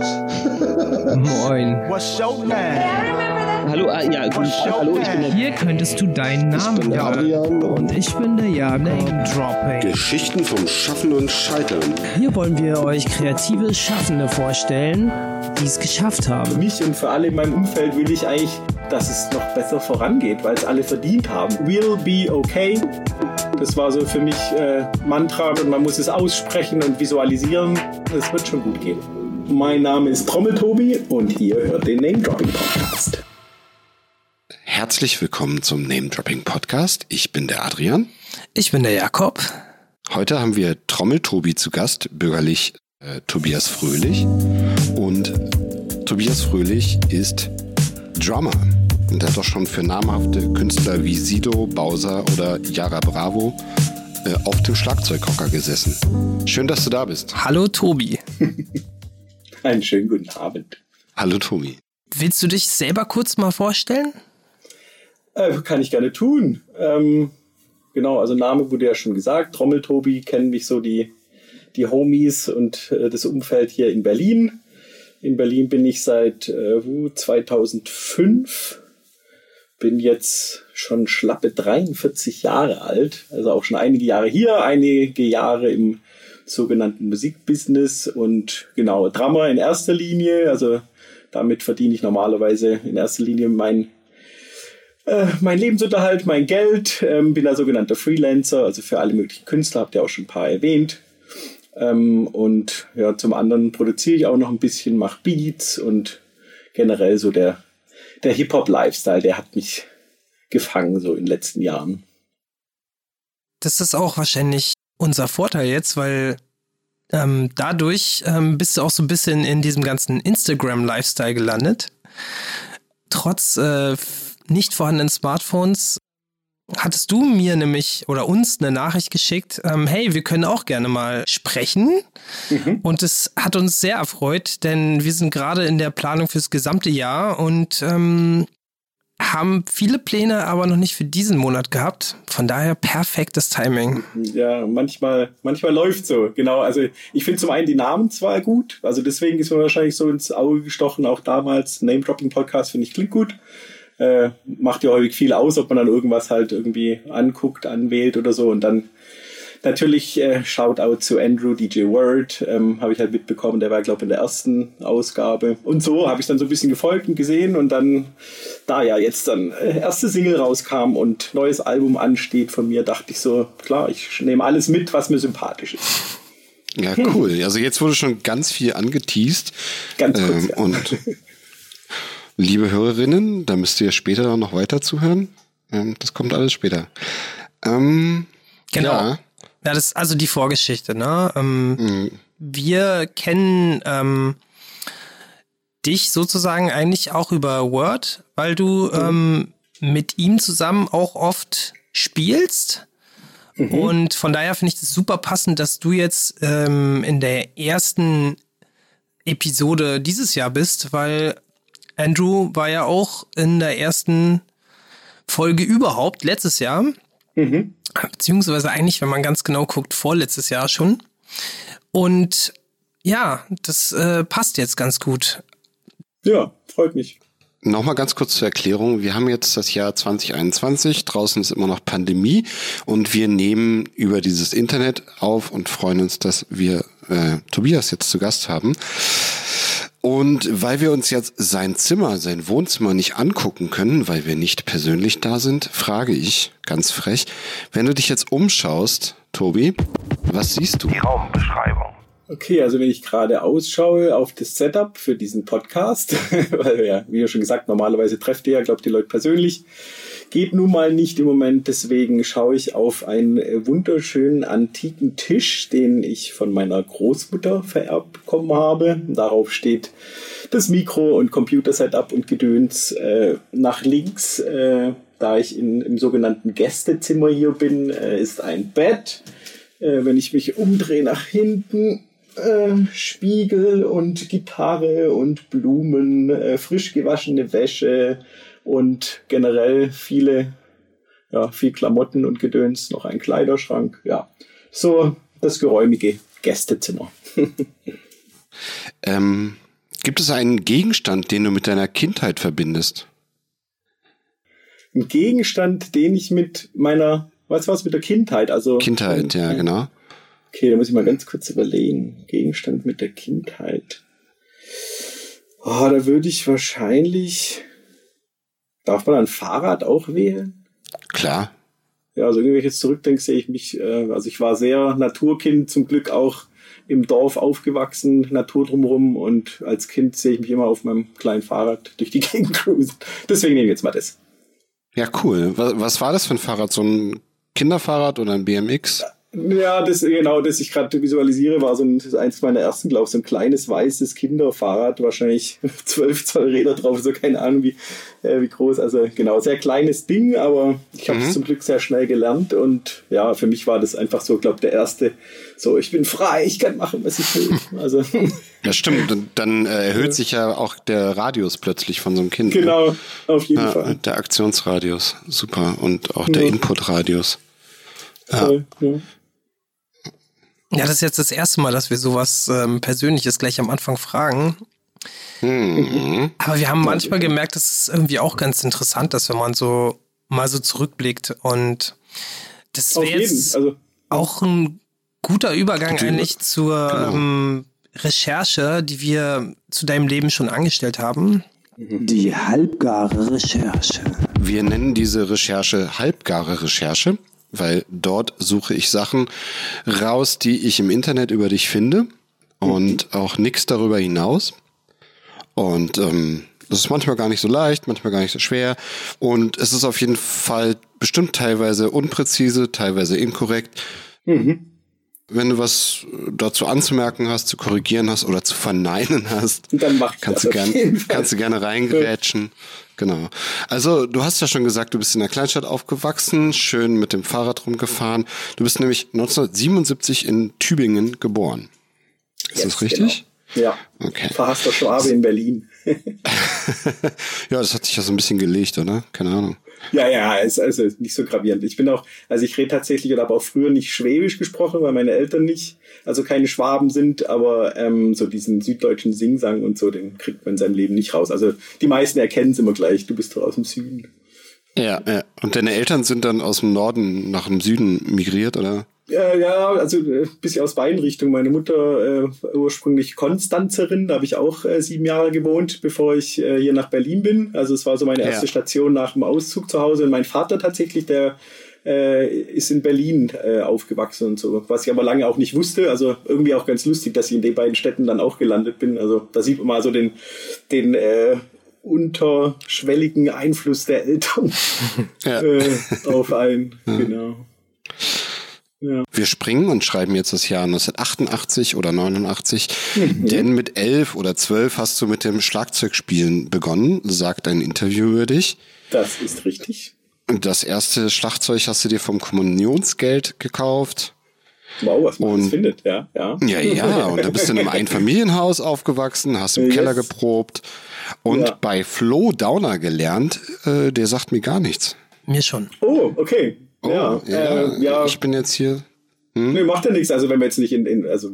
Moin. Hallo, ah, ja, gut, hallo, ich bin der Hier könntest du deinen Namen bin der Adrian. Und ich bin der Jakob. Name Dropping. Geschichten vom Schaffen und Scheitern. Hier wollen wir euch kreative Schaffende vorstellen, die es geschafft Für haben. mich und für alle in meinem Umfeld will ich eigentlich, dass es noch besser vorangeht, weil es alle verdient haben. Will be okay. Das war so für mich äh, Mantra und man muss es aussprechen und visualisieren. Es wird schon gut gehen. Mein Name ist Trommeltobi und ihr hört den Name Dropping Podcast. Herzlich willkommen zum Name Dropping Podcast. Ich bin der Adrian. Ich bin der Jakob. Heute haben wir Trommeltobi zu Gast, bürgerlich äh, Tobias Fröhlich. Und Tobias Fröhlich ist Drummer. Und er hat auch schon für namhafte Künstler wie Sido, Bowser oder Yara Bravo äh, auf dem Schlagzeughocker gesessen. Schön, dass du da bist. Hallo Tobi. Einen schönen guten Abend. Hallo Tobi. Willst du dich selber kurz mal vorstellen? Äh, kann ich gerne tun. Ähm, genau, also Name wurde ja schon gesagt. Trommeltobi kennen mich so die, die Homies und äh, das Umfeld hier in Berlin. In Berlin bin ich seit äh, 2005. Bin jetzt schon schlappe 43 Jahre alt. Also auch schon einige Jahre hier, einige Jahre im sogenannten Musikbusiness und genau, Drummer in erster Linie. Also damit verdiene ich normalerweise in erster Linie mein äh, mein Lebensunterhalt, mein Geld, ähm, bin ein sogenannter Freelancer, also für alle möglichen Künstler, habt ihr auch schon ein paar erwähnt. Ähm, und ja, zum anderen produziere ich auch noch ein bisschen, mache Beats und generell so der, der Hip-Hop-Lifestyle, der hat mich gefangen so in den letzten Jahren. Das ist auch wahrscheinlich unser Vorteil jetzt, weil ähm, dadurch ähm, bist du auch so ein bisschen in diesem ganzen Instagram-Lifestyle gelandet. Trotz äh, nicht vorhandenen Smartphones hattest du mir nämlich oder uns eine Nachricht geschickt, ähm, hey, wir können auch gerne mal sprechen. Und es hat uns sehr erfreut, denn wir sind gerade in der Planung fürs gesamte Jahr und ähm, haben viele Pläne, aber noch nicht für diesen Monat gehabt. Von daher perfektes Timing. Ja, manchmal, manchmal läuft so, genau. Also ich finde zum einen die Namen zwar gut, also deswegen ist mir wahrscheinlich so ins Auge gestochen, auch damals Name-Dropping-Podcast finde ich klingt gut. Äh, macht ja häufig viel aus, ob man dann irgendwas halt irgendwie anguckt, anwählt oder so und dann Natürlich äh, Shoutout zu Andrew DJ Word, ähm, habe ich halt mitbekommen, der war glaube ich in der ersten Ausgabe. Und so habe ich dann so ein bisschen gefolgt und gesehen und dann, da ja jetzt dann äh, erste Single rauskam und neues Album ansteht von mir, dachte ich so, klar, ich nehme alles mit, was mir sympathisch ist. Ja, cool. Also jetzt wurde schon ganz viel angeteased. Ganz kurz, Ähm, ja. Und liebe Hörerinnen, da müsst ihr später noch weiter zuhören. Ähm, das kommt alles später. Ähm, Genau. Ja, Ja, das ist also die Vorgeschichte, ne? Ähm, Wir kennen ähm, dich sozusagen eigentlich auch über Word, weil du ähm, mit ihm zusammen auch oft spielst. Und von daher finde ich das super passend, dass du jetzt ähm, in der ersten Episode dieses Jahr bist, weil Andrew war ja auch in der ersten Folge überhaupt letztes Jahr. Beziehungsweise eigentlich, wenn man ganz genau guckt, vorletztes Jahr schon. Und ja, das äh, passt jetzt ganz gut. Ja, freut mich. Nochmal ganz kurz zur Erklärung. Wir haben jetzt das Jahr 2021. Draußen ist immer noch Pandemie und wir nehmen über dieses Internet auf und freuen uns, dass wir äh, Tobias jetzt zu Gast haben. Und weil wir uns jetzt sein Zimmer, sein Wohnzimmer nicht angucken können, weil wir nicht persönlich da sind, frage ich ganz frech, wenn du dich jetzt umschaust, Tobi, was siehst du? Die Raumbeschreibung. Okay, also wenn ich gerade ausschaue auf das Setup für diesen Podcast, weil ja, wie schon gesagt, normalerweise trefft ihr ja, glaubt die Leute persönlich, geht nun mal nicht im Moment, deswegen schaue ich auf einen äh, wunderschönen antiken Tisch, den ich von meiner Großmutter vererbt bekommen habe. Darauf steht das Mikro und Computer-Setup und Gedöns äh, nach links. Äh, da ich in, im sogenannten Gästezimmer hier bin, äh, ist ein Bett. Äh, wenn ich mich umdrehe nach hinten, äh, Spiegel und Gitarre und Blumen, frisch gewaschene Wäsche und generell viele, ja, viel Klamotten und Gedöns, noch ein Kleiderschrank, ja. So das geräumige Gästezimmer. Ähm, Gibt es einen Gegenstand, den du mit deiner Kindheit verbindest? Ein Gegenstand, den ich mit meiner, was war's, mit der Kindheit, also. Kindheit, ja, genau. Okay, da muss ich mal ganz kurz überlegen. Gegenstand mit der Kindheit. Oh, da würde ich wahrscheinlich. Darf man ein Fahrrad auch wählen? Klar. Ja, also wenn ich jetzt zurückdenke, sehe ich mich, äh, also ich war sehr Naturkind, zum Glück auch im Dorf aufgewachsen, Natur drumherum und als Kind sehe ich mich immer auf meinem kleinen Fahrrad durch die Gegend cruisen. Deswegen nehme ich jetzt mal das. Ja, cool. Was, was war das für ein Fahrrad? So ein Kinderfahrrad oder ein BMX? Ja, das genau, das ich gerade visualisiere, war so ein, eins meiner ersten, glaube ich, so ein kleines weißes Kinderfahrrad, wahrscheinlich zwölf Zoll Räder drauf, so keine Ahnung wie, äh, wie groß. Also genau, sehr kleines Ding, aber ich habe es mhm. zum Glück sehr schnell gelernt und ja, für mich war das einfach so, glaube der erste, so ich bin frei, ich kann machen, was ich will. Also ja, stimmt. Dann, dann äh, erhöht sich ja auch der Radius plötzlich von so einem Kind. Ne? Genau, ne? auf jeden ja, Fall. Der Aktionsradius, super und auch der ja. Inputradius. Ja. ja. Ja, das ist jetzt das erste Mal, dass wir sowas ähm, Persönliches gleich am Anfang fragen. Mhm. Aber wir haben manchmal gemerkt, das ist irgendwie auch ganz interessant, dass wenn man so mal so zurückblickt und das wäre jetzt also, auch ein guter Übergang eigentlich zur genau. ähm, Recherche, die wir zu deinem Leben schon angestellt haben. Die halbgare Recherche. Wir nennen diese Recherche halbgare Recherche, weil dort suche ich Sachen raus, die ich im Internet über dich finde und auch nichts darüber hinaus. Und ähm, das ist manchmal gar nicht so leicht, manchmal gar nicht so schwer. Und es ist auf jeden Fall bestimmt teilweise unpräzise, teilweise inkorrekt. Mhm. Wenn du was dazu anzumerken hast, zu korrigieren hast oder zu verneinen hast, kannst, du gern, kannst du gerne reingrätschen. Genau. Also du hast ja schon gesagt, du bist in der Kleinstadt aufgewachsen, schön mit dem Fahrrad rumgefahren. Du bist nämlich 1977 in Tübingen geboren. Ist Jetzt, das richtig? Genau. Ja. Okay. Verhasster Schwabe in Berlin. ja, das hat sich ja so ein bisschen gelegt, oder? Keine Ahnung. Ja, ja, ist also nicht so gravierend. Ich bin auch, also ich rede tatsächlich oder habe auch früher nicht Schwäbisch gesprochen, weil meine Eltern nicht, also keine Schwaben sind, aber ähm, so diesen süddeutschen Singsang und so, den kriegt man in seinem Leben nicht raus. Also die meisten erkennen es immer gleich, du bist doch aus dem Süden. Ja, ja. Und deine Eltern sind dann aus dem Norden nach dem Süden migriert, oder? Ja, ja, also ein äh, bisschen aus beiden Richtungen. Meine Mutter äh, ursprünglich Konstanzerin, da habe ich auch äh, sieben Jahre gewohnt, bevor ich äh, hier nach Berlin bin. Also es war so meine erste ja. Station nach dem Auszug zu Hause. Und mein Vater tatsächlich, der äh, ist in Berlin äh, aufgewachsen und so, was ich aber lange auch nicht wusste. Also irgendwie auch ganz lustig, dass ich in den beiden Städten dann auch gelandet bin. Also da sieht man mal so den, den äh, unterschwelligen Einfluss der Eltern ja. äh, auf einen. Ja. Genau. Ja. Wir springen und schreiben jetzt das Jahr 1988 oder 89, mhm. denn mit elf oder zwölf hast du mit dem Schlagzeugspielen begonnen, sagt ein Interview über dich. Das ist richtig. Das erste Schlagzeug hast du dir vom Kommunionsgeld gekauft. Wow, was man und, findet, ja, ja. Ja, ja, und da bist du in einem Einfamilienhaus aufgewachsen, hast im yes. Keller geprobt und ja. bei Flo Downer gelernt, äh, der sagt mir gar nichts. Mir schon. Oh, okay. Oh, ja, ja, äh, ja, ich bin jetzt hier. Hm? Nee, macht ja nichts. Also wenn man jetzt nicht in, in also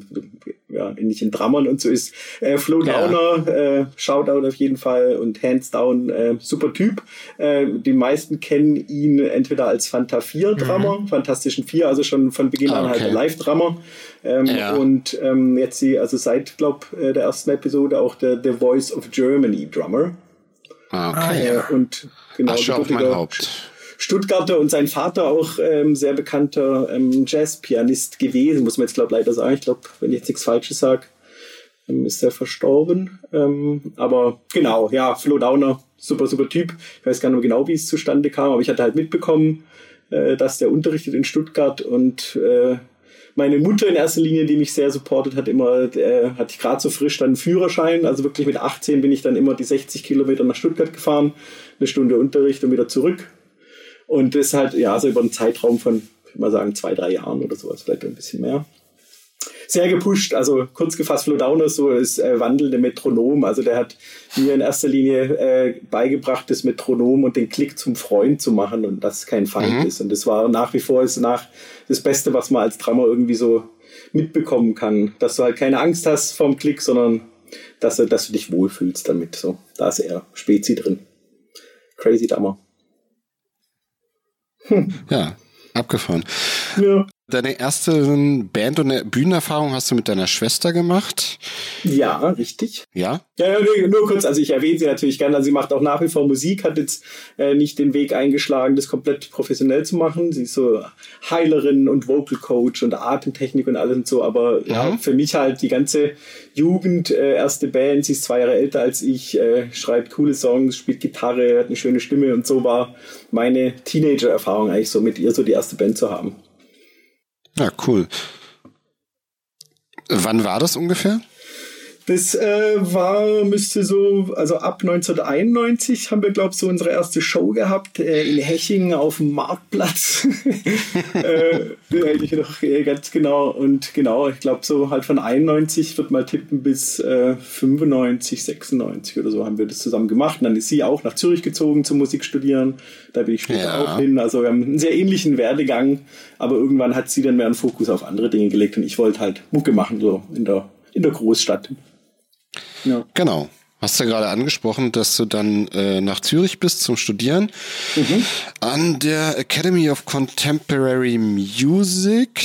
ja, nicht in Drammern und so ist. Äh, Flo ja. Downer, äh, Shoutout auf jeden Fall und hands down, äh, super Typ. Äh, die meisten kennen ihn entweder als Fanta 4 Drummer, mhm. Fantastischen 4, also schon von Beginn ah, an halt okay. halt Live-Drummer. Ähm, ja. Und ähm, jetzt sie, also seit, glaub, äh, der ersten Episode auch der The Voice of Germany Drummer. Ah, okay. Äh, und genau, Asche auf mein Haupt. Stuttgarter und sein Vater auch ähm, sehr bekannter ähm, Jazzpianist gewesen, muss man jetzt glaube leider sagen. Ich glaube, wenn ich jetzt nichts Falsches sage, ähm, ist er verstorben. Ähm, aber genau, ja, Flo Downer, super, super Typ. Ich weiß gar nicht mehr genau, wie es zustande kam, aber ich hatte halt mitbekommen, äh, dass der unterrichtet in Stuttgart und äh, meine Mutter in erster Linie, die mich sehr supportet hat, immer, äh, hatte ich gerade so frisch dann einen Führerschein. Also wirklich mit 18 bin ich dann immer die 60 Kilometer nach Stuttgart gefahren, eine Stunde Unterricht und wieder zurück. Und das halt, ja, so über einen Zeitraum von, ich würde mal sagen, zwei, drei Jahren oder sowas, vielleicht ein bisschen mehr. Sehr gepusht, also kurz gefasst, Flo Downer so ist äh, wandelnde Metronom. Also der hat mir in erster Linie äh, beigebracht, das Metronom und den Klick zum Freund zu machen und dass kein Feind mhm. ist. Und das war nach wie vor ist nach das Beste, was man als Drummer irgendwie so mitbekommen kann. Dass du halt keine Angst hast vom Klick, sondern dass, du- dass du dich wohlfühlst damit. So, da ist eher Spezi drin. Crazy Dummer. Ja, abgefahren. Ja. Deine erste Band- und Bühnenerfahrung hast du mit deiner Schwester gemacht. ja, richtig. Ja? Ja, ja, nee, nur kurz, also ich erwähne sie natürlich gerne, also sie macht auch nach wie vor Musik, hat jetzt äh, nicht den Weg eingeschlagen, das komplett professionell zu machen. Sie ist so Heilerin und Vocal Coach und Atemtechnik und alles und so, aber ja, Mhm. für mich halt die ganze Jugend, äh, erste Band, sie ist zwei Jahre älter als ich, äh, schreibt coole Songs, spielt Gitarre, hat eine schöne Stimme und so war meine Teenager-Erfahrung eigentlich so mit ihr so die erste Band zu haben. Ja, cool. Wann war das ungefähr? Das äh, war, müsste so, also ab 1991 haben wir, glaube ich, so unsere erste Show gehabt äh, in Hechingen auf dem Marktplatz. äh, weiß ich noch äh, ganz genau. Und genau, ich glaube, so halt von 91 wird mal tippen bis äh, 95, 96 oder so haben wir das zusammen gemacht. Und dann ist sie auch nach Zürich gezogen zum Musik studieren. Da bin ich später Ja. auch hin. Also wir haben einen sehr ähnlichen Werdegang, aber irgendwann hat sie dann mehr einen Fokus auf andere Dinge gelegt und ich wollte halt Mucke machen, so in der, in der Großstadt. Ja. Genau. Hast du ja gerade angesprochen, dass du dann äh, nach Zürich bist zum Studieren an der Academy of Contemporary Music.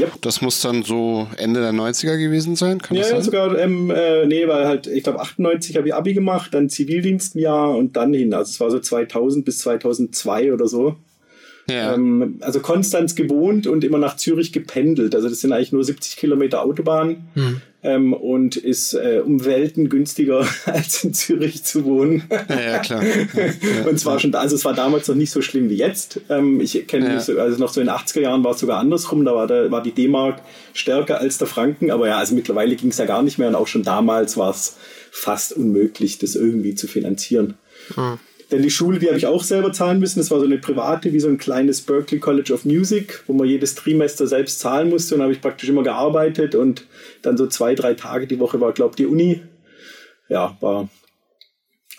Yep. Das muss dann so Ende der 90er gewesen sein, kann Ja, das ja, sein? sogar, ähm, äh, nee, weil halt, ich glaube 98 habe ich Abi gemacht, dann Zivildienst ein Jahr und dann hin. Also es war so 2000 bis 2002 oder so. Ja. Ähm, also Konstanz gewohnt und immer nach Zürich gependelt. Also das sind eigentlich nur 70 Kilometer Autobahn ähm, und ist äh, um Welten günstiger als in Zürich zu wohnen. ja, ja, klar. und zwar schon, da- also es war damals noch nicht so schlimm wie jetzt. Ähm, ich kenne Ja. mich so, also noch so in den 80er Jahren war es sogar andersrum. Da war, der, war die D-Mark stärker als der Franken. Aber ja, also mittlerweile ging es ja gar nicht mehr. Und auch schon damals war es fast unmöglich, das irgendwie zu finanzieren. Denn die Schule, die habe ich auch selber zahlen müssen. Das war so eine private, wie so ein kleines Berkeley College of Music, wo man jedes Trimester selbst zahlen musste. Und habe ich praktisch immer gearbeitet und dann so zwei, drei Tage die Woche war, glaube ich, die Uni. Ja, war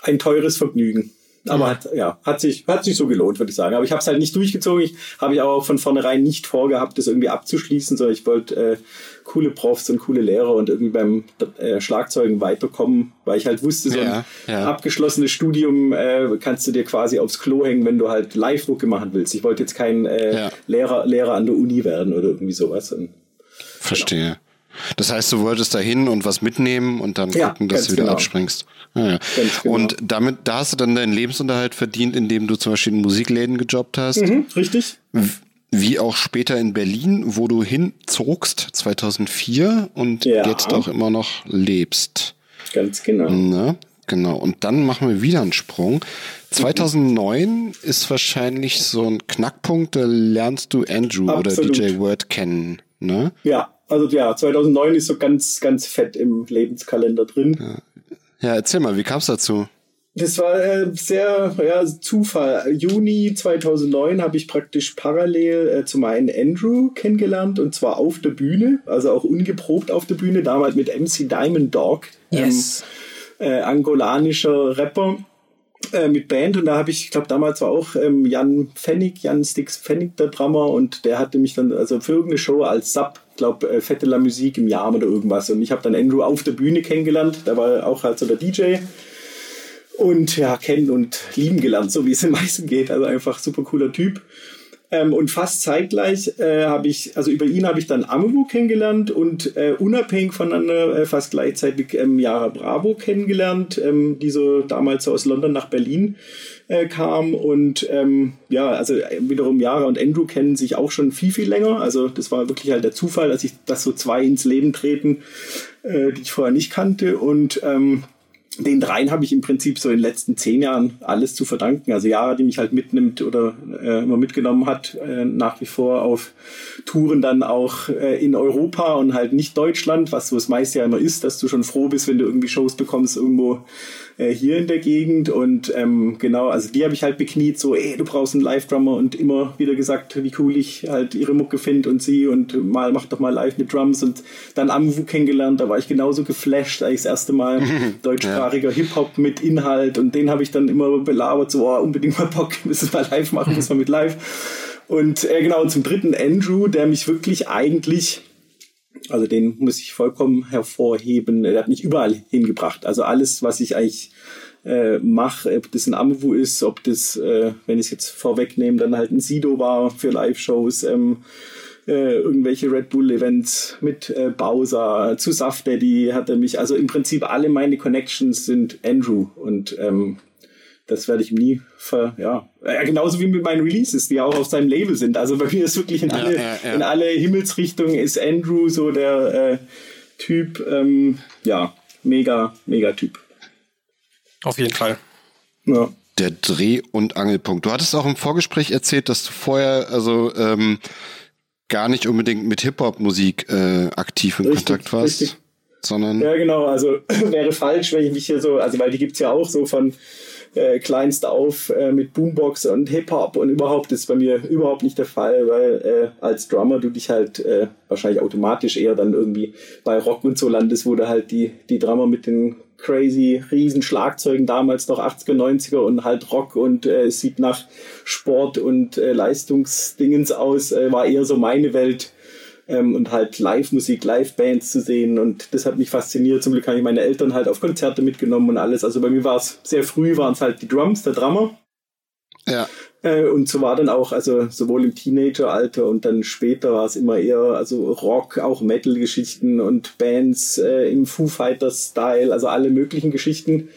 ein teures Vergnügen. Aber hat, ja, hat sich, hat sich so gelohnt, würde ich sagen. Aber ich habe es halt nicht durchgezogen. Ich habe ja auch von vornherein nicht vorgehabt, das irgendwie abzuschließen, sondern ich wollte äh, coole Profs und coole Lehrer und irgendwie beim äh, Schlagzeugen weiterkommen, weil ich halt wusste, so ein ja. abgeschlossenes Studium äh, kannst du dir quasi aufs Klo hängen, wenn du halt Live-Mucke machen willst. Ich wollte jetzt kein äh. Lehrer, Lehrer an der Uni werden oder irgendwie sowas. Und Verstehe. Das heißt, du wolltest da hin und was mitnehmen und dann Ja, gucken, dass du wieder genau. abspringst. Ja, ja. Ganz genau. Und damit, da hast du dann deinen Lebensunterhalt verdient, indem du zum Beispiel in Musikläden gejobbt hast. mhm, richtig? Wie auch später in Berlin, wo du hinzogst 2004 und Ja. jetzt auch immer noch lebst. Ganz genau. Ne? Genau. Und dann machen wir wieder einen Sprung. 2009 ist wahrscheinlich so ein Knackpunkt, da lernst du Andrew Absolut. oder DJ Word kennen. Ne? Ja, also ja, 2009 ist so ganz, ganz fett im Lebenskalender drin. Ja, erzähl mal, wie kam es dazu? Das war äh, sehr ja, Zufall. Juni 2009 habe ich praktisch parallel äh, zu meinem Andrew kennengelernt und zwar auf der Bühne, also auch ungeprobt auf der Bühne, damals mit MC Diamond Dog, Yes. äh, angolanischer Rapper äh, mit Band und da habe ich, ich glaube damals war auch ähm, Jan Pfennig, Jan Stix Pfennig der Drummer und der hatte mich dann also für irgendeine Show als Sub, glaube äh, Fette la Musik im Jahr oder irgendwas und ich habe dann Andrew auf der Bühne kennengelernt, der war auch halt so der DJ und ja, kennen und lieben gelernt, so wie es den meisten geht. Also einfach super cooler Typ. Ähm, und fast zeitgleich äh, habe ich, also über ihn habe ich dann Amewu kennengelernt und äh, unabhängig voneinander äh, fast gleichzeitig ähm, Yara Bravo kennengelernt, ähm, die so damals so aus London nach Berlin äh, kam. Und ähm, ja, also äh, wiederum Yara und Andrew kennen sich auch schon viel, viel länger. Also das war wirklich halt der Zufall, dass ich, dass so zwei ins Leben treten, äh, die ich vorher nicht kannte. Und ähm, den dreien habe ich im Prinzip so in den letzten zehn Jahren alles zu verdanken. Also Jara, die mich halt mitnimmt oder äh, immer mitgenommen hat, äh, nach wie vor auf Touren dann auch äh, in Europa und halt nicht Deutschland, was so das meiste ja immer ist, dass du schon froh bist, wenn du irgendwie Shows bekommst irgendwo äh, hier in der Gegend. Und ähm, genau, also die habe ich halt bekniet, so, ey, du brauchst einen Live-Drummer und immer wieder gesagt, wie cool ich halt ihre Mucke finde und sie und mal mach doch mal live mit Drums und dann Amwu kennengelernt, da war ich genauso geflasht, als ich das erste Mal deutschsprachiger Hip-Hop mit Inhalt und den habe ich dann immer belabert, so, oh, unbedingt mal Bock, müssen wir mal live machen, müssen wir mit live. Und äh, genau, und zum dritten Andrew, der mich wirklich eigentlich Also den muss ich vollkommen hervorheben. Er hat mich überall hingebracht. Also alles, was ich eigentlich äh, mache, ob das ein Amewu ist, ob das, äh, wenn ich es jetzt vorwegnehme, dann halt ein Sido war für Live-Shows, ähm, äh, irgendwelche Red Bull-Events mit äh, Bowser, zu Saft Daddy hat er mich, also im Prinzip alle meine Connections sind Andrew und ähm, das werde ich ihm nie ver, ja, äh, genauso wie mit meinen Releases, die auch auf seinem Label sind. Also bei mir ist wirklich in alle, ja, ja. in alle Himmelsrichtungen ist Andrew so der äh, Typ, ähm, ja, mega, mega Typ. Auf jeden Fall. Ja. Der Dreh- und Angelpunkt. Du hattest auch im Vorgespräch erzählt, dass du vorher, also ähm, gar nicht unbedingt mit Hip-Hop-Musik äh, aktiv in richtig, Kontakt warst. Richtig. Sondern ja, genau, also wäre falsch, wenn ich mich hier so, also weil die gibt's ja auch so von äh, kleinst auf äh, mit Boombox und Hip-Hop und überhaupt ist bei mir überhaupt nicht der Fall, weil äh, als Drummer du dich halt äh, wahrscheinlich automatisch eher dann irgendwie bei Rock und so landest, wo du halt die, die Drummer mit den crazy riesen Schlagzeugen damals noch 80er, 90er und halt Rock und äh, sieht nach Sport und äh, Leistungsdingens aus, äh, war eher so meine Welt ähm, und halt Live-Musik, Live-Bands zu sehen und das hat mich fasziniert. Zum Glück habe ich meine Eltern halt auf Konzerte mitgenommen und alles. Also bei mir war es sehr früh, waren es halt die Drums, der Drummer. Ja. Äh, und so war dann auch, also sowohl im Teenageralter und dann später war es immer eher, also Rock, auch Metal-Geschichten und Bands äh, im Foo Fighters-Style, also alle möglichen Geschichten.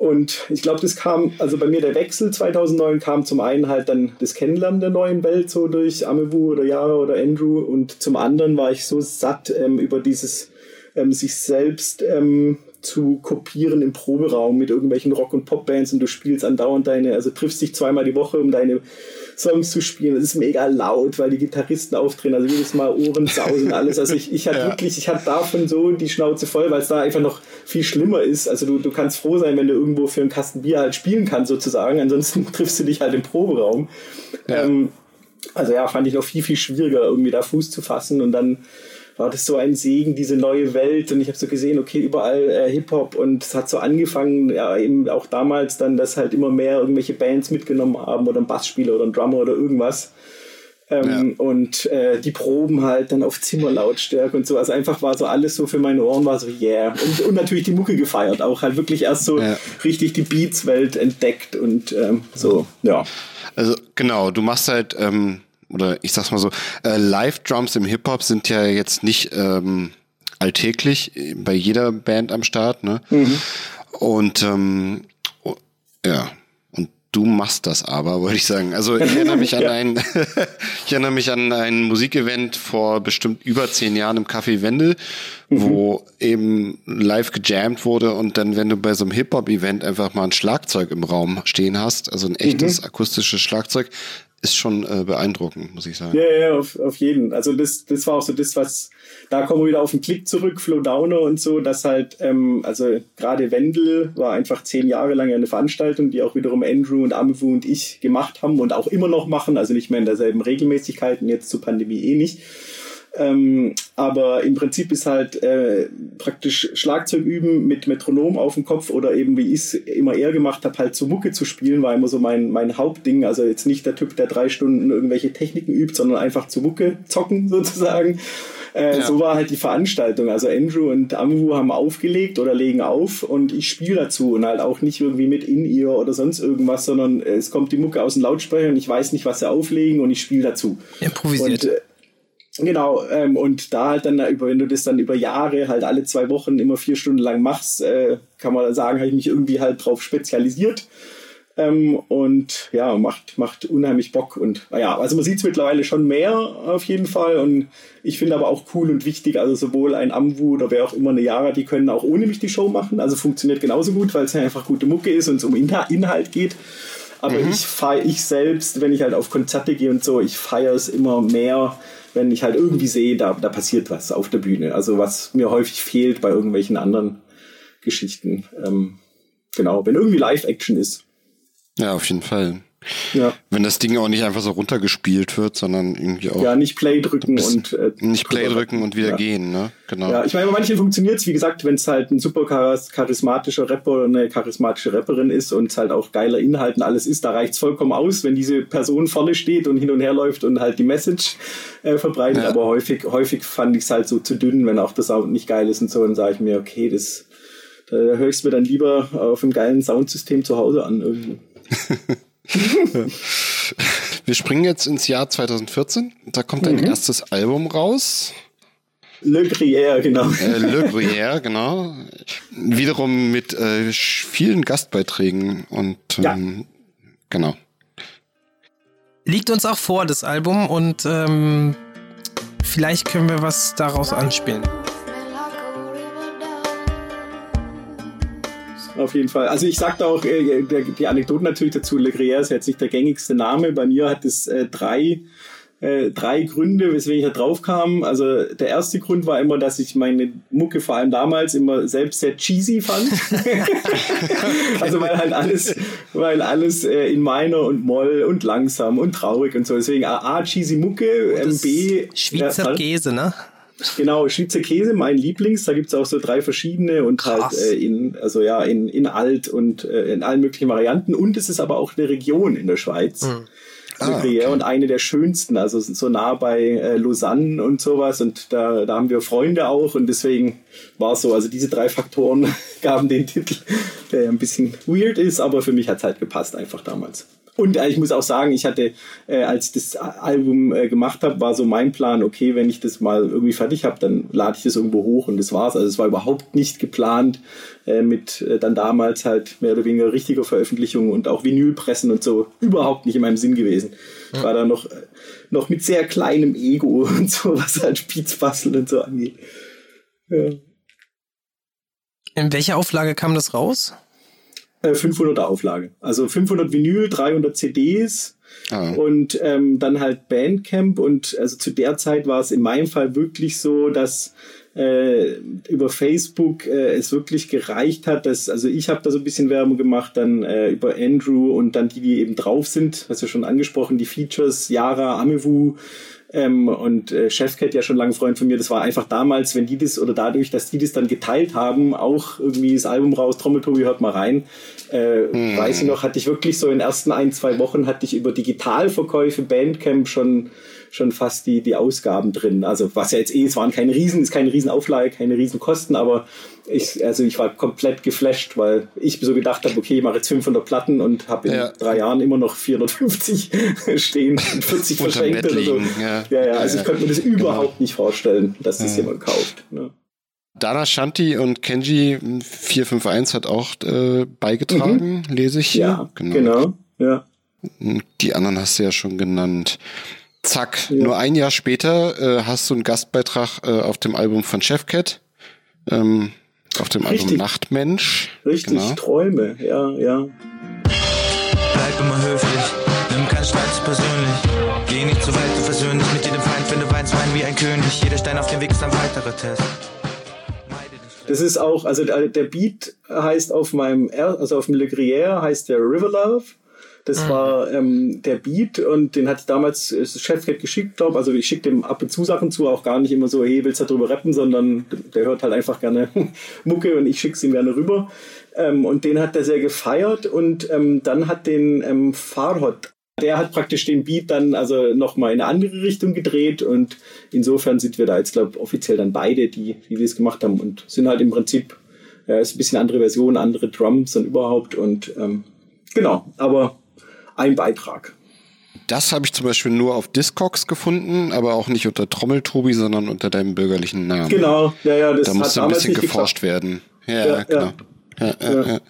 Und ich glaube, das kam, also bei mir der Wechsel 2009 kam zum einen halt dann das Kennenlernen der neuen Welt so durch Amebu oder Yara oder Andrew. Und zum anderen war ich so satt ähm, über dieses ähm, sich selbst ähm, zu kopieren im Proberaum mit irgendwelchen Rock- und Popbands. Und du spielst andauernd deine, also triffst dich zweimal die Woche, um deine Songs zu spielen. Das ist mega laut, weil die Gitarristen aufdrehen, also jedes Mal Ohren sausen, alles. Also ich, ich hatte ja. wirklich, ich hatte davon so die Schnauze voll, weil es da einfach noch viel schlimmer ist. Also du, du kannst froh sein, wenn du irgendwo für einen Kasten Bier halt spielen kannst, sozusagen. Ansonsten triffst du dich halt im Proberaum. Ja. Ähm, also ja, fand ich noch viel, viel schwieriger, irgendwie da Fuß zu fassen und dann war das so ein Segen, diese neue Welt. Und ich habe so gesehen, okay, überall äh, Hip-Hop und es hat so angefangen, ja, eben auch damals dann, dass halt immer mehr irgendwelche Bands mitgenommen haben oder ein Bassspieler oder ein Drummer oder irgendwas. Ähm, ja. Und äh, die Proben halt dann auf Zimmerlautstärke und so. Also einfach war so alles so für meine Ohren, war so, yeah. Und, und natürlich die Mucke gefeiert, auch halt wirklich erst so ja. richtig die Beats-Welt entdeckt und ähm, so, ja. Also genau, du machst halt ähm, oder ich sag's mal so, äh, Live-Drums im Hip-Hop sind ja jetzt nicht ähm, alltäglich bei jeder Band am Start, ne? Mhm. Und ähm, oh, ja, und du machst das aber, wollte ich sagen. Also ich erinnere mich an ein, ich erinnere mich an ein Musikevent vor bestimmt über zehn Jahren im Café Wendel, mhm. wo eben live gejammt wurde und dann, wenn du bei so einem Hip-Hop-Event einfach mal ein Schlagzeug im Raum stehen hast, also ein echtes mhm. akustisches Schlagzeug, ist schon äh, beeindruckend, muss ich sagen. Ja, ja, auf, auf jeden. Also das, das war auch so das, was, da kommen wir wieder auf den Klick zurück, Flow Downer und so, dass halt, ähm, also gerade Wendel war einfach zehn Jahre lang eine Veranstaltung, die auch wiederum Andrew und Amewu und ich gemacht haben und auch immer noch machen, also nicht mehr in derselben Regelmäßigkeit und jetzt zur Pandemie eh nicht. Ähm, aber im Prinzip ist halt äh, praktisch Schlagzeug üben mit Metronom auf dem Kopf oder eben, wie ich es immer eher gemacht habe, halt zu Mucke zu spielen, war immer so mein, mein Hauptding. Also jetzt nicht der Typ, der drei Stunden irgendwelche Techniken übt, sondern einfach zu Mucke zocken sozusagen. Äh, ja. So war halt die Veranstaltung. Also Andrew und Amwu haben aufgelegt oder legen auf und ich spiele dazu und halt auch nicht irgendwie mit In-Ear oder sonst irgendwas, sondern es kommt die Mucke aus dem Lautsprecher und ich weiß nicht, was sie auflegen und ich spiele dazu. Improvisiert. Und, äh, Genau, ähm, und da halt dann, wenn du das dann über Jahre halt alle zwei Wochen immer vier Stunden lang machst, äh, kann man sagen, habe ich mich irgendwie halt drauf spezialisiert. Ähm, und ja, macht, macht unheimlich Bock. Und naja, also man sieht es mittlerweile schon mehr auf jeden Fall. Und ich finde aber auch cool und wichtig, also sowohl ein Amwu oder wer auch immer eine Yara, die können auch ohne mich die Show machen. Also funktioniert genauso gut, weil es ja einfach gute Mucke ist und es um Inhalt geht. Aber mhm. ich feiere ich selbst, wenn ich halt auf Konzerte gehe und so, ich feiere es immer mehr, wenn ich halt irgendwie sehe, da, da passiert was auf der Bühne. Also was mir häufig fehlt bei irgendwelchen anderen Geschichten. Ähm, genau, wenn irgendwie Live-Action ist. Ja, auf jeden Fall. Ja. Wenn das Ding auch nicht einfach so runtergespielt wird, sondern irgendwie auch. Ja, nicht Play drücken und. Äh, nicht Play drücken und wieder ja. gehen, ne? Genau. Ja, ich meine, bei manchen funktioniert es, wie gesagt, wenn es halt ein super charismatischer Rapper oder eine charismatische Rapperin ist und es halt auch geiler Inhalt und alles ist, da reicht es vollkommen aus, wenn diese Person vorne steht und hin und her läuft und halt die Message äh, verbreitet. Ja. Aber häufig, häufig fand ich es halt so zu dünn, wenn auch der Sound nicht geil ist und so, dann sage ich mir, okay, das da höre ich es mir dann lieber auf einem geilen Soundsystem zu Hause an irgendwo. Wir springen jetzt ins Jahr 2014. Da kommt dein mhm. erstes Album raus. Le Gruyère, genau. Äh, Le Gruyère, genau. Wiederum mit äh, vielen Gastbeiträgen und ähm, ja. genau. Liegt uns auch vor, das Album, und ähm, vielleicht können wir was daraus anspielen. Auf jeden Fall. Also ich sagte auch, äh, die Anekdoten natürlich dazu, Le Gruyère ist jetzt nicht der gängigste Name. Bei mir hat es äh, drei, äh, drei Gründe, weswegen ich da drauf kam. Also der erste Grund war immer, dass ich meine Mucke vor allem damals immer selbst sehr cheesy fand. also weil halt alles, weil alles äh, in Minor und Moll und langsam und traurig und so. Deswegen A, cheesy Mucke, B... Schweizer Käse, ne? Genau, Schweizer Käse, mein Lieblings. Da gibt's auch so drei verschiedene und halt, Krass. halt äh, in, also ja, in, in alt und äh, in allen möglichen Varianten. Und es ist aber auch eine Region in der Schweiz. Mhm. Ah, okay. Und eine der schönsten, also so nah bei äh, Lausanne und sowas. Und da, da haben wir Freunde auch und deswegen war es so. Also diese drei Faktoren gaben den Titel, der ein bisschen weird ist, aber für mich hat's halt gepasst einfach damals. Und ich muss auch sagen, ich hatte, äh, als ich das Album äh, gemacht habe, war so mein Plan, okay, wenn ich das mal irgendwie fertig habe, dann lade ich das irgendwo hoch und das war's. Also es war überhaupt nicht geplant äh, mit dann damals halt mehr oder weniger richtiger Veröffentlichung und auch Vinylpressen und so. Überhaupt nicht in meinem Sinn gewesen. Ich war da noch, noch mit sehr kleinem Ego und so, was halt Beats und so angeht. Ja. In welcher Auflage kam das raus? 500er äh, Auflage. Also 500 Vinyl, 300 CDs ah. und ähm, dann halt Bandcamp und also zu der Zeit war es in meinem Fall wirklich so, dass äh, über Facebook äh, es wirklich gereicht hat, dass also ich habe da so ein bisschen Werbung gemacht, dann äh, über Andrew und dann die, die eben drauf sind, hast du schon angesprochen, die Features, Yara, Amewu, ähm, und äh, Chefcat ja schon lange Freund von mir, das war einfach damals, wenn die das oder dadurch, dass die das dann geteilt haben, auch irgendwie das Album raus, Trommeltobi hört mal rein. Äh, hm. Weiß ich noch, hatte ich wirklich so in den ersten ein, zwei Wochen hatte ich über Digitalverkäufe Bandcamp schon schon fast die, die Ausgaben drin. Also was ja jetzt eh, es waren keine Riesen, ist keine Riesenauflage, keine Riesenkosten, aber ich, also ich war komplett geflasht, weil ich so gedacht habe, okay, ich mache jetzt 500 Platten und habe in ja. drei Jahren immer noch 450 stehen und 40 verschenkt oder so. Ja. ja, ja, also ich konnte mir das genau. überhaupt nicht vorstellen, dass das jemand kauft. Ne? Dana Shanti und Kenji 451 hat auch äh, beigetragen, mhm. lese ich hier. Ja, genau. genau. Ja. Die anderen hast du ja schon genannt. Zack, ja. nur ein Jahr später äh, hast du einen Gastbeitrag äh, auf dem Album von Chefcat. Ähm, auf dem Richtig. Album Nachtmensch. Richtig, genau. Träume, ja, ja. Bleib immer höflich, nimm keinen Streit zu persönlich. Geh nicht zu weit, du versöhnlich mit jedem Feind, wenn du weinst, wein wie ein König. Jeder Stein auf dem Weg ist ein weiterer Test. Das ist auch, also der, Beat heißt auf meinem, also auf dem Le Gruyère heißt der River Love. Das mhm. war ähm, der Beat und den ich damals das Chefcat geschickt, glaube Also ich schicke dem ab und zu Sachen zu, auch gar nicht immer so, hey, willst du darüber rappen, sondern der hört halt einfach gerne Mucke und ich schicke es ihm gerne rüber. Ähm, und den hat er sehr gefeiert und ähm, dann hat den ähm, Farhot der hat praktisch den Beat dann also nochmal in eine andere Richtung gedreht und insofern sind wir da jetzt, glaube offiziell dann beide, die, die das gemacht haben und sind halt im Prinzip, ja, ist ein bisschen andere Version, andere Drums und überhaupt und ähm, genau, aber ein Beitrag. Das habe ich zum Beispiel nur auf Discogs gefunden, aber auch nicht unter Trommeltobi, sondern unter deinem bürgerlichen Namen. Genau, ja, ja, das Da musste ein bisschen geforscht geklappt. werden. Ja, ja genau. Ja. Ja, ja,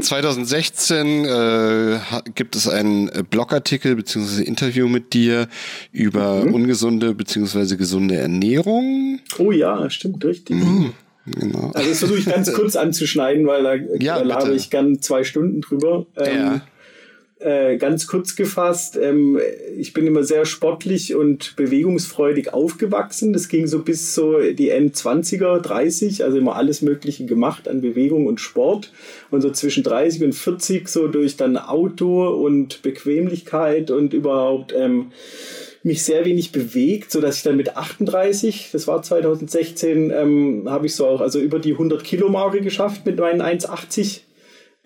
2016 äh, gibt es einen Blogartikel bzw. Interview mit dir über mhm. ungesunde bzw. gesunde Ernährung. Oh ja, stimmt, richtig. Mhm. Genau. Also das versuche ich ganz kurz anzuschneiden, weil da, ja, da labe ich gern zwei Stunden drüber. Ähm, ja. Äh, ganz kurz gefasst, ähm, ich bin immer sehr sportlich und bewegungsfreudig aufgewachsen. Das ging so bis so die N20er, 30, also immer alles Mögliche gemacht an Bewegung und Sport. Und so zwischen 30 und 40 so durch dann Auto und Bequemlichkeit und überhaupt ähm, mich sehr wenig bewegt, so dass ich dann mit 38, das war 2016, ähm, habe ich so auch also über die 100 Kilo Marke geschafft mit meinen 1,80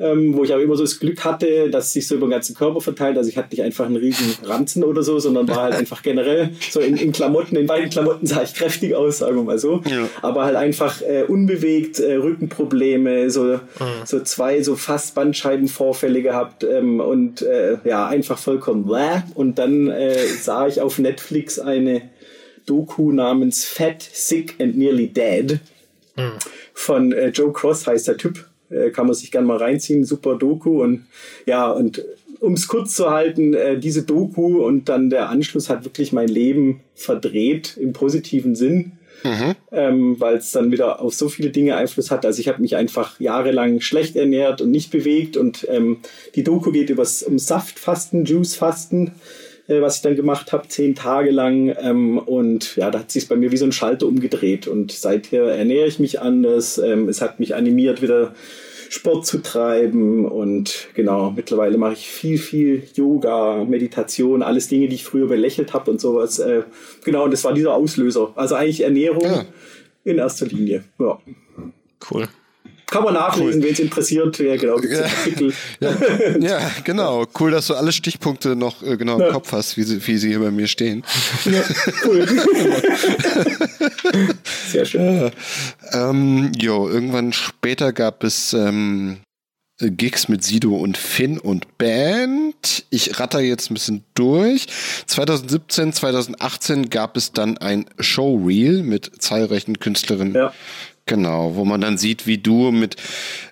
ähm, wo ich aber immer so das Glück hatte, dass es sich so über den ganzen Körper verteilt. Also ich hatte nicht einfach einen riesen Ranzen oder so, sondern war halt einfach generell so in, in Klamotten, in beiden Klamotten sah ich kräftig aus, sagen wir mal so. Ja. Aber halt einfach äh, unbewegt, äh, Rückenprobleme, so, mhm. so zwei so fast Bandscheibenvorfälle gehabt ähm, und äh, ja, einfach vollkommen bläh. Und dann äh, sah ich auf Netflix eine Doku namens Fat, Sick and Nearly Dead. Mhm. Von äh, Joe Cross heißt der Typ. Äh, kann man sich gerne mal reinziehen, super Doku und ja, und um es kurz zu halten, äh, diese Doku und dann der Anschluss hat wirklich mein Leben verdreht im positiven Sinn. Mhm. Ähm, weil es dann wieder auf so viele Dinge Einfluss hat. Also ich habe mich einfach jahrelang schlecht ernährt und nicht bewegt und ähm, die Doku geht übers, um Saftfasten, Juicefasten äh, was ich dann gemacht habe, zehn Tage lang. Ähm, und ja, da hat sich bei mir wie so ein Schalter umgedreht. Und seither ernähre ich mich anders. Ähm, es hat mich animiert, wieder Sport zu treiben. Und genau, mittlerweile mache ich viel, viel Yoga, Meditation, alles Dinge, die ich früher belächelt habe und sowas. Äh, genau, und das war dieser Auslöser. Also eigentlich Ernährung ja. in erster Linie. Ja. Cool. Kann man nachlesen, cool. wen es interessiert. Ja, genau, ja, ja, ja, genau. Cool, dass du alle Stichpunkte noch äh, genau im ja. Kopf hast, wie sie, wie sie hier bei mir stehen. Ja, cool. Sehr schön. Ähm, jo, irgendwann später gab es ähm, Gigs mit Sido und Finn und Band. Ich ratter jetzt ein bisschen durch. 2017, 2018 gab es dann ein Showreel mit zahlreichen Künstlerinnen ja. Genau, wo man dann sieht, wie du mit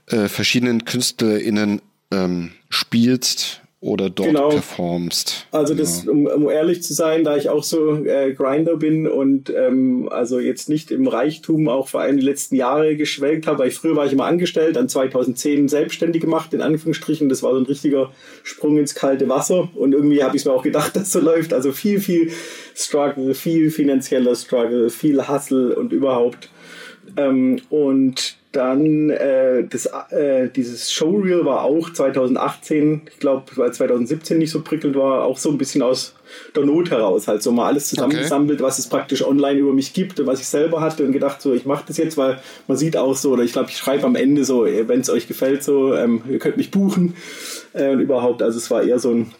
äh, verschiedenen KünstlerInnen ähm, spielst oder dort genau. performst. Also das, ja. um, um, ehrlich zu sein, da ich auch so äh, Grinder bin und ähm, also jetzt nicht im Reichtum auch vor allem die letzten Jahre geschwelgt habe, weil ich früher war ich immer angestellt, dann 2010 selbstständig gemacht, in Anführungsstrichen. Das war so ein richtiger Sprung ins kalte Wasser und irgendwie habe ich mir auch gedacht, dass so läuft. Also viel, viel Struggle, viel finanzieller Struggle, viel Hustle und überhaupt. Ähm, und dann äh, das, äh, dieses Showreel war auch 2018, ich glaube, weil 2017 nicht so prickelnd war, auch so ein bisschen aus der Not heraus. Halt so mal alles zusammengesammelt, okay. was es praktisch online über mich gibt und was ich selber hatte und gedacht, so ich mache das jetzt, weil man sieht auch so, oder ich glaube, ich schreibe am Ende so, wenn es euch gefällt, so, ähm, ihr könnt mich buchen äh, und überhaupt. Also es war eher so ein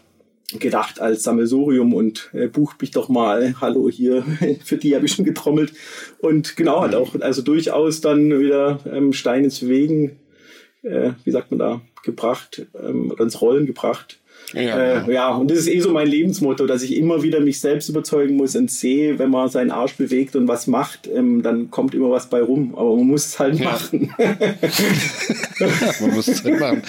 gedacht als Sammelsurium und äh, bucht mich doch mal. Hallo hier, für die habe ich schon getrommelt. Und genau, hat auch also durchaus dann wieder ähm, Stein ins Wegen, äh, wie sagt man da, gebracht ähm, oder ins Rollen gebracht. Ja, äh, ja, und das ist eh so mein Lebensmotto, dass ich immer wieder mich selbst überzeugen muss und sehe, wenn man seinen Arsch bewegt und was macht, ähm, dann kommt immer was bei rum. Aber man muss es halt ja. machen. man muss es halt machen.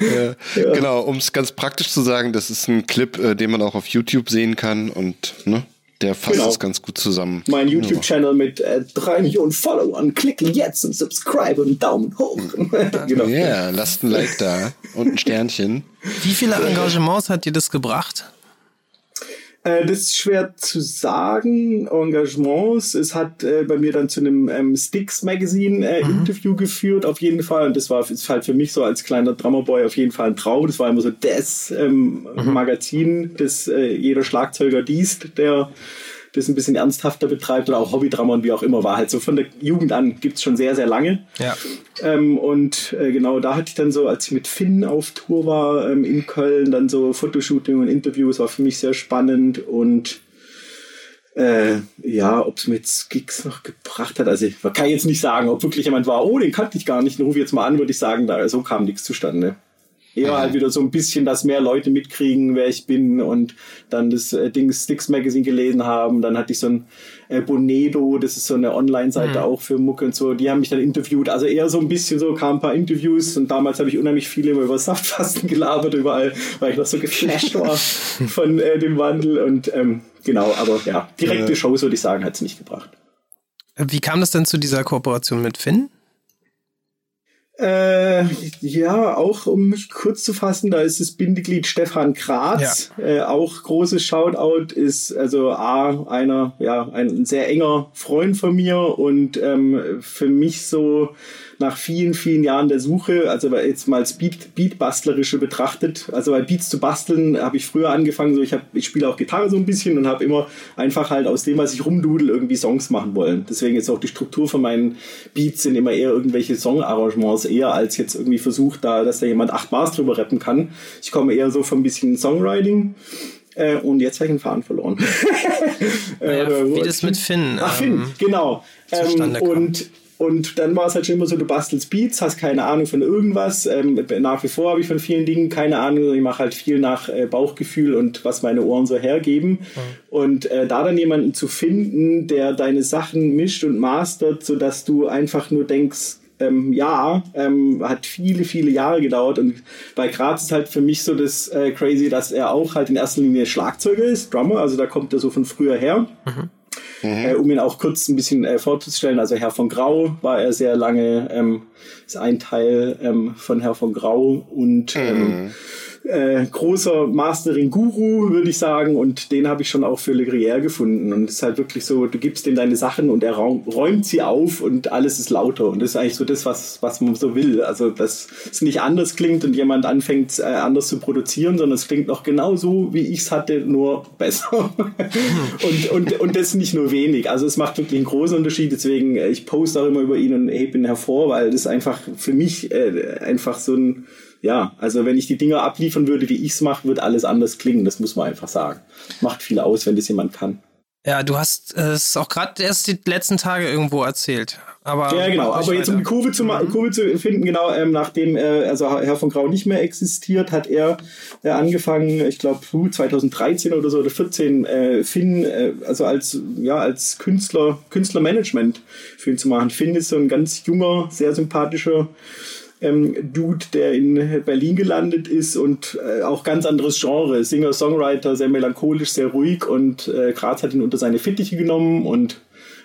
Äh, ja. Genau, um es ganz praktisch zu sagen, das ist ein Clip, äh, den man auch auf YouTube sehen kann und ne, der fasst genau. es ganz gut zusammen. Mein YouTube-Channel mit äh, drei Millionen Followern. Klicken jetzt und subscribe und Daumen hoch. genau. Ja, yeah, lasst ein Like da und ein Sternchen. Wie viele Engagements hat dir das gebracht? Äh, das ist schwer zu sagen. Engagements. Es hat äh, bei mir dann zu einem ähm, Sticks Magazine äh, mhm. Interview geführt, auf jeden Fall. Und das war ist halt für mich so als kleiner Drummerboy auf jeden Fall ein Traum. Das war immer so das ähm, mhm. Magazin, das äh, jeder Schlagzeuger liest, der das ein bisschen ernsthafter betreibt oder auch Hobbydrama und wie auch immer war. Halt so von der Jugend an gibt es schon sehr, sehr lange. Ja. Ähm, und äh, genau da hatte ich dann so, als ich mit Finn auf Tour war ähm, in Köln, dann so Fotoshooting und Interviews, war für mich sehr spannend und äh, ja, ob es mir jetzt Gigs noch gebracht hat. Also ich kann jetzt nicht sagen, ob wirklich jemand war, oh, den kannte ich gar nicht, den rufe ich jetzt mal an, würde ich sagen, da so kam nichts zustande. Eher halt wieder so ein bisschen, dass mehr Leute mitkriegen, wer ich bin und dann das äh, Ding Sticks Magazine gelesen haben. Dann hatte ich so ein äh, Bonedo, das ist so eine Online-Seite mhm. auch für Mucke und so. Die haben mich dann interviewt. Also eher so ein bisschen so, kamen ein paar Interviews und damals habe ich unheimlich viel immer über Saftfasten gelabert überall, weil ich noch so geflasht war von äh, dem Wandel und ähm, genau, aber ja, direkte Shows würde ich sagen, hat es nicht gebracht. Wie kam das denn zu dieser Kooperation mit Finn? Äh, ja, auch um mich kurz zu fassen, da ist das Bindeglied Stefan Kratz. Ja. Äh, auch großes Shoutout ist also A, einer, ja, ein sehr enger Freund von mir und ähm, für mich so nach vielen, vielen Jahren der Suche, also jetzt mal als Beat, Beatbastlerische betrachtet, also bei Beats zu basteln, habe ich früher angefangen, so ich, hab, ich spiele auch Gitarre so ein bisschen und habe immer einfach halt aus dem, was ich rumdudel, irgendwie Songs machen wollen. Deswegen ist auch die Struktur von meinen Beats sind immer eher irgendwelche Songarrangements, eher als jetzt irgendwie versucht, da, dass da jemand acht Bars drüber rappen kann. Ich komme eher so von ein bisschen Songwriting. Äh, und jetzt habe ich einen Faden verloren. Naja, äh, wie das mit Finn. Ach, Finn, ähm, genau. Ähm, und und dann war es halt schon immer so, du bastelst Beats, hast keine Ahnung von irgendwas. Ähm, nach wie vor habe ich von vielen Dingen keine Ahnung. Ich mache halt viel nach äh, Bauchgefühl und was meine Ohren so hergeben. Mhm. Und äh, da dann jemanden zu finden, der deine Sachen mischt und mastert, sodass du einfach nur denkst, ähm, ja, ähm, hat viele, viele Jahre gedauert. Und bei Graz ist halt für mich so das äh, Crazy, dass er auch halt in erster Linie Schlagzeuger ist, Drummer, also da kommt er so von früher her. Mhm. Mhm. Äh, um ihn auch kurz ein bisschen äh, vorzustellen, also Herr von Grau war er sehr lange, ähm, ist ein Teil ähm, von Herr von Grau und ähm, mhm äh, großer Mastering-Guru, würde ich sagen. Und den habe ich schon auch für Le Gruyère gefunden. Und es ist halt wirklich so, du gibst ihm deine Sachen und er räumt sie auf und alles ist lauter. Und das ist eigentlich so das, was, was man so will. Also, dass es nicht anders klingt und jemand anfängt, äh, anders zu produzieren, sondern es klingt noch genauso, wie ich es hatte, nur besser. und, und, und das nicht nur wenig. Also, es macht wirklich einen großen Unterschied. Deswegen, äh, ich poste auch immer über ihn und hebe ihn hervor, weil das einfach für mich äh, einfach so ein ja, also wenn ich die Dinger abliefern würde, wie ich es mache, wird alles anders klingen. Das muss man einfach sagen. Macht viel aus, wenn das jemand kann. Ja, du hast es auch gerade erst die letzten Tage irgendwo erzählt. Aber ja, genau. Aber jetzt um die Kurve zu, mhm. Kurve zu finden, genau, ähm, nachdem äh, also Herr von Grau nicht mehr existiert, hat er äh, angefangen, ich glaube 2013 oder so oder 14, äh, Finn, äh, also als ja als Künstler, Künstlermanagement für ihn zu machen. Finn ist so ein ganz junger, sehr sympathischer ähm, Dude, der in Berlin gelandet ist und äh, auch ganz anderes Genre. Singer-Songwriter, sehr melancholisch, sehr ruhig und äh, Graz hat ihn unter seine Fittiche genommen und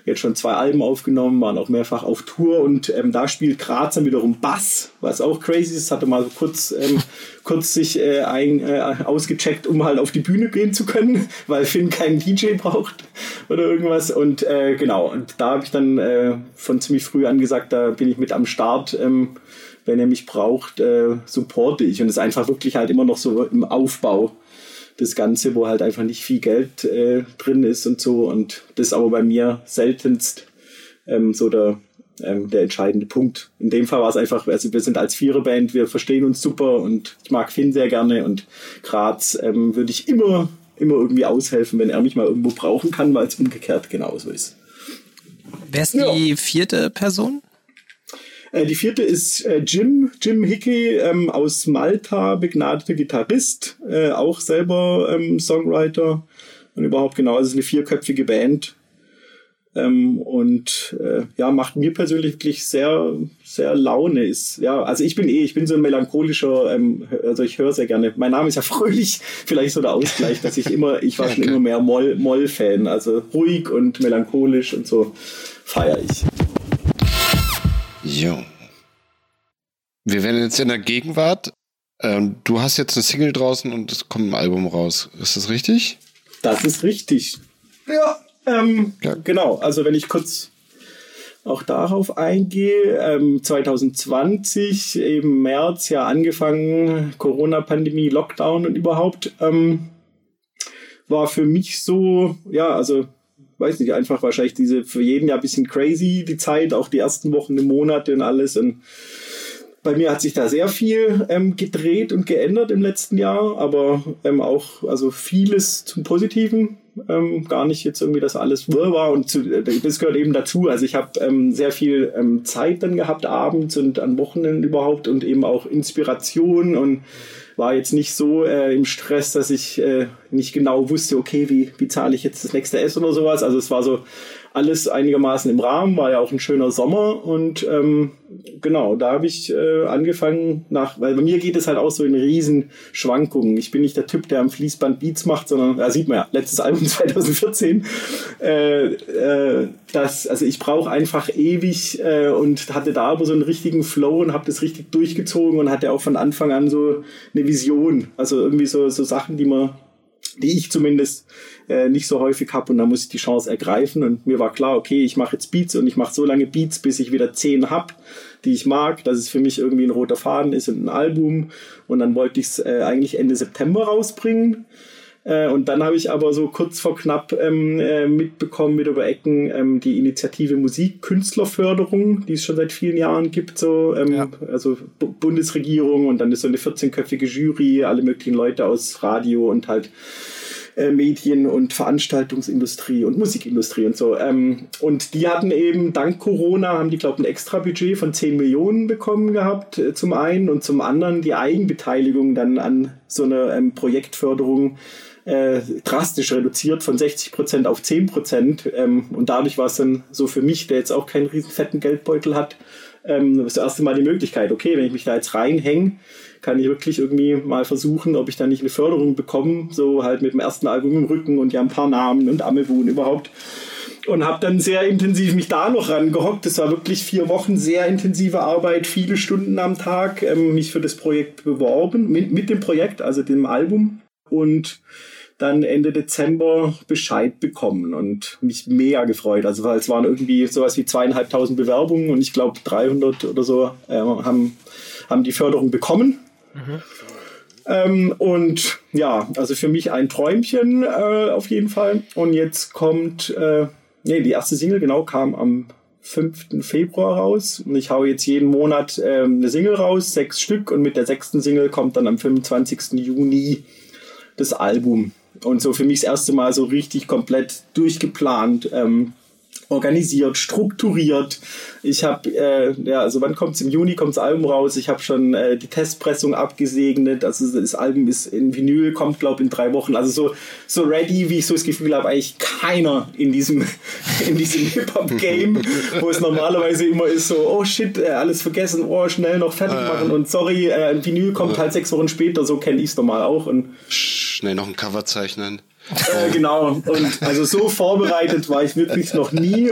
jetzt schon zwei Alben aufgenommen, waren auch mehrfach auf Tour und ähm, da spielt Graz dann wiederum Bass, was auch crazy ist. Hatte mal so kurz, ähm, kurz sich äh, ein, äh, ausgecheckt, um halt auf die Bühne gehen zu können, weil Finn keinen DJ braucht oder irgendwas. Und äh, genau, und da habe ich dann äh, von ziemlich früh an gesagt, da bin ich mit am Start. Ähm, wenn er mich braucht, äh, supporte ich. Und es ist einfach wirklich halt immer noch so im Aufbau das Ganze, wo halt einfach nicht viel Geld äh, drin ist und so. Und das ist aber bei mir seltenst ähm, so der, ähm, der entscheidende Punkt. In dem Fall war es einfach, also wir sind als Viererband, wir verstehen uns super und ich mag Finn sehr gerne und Graz ähm, würde ich immer, immer irgendwie aushelfen, wenn er mich mal irgendwo brauchen kann, weil es umgekehrt genauso ist. Wer ist die vierte Person? Äh, die vierte ist äh, Jim, Jim Hickey ähm, aus Malta, begnadeter Gitarrist, äh, auch selber ähm, Songwriter und überhaupt genau, es ist eine vierköpfige Band. Ähm, und äh, ja, macht mir persönlich wirklich sehr, sehr Laune. Ist, ja, also ich bin eh, ich bin so ein melancholischer, ähm, also ich höre sehr gerne. Mein Name ist ja fröhlich, vielleicht so der Ausgleich, dass ich immer, ich war schon immer mehr Moll-Fan, also ruhig und melancholisch und so feiere ich. Jo. Wir werden jetzt in der Gegenwart. Ähm, du hast jetzt eine Single draußen und es kommt ein Album raus. Ist das richtig? Das ist richtig. Ja, ähm, ja. genau. Also wenn ich kurz auch darauf eingehe, ähm, 2020, eben März, ja angefangen, Corona-Pandemie, Lockdown und überhaupt, ähm, war für mich so, ja, also weiß nicht, einfach wahrscheinlich diese für jeden ja ein bisschen crazy, die Zeit, auch die ersten Wochen, und Monate und alles. Und bei mir hat sich da sehr viel ähm, gedreht und geändert im letzten Jahr, aber ähm, auch also vieles zum Positiven. Ähm, gar nicht jetzt irgendwie, dass alles wirr war und zu, äh, das gehört eben dazu. Also ich habe ähm, sehr viel ähm, Zeit dann gehabt abends und an Wochenenden überhaupt und eben auch Inspiration und war jetzt nicht so äh, im Stress, dass ich äh, nicht genau wusste, okay, wie, wie zahle ich jetzt das nächste Essen oder sowas. Also es war so alles einigermaßen im Rahmen, war ja auch ein schöner Sommer und ähm, genau, da habe ich äh, angefangen nach, weil bei mir geht es halt auch so in riesen Schwankungen. Ich bin nicht der Typ, der am Fließband Beats macht, sondern, da sieht man ja, letztes Album 2014, äh, äh, das, also ich brauche einfach ewig äh, und hatte da aber so einen richtigen Flow und habe das richtig durchgezogen und hatte auch von Anfang an so eine Vision, also irgendwie so, so Sachen, die man die ich zumindest äh, nicht so häufig habe und da muss ich die Chance ergreifen. Und mir war klar, okay, ich mache jetzt Beats und ich mache so lange Beats, bis ich wieder zehn hab, die ich mag, dass es für mich irgendwie ein roter Faden ist und ein Album. Und dann wollte ich es äh, eigentlich Ende September rausbringen. Äh, und dann habe ich aber so kurz vor knapp ähm, äh, mitbekommen mit über Ecken ähm, die Initiative Musikkünstlerförderung, die es schon seit vielen Jahren gibt, so ähm, ja. also B Bundesregierung und dann ist so eine 14-köpfige Jury, alle möglichen Leute aus Radio und halt äh, Medien und Veranstaltungsindustrie und Musikindustrie und so. Ähm, und die hatten eben dank Corona, haben die, glaube ich, ein extra Budget von 10 Millionen bekommen gehabt, äh, zum einen und zum anderen die Eigenbeteiligung dann an so einer ähm, Projektförderung äh, drastisch reduziert von 60 Prozent auf 10 Prozent. Ähm, und dadurch war es dann so für mich, der jetzt auch keinen riesen fetten Geldbeutel hat, ähm, das erste Mal die Möglichkeit, okay, wenn ich mich da jetzt reinhänge, kann ich wirklich irgendwie mal versuchen, ob ich da nicht eine Förderung bekomme, so halt mit dem ersten Album im Rücken und ja ein paar Namen und Amewu und überhaupt. Und habe dann sehr intensiv mich da noch rangehockt. Das war wirklich vier Wochen sehr intensive Arbeit, viele Stunden am Tag, ähm, mich für das Projekt beworben, mit, mit dem Projekt, also dem Album. Und dann Ende Dezember Bescheid bekommen und mich mega gefreut. Also es waren irgendwie sowas wie zweieinhalbtausend Bewerbungen und ich glaube 300 oder so äh, haben, haben die Förderung bekommen. Mhm. Ähm, und ja, also für mich ein Träumchen äh, auf jeden Fall. Und jetzt kommt, äh, nee, die erste Single genau kam am 5. Februar raus und ich haue jetzt jeden Monat äh, eine Single raus, sechs Stück und mit der sechsten Single kommt dann am 25. Juni das Album. Und so für mich das erste Mal so richtig komplett durchgeplant. Ähm, organisiert, strukturiert. Ich habe, äh, ja, also wann kommt's im Juni kommt das Album raus. Ich habe schon äh, die Testpressung abgesegnet. Also das Album ist in Vinyl, kommt glaube in drei Wochen. Also so so ready, wie ich so das Gefühl habe, eigentlich keiner in diesem in diesem Hip Hop Game, wo es normalerweise immer ist so, oh shit, äh, alles vergessen, oh schnell noch fertig machen und sorry, äh, Vinyl kommt halt sechs Wochen später. So kenne ich es normal auch und schnell noch ein Cover zeichnen. Äh, genau. Und also so vorbereitet war ich wirklich noch nie.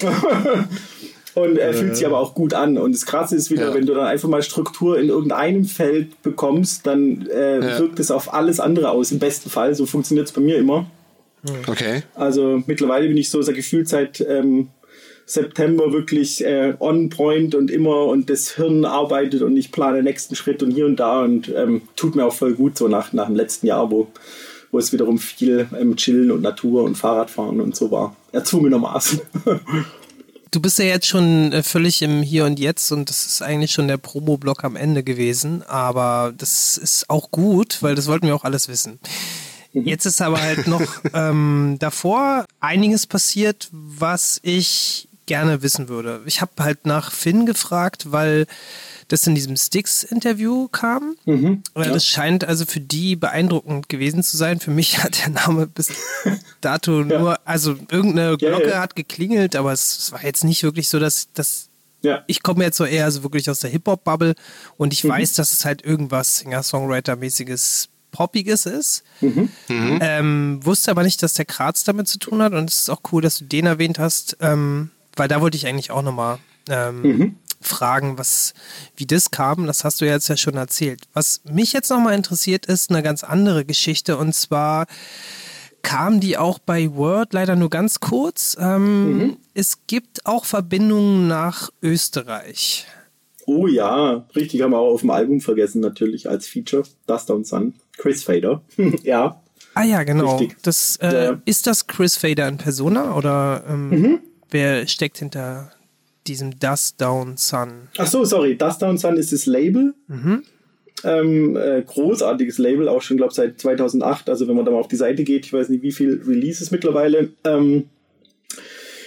Und er fühlt sich aber auch gut an. Und das Krasse ist wieder, ja. wenn du dann einfach mal Struktur in irgendeinem Feld bekommst, dann äh, ja. wirkt es auf alles andere aus. Im besten Fall. So funktioniert es bei mir immer. Okay. Also mittlerweile bin ich so sehr gefühlt seit ähm, September wirklich äh, on point und immer und das Hirn arbeitet und ich plane den nächsten Schritt und hier und da und ähm, tut mir auch voll gut so nach, nach dem letzten Jahr, wo wo es wiederum viel ähm, Chillen und Natur und Fahrradfahren und so war. Erzwungenermaßen. Du bist ja jetzt schon äh, völlig im Hier und Jetzt und das ist eigentlich schon der Promo-Block am Ende gewesen, aber das ist auch gut, weil das wollten wir auch alles wissen. Mhm. Jetzt ist aber halt noch ähm, davor einiges passiert, was ich gerne wissen würde. Ich habe halt nach Finn gefragt, weil das in diesem Sticks-Interview kam. Mhm, ja. Das scheint also für die beeindruckend gewesen zu sein. Für mich hat der Name bis dato ja. nur, also irgendeine Glocke ja, hat geklingelt, aber es, es, war jetzt nicht wirklich so, dass, dass ich komme jetzt so eher so wirklich aus der Hip-Hop-Bubble und ich mhm. weiß, dass es halt irgendwas Singer-Songwriter-mäßiges Poppiges ist. Mhm. Mhm. Ähm, wusste aber nicht, dass der Kratz damit zu tun hat und es ist auch cool, dass du den erwähnt hast, ähm, weil da wollte ich eigentlich auch nochmal ähm, mhm fragen, was, wie das kam. Das hast du jetzt ja schon erzählt. Was mich jetzt nochmal interessiert, ist eine ganz andere Geschichte und zwar kam die auch bei Word leider nur ganz kurz. Ähm, mhm. Es gibt auch Verbindungen nach Österreich. Oh ja, richtig, haben wir auch auf dem Album vergessen, natürlich als Feature. Dust Down Sun, Chris Fader. ja. Ah ja, genau. Richtig. Das, äh, ja. Ist das Chris Fader in Persona oder ähm, mhm. wer steckt hinter diesem Dust Down Sun. Ach so, sorry. Dust Down Sun ist das Label. Mhm. Ähm, äh, großartiges Label, auch schon, glaube seit 2008. Also, wenn man da mal auf die Seite geht, ich weiß nicht, wie viel Releases mittlerweile. Ähm,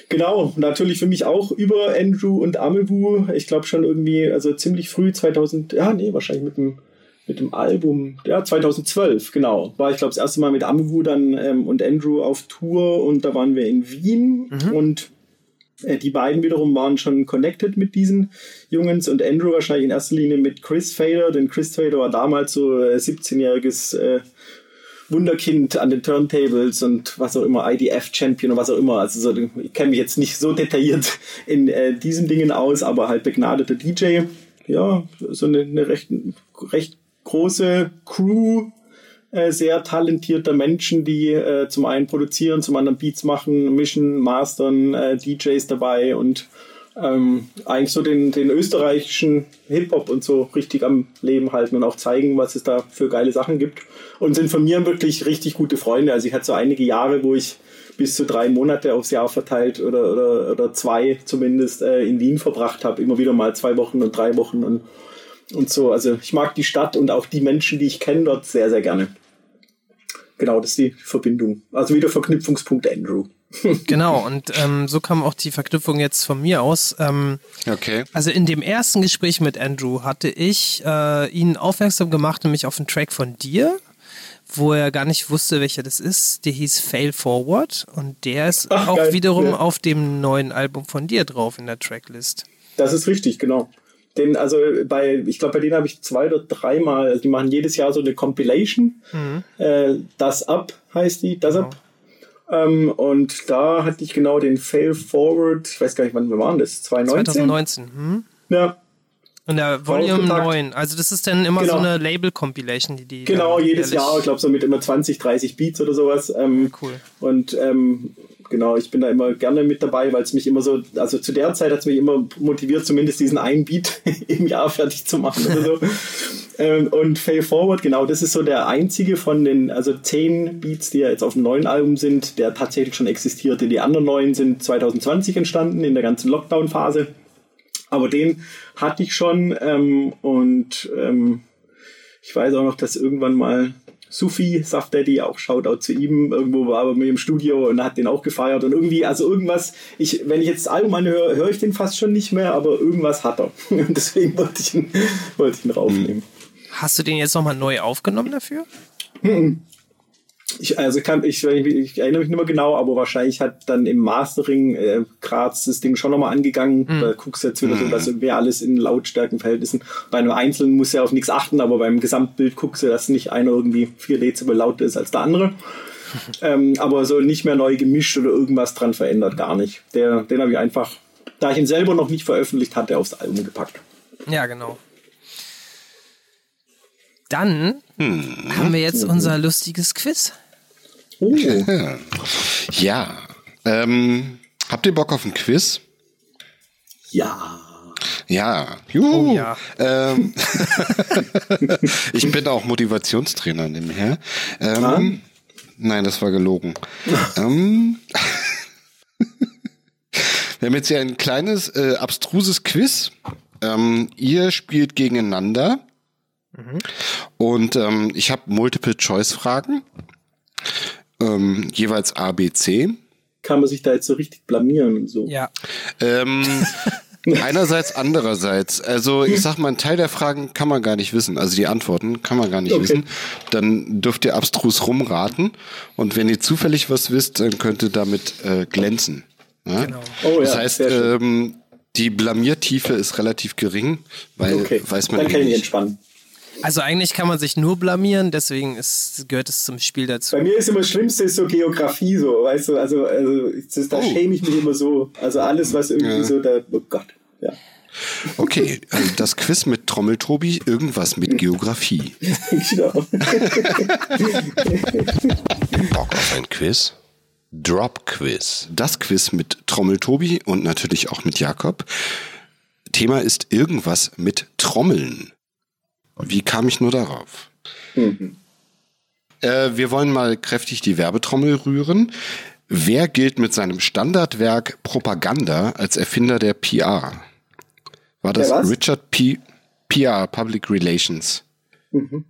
genau, natürlich für mich auch über Andrew und Amewu. Ich glaube schon irgendwie, also ziemlich früh, 2000, ja, nee, wahrscheinlich mit dem mit dem Album, ja, 2012, genau. War ich glaube das erste Mal mit Amewu dann ähm, und Andrew auf Tour und da waren wir in Wien mhm. und die beiden wiederum waren schon connected mit diesen Jungs und Andrew wahrscheinlich in erster Linie mit Chris Fader, denn Chris Fader war damals so äh, 17-jähriges äh, Wunderkind an den Turntables und was auch immer, IDF-Champion und was auch immer. Also so, ich kenne mich jetzt nicht so detailliert in äh, diesen Dingen aus, aber halt begnadeter DJ. Ja, so eine, eine recht, recht große Crew äh, sehr talentierter Menschen, die äh, zum einen produzieren, zum anderen Beats machen, mischen, mastern, äh, DJs dabei und ähm, eigentlich so den, den österreichischen Hip-Hop und so richtig am Leben halten und auch zeigen, was es da für geile Sachen gibt. Und sind von mir wirklich richtig gute Freunde. Also ich hatte so einige Jahre, wo ich bis zu drei Monate aufs Jahr verteilt oder, oder, oder zwei zumindest äh, in Wien verbracht habe. Immer wieder mal zwei Wochen und drei Wochen und und so. Also ich mag die Stadt und auch die Menschen, die ich kenne dort sehr, sehr gerne. Genau, das ist die Verbindung. Also wieder Verknüpfungspunkt Andrew. genau, und ähm, so kam auch die Verknüpfung jetzt von mir aus. Ähm, okay. Also in dem ersten Gespräch mit Andrew hatte ich äh, ihn aufmerksam gemacht, nämlich auf einen Track von dir, wo er gar nicht wusste, welcher das ist. Der hieß Fail Forward und der ist Ach, auch geil. wiederum ja. auf dem neuen Album von dir drauf in der Tracklist. Das ist richtig, genau. Den, also bei, ich glaube, bei denen habe ich zwei oder dreimal, also die machen jedes Jahr so eine Compilation. Mhm. Äh, das Up heißt die, das genau. Up. Ähm, und da hatte ich genau den Fail Forward, ich weiß gar nicht, wann wir waren das, 2019? 2019. Hm? Ja. Und der Volume 9, also das ist dann immer genau. so eine Label-Compilation, die die. Genau, jedes Jahr, ich glaube so mit immer 20, 30 Beats oder sowas. Ähm, cool. Und ähm, genau, ich bin da immer gerne mit dabei, weil es mich immer so, also zu der Zeit hat es mich immer motiviert, zumindest diesen einen Beat im Jahr fertig zu machen oder so. ähm, und Fail Forward, genau, das ist so der einzige von den, also zehn Beats, die ja jetzt auf dem neuen Album sind, der tatsächlich schon existierte. Die anderen neun sind 2020 entstanden, in der ganzen Lockdown-Phase. Aber den hatte ich schon ähm, und ähm, ich weiß auch noch, dass irgendwann mal Sufi, Saft Daddy, auch Shoutout zu ihm, irgendwo war er mit im Studio und hat den auch gefeiert und irgendwie, also irgendwas, ich, wenn ich jetzt das Album anhöre, höre ich den fast schon nicht mehr, aber irgendwas hat er. Und deswegen wollte ich ihn, wollte ich ihn raufnehmen. Hast du den jetzt nochmal neu aufgenommen dafür? Mhm. Ich, also kann, ich, ich, erinnere mich nicht mehr genau, aber wahrscheinlich hat dann im Mastering äh, Graz das Ding schon nochmal angegangen. Mhm. Da guckst du jetzt wieder so, dass irgendwie alles in Lautstärkenverhältnissen. Bei einem Einzelnen muss ja auf nichts achten, aber beim Gesamtbild guckst du, dass nicht einer irgendwie 4 Dezibel lauter ist als der andere. ähm, aber so nicht mehr neu gemischt oder irgendwas dran verändert, gar nicht. Der, den habe ich einfach, da ich ihn selber noch nicht veröffentlicht hatte, aufs Album gepackt. Ja, genau. Dann hm. haben wir jetzt unser lustiges Quiz. Oh. Ja. Ähm, habt ihr Bock auf ein Quiz? Ja. Ja, Juhu. Oh, ja. Ähm, ich bin auch Motivationstrainer nebenher. Ähm, nein, das war gelogen. ähm, wir haben jetzt hier ein kleines, äh, abstruses Quiz. Ähm, ihr spielt gegeneinander. Mhm. Und ähm, ich habe Multiple-Choice-Fragen. Ähm, jeweils A, B, C. Kann man sich da jetzt so richtig blamieren und so? Ja. Ähm, einerseits, andererseits. Also ich sag mal, ein Teil der Fragen kann man gar nicht wissen. Also die Antworten kann man gar nicht okay. wissen. Dann dürft ihr abstrus rumraten. Und wenn ihr zufällig was wisst, dann könnt ihr damit äh, glänzen. Ja? Genau. Oh, das ja, heißt, ähm, die Blamiertiefe ist relativ gering, weil okay. weiß man dann kann ich nicht. entspannen. Also eigentlich kann man sich nur blamieren, deswegen ist, gehört es zum Spiel dazu. Bei mir ist immer das Schlimmste ist so Geografie, so, weißt du, also, also das, da oh. schäme ich mich immer so. Also alles, was irgendwie ja. so da, oh Gott, ja. Okay, also das Quiz mit Trommeltobi, irgendwas mit Geografie. genau. Bock auf ein Quiz? Drop Quiz. Das Quiz mit Trommeltobi und natürlich auch mit Jakob. Thema ist irgendwas mit Trommeln. Wie kam ich nur darauf? Mhm. Äh, wir wollen mal kräftig die Werbetrommel rühren. Wer gilt mit seinem Standardwerk Propaganda als Erfinder der PR? War das Richard P. PR, Public Relations? Mhm.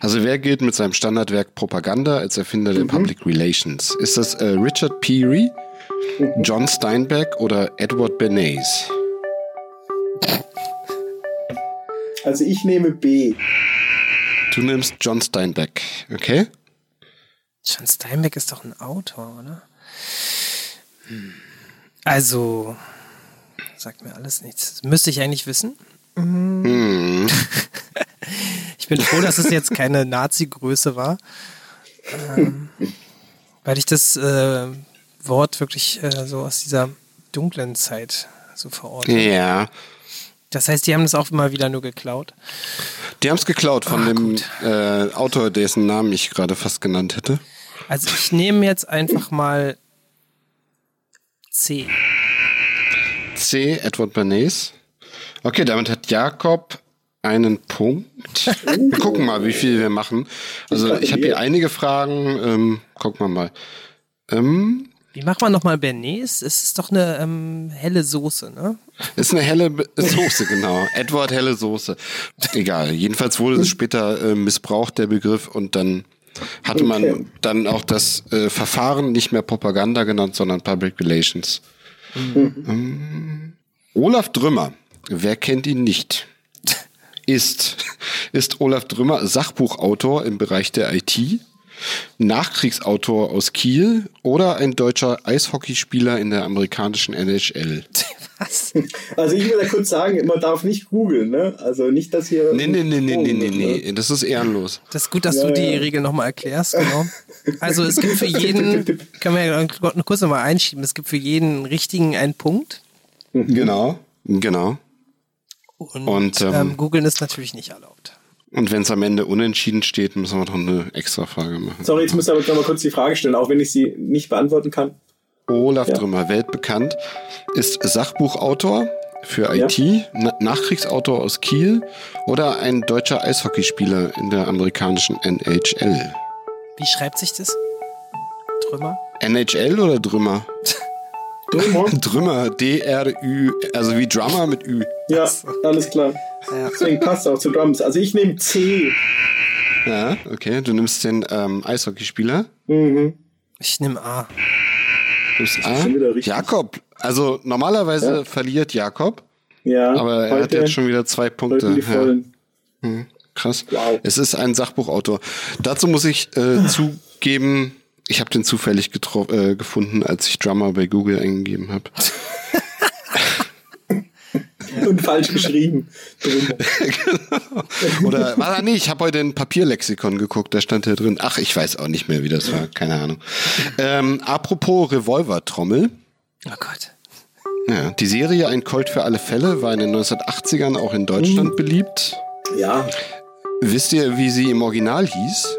Also wer gilt mit seinem Standardwerk Propaganda als Erfinder mhm. der Public Relations? Ist das äh, Richard Peary, mhm. John Steinbeck oder Edward Bernays? Also ich nehme B. Du nimmst John Steinbeck, okay? John Steinbeck ist doch ein Autor, oder? Hm. Also, sagt mir alles nichts. Müsste ich eigentlich wissen. Hm. Ich bin froh, dass es jetzt keine Nazi-Größe war. Ähm, weil ich das äh, Wort wirklich äh, so aus dieser dunklen Zeit so verordne. Ja. Das heißt, die haben das auch immer wieder nur geklaut. Die haben es geklaut von Ah, dem äh, Autor, dessen Namen ich gerade fast genannt hätte. Also ich nehme jetzt einfach mal C. C. Edward Bernays. Okay, damit hat Jakob einen Punkt. Wir gucken mal, wie viel wir machen. Also ich habe hier einige Fragen. Ähm, gucken wir mal. Ähm, Wie macht man nochmal Bernays? Es ist doch eine ähm, helle Soße, ne? ist eine helle Soße, genau. Edward helle Soße. Egal. Jedenfalls wurde es später äh, missbraucht, der Begriff, und dann hatte man Okay. dann auch das äh, Verfahren nicht mehr Propaganda genannt, sondern Public Relations. Ähm, Olaf Drümmer, wer kennt ihn nicht? Ist, ist Olaf Drümmer Sachbuchautor im Bereich der IT, Nachkriegsautor aus Kiel oder ein deutscher Eishockeyspieler in der amerikanischen NHL? Was? Also ich will da kurz sagen, man darf nicht googeln, ne? Also nicht, dass hier... Nee, nee, nee, nee, nee, nee, ne? nee, das ist ehrenlos. Das ist gut, dass Ja, du die ja. Regel nochmal erklärst, genau. Also es gibt für jeden, können wir ja noch kurz nochmal einschieben, es gibt für jeden richtigen einen Punkt. Genau, genau. Und, Und, ähm, ähm, googeln ist natürlich nicht erlaubt. Und wenn es am Ende unentschieden steht, müssen wir noch eine extra Frage machen. Sorry, jetzt muss ich aber noch mal kurz die Frage stellen, auch wenn ich sie nicht beantworten kann. Olaf Ja. Drümmer, weltbekannt, ist Sachbuchautor für Ja. IT, Na Nachkriegsautor aus Kiel oder ein deutscher Eishockeyspieler in der amerikanischen NHL. Wie schreibt sich das? Trümmer? NHL oder Drümmer? Drummer? Drümmer, D-R-Ü, also wie Drummer mit Ü. Ja, alles klar. Ja. Deswegen passt auch zu Drums. Also ich nehme C. Ja, okay, du nimmst den ähm, Eishockeyspieler. Mhm. Ich nehme A. Du nimmst A. schon wieder richtig. Jakob, also normalerweise Ja. verliert Jakob, Ja, aber er hat jetzt schon wieder zwei Punkte. Ja. vollen. Krass. Wow. Es ist ein Sachbuchautor. Dazu muss ich äh, zugeben, ich habe den zufällig äh, gefunden, als ich Drummer bei Google eingegeben habe. Und falsch geschrieben. Drum. Oder war nee, ich habe heute ein Papierlexikon geguckt, da stand hier drin. Ach, ich weiß auch nicht mehr, wie das war, keine Ahnung. Ähm, apropos Revolvertrommel. Oh Gott. Ja, die Serie Ein Colt für alle Fälle war in den 1980ern auch in Deutschland beliebt. Ja, Wisst ihr, wie sie im Original hieß?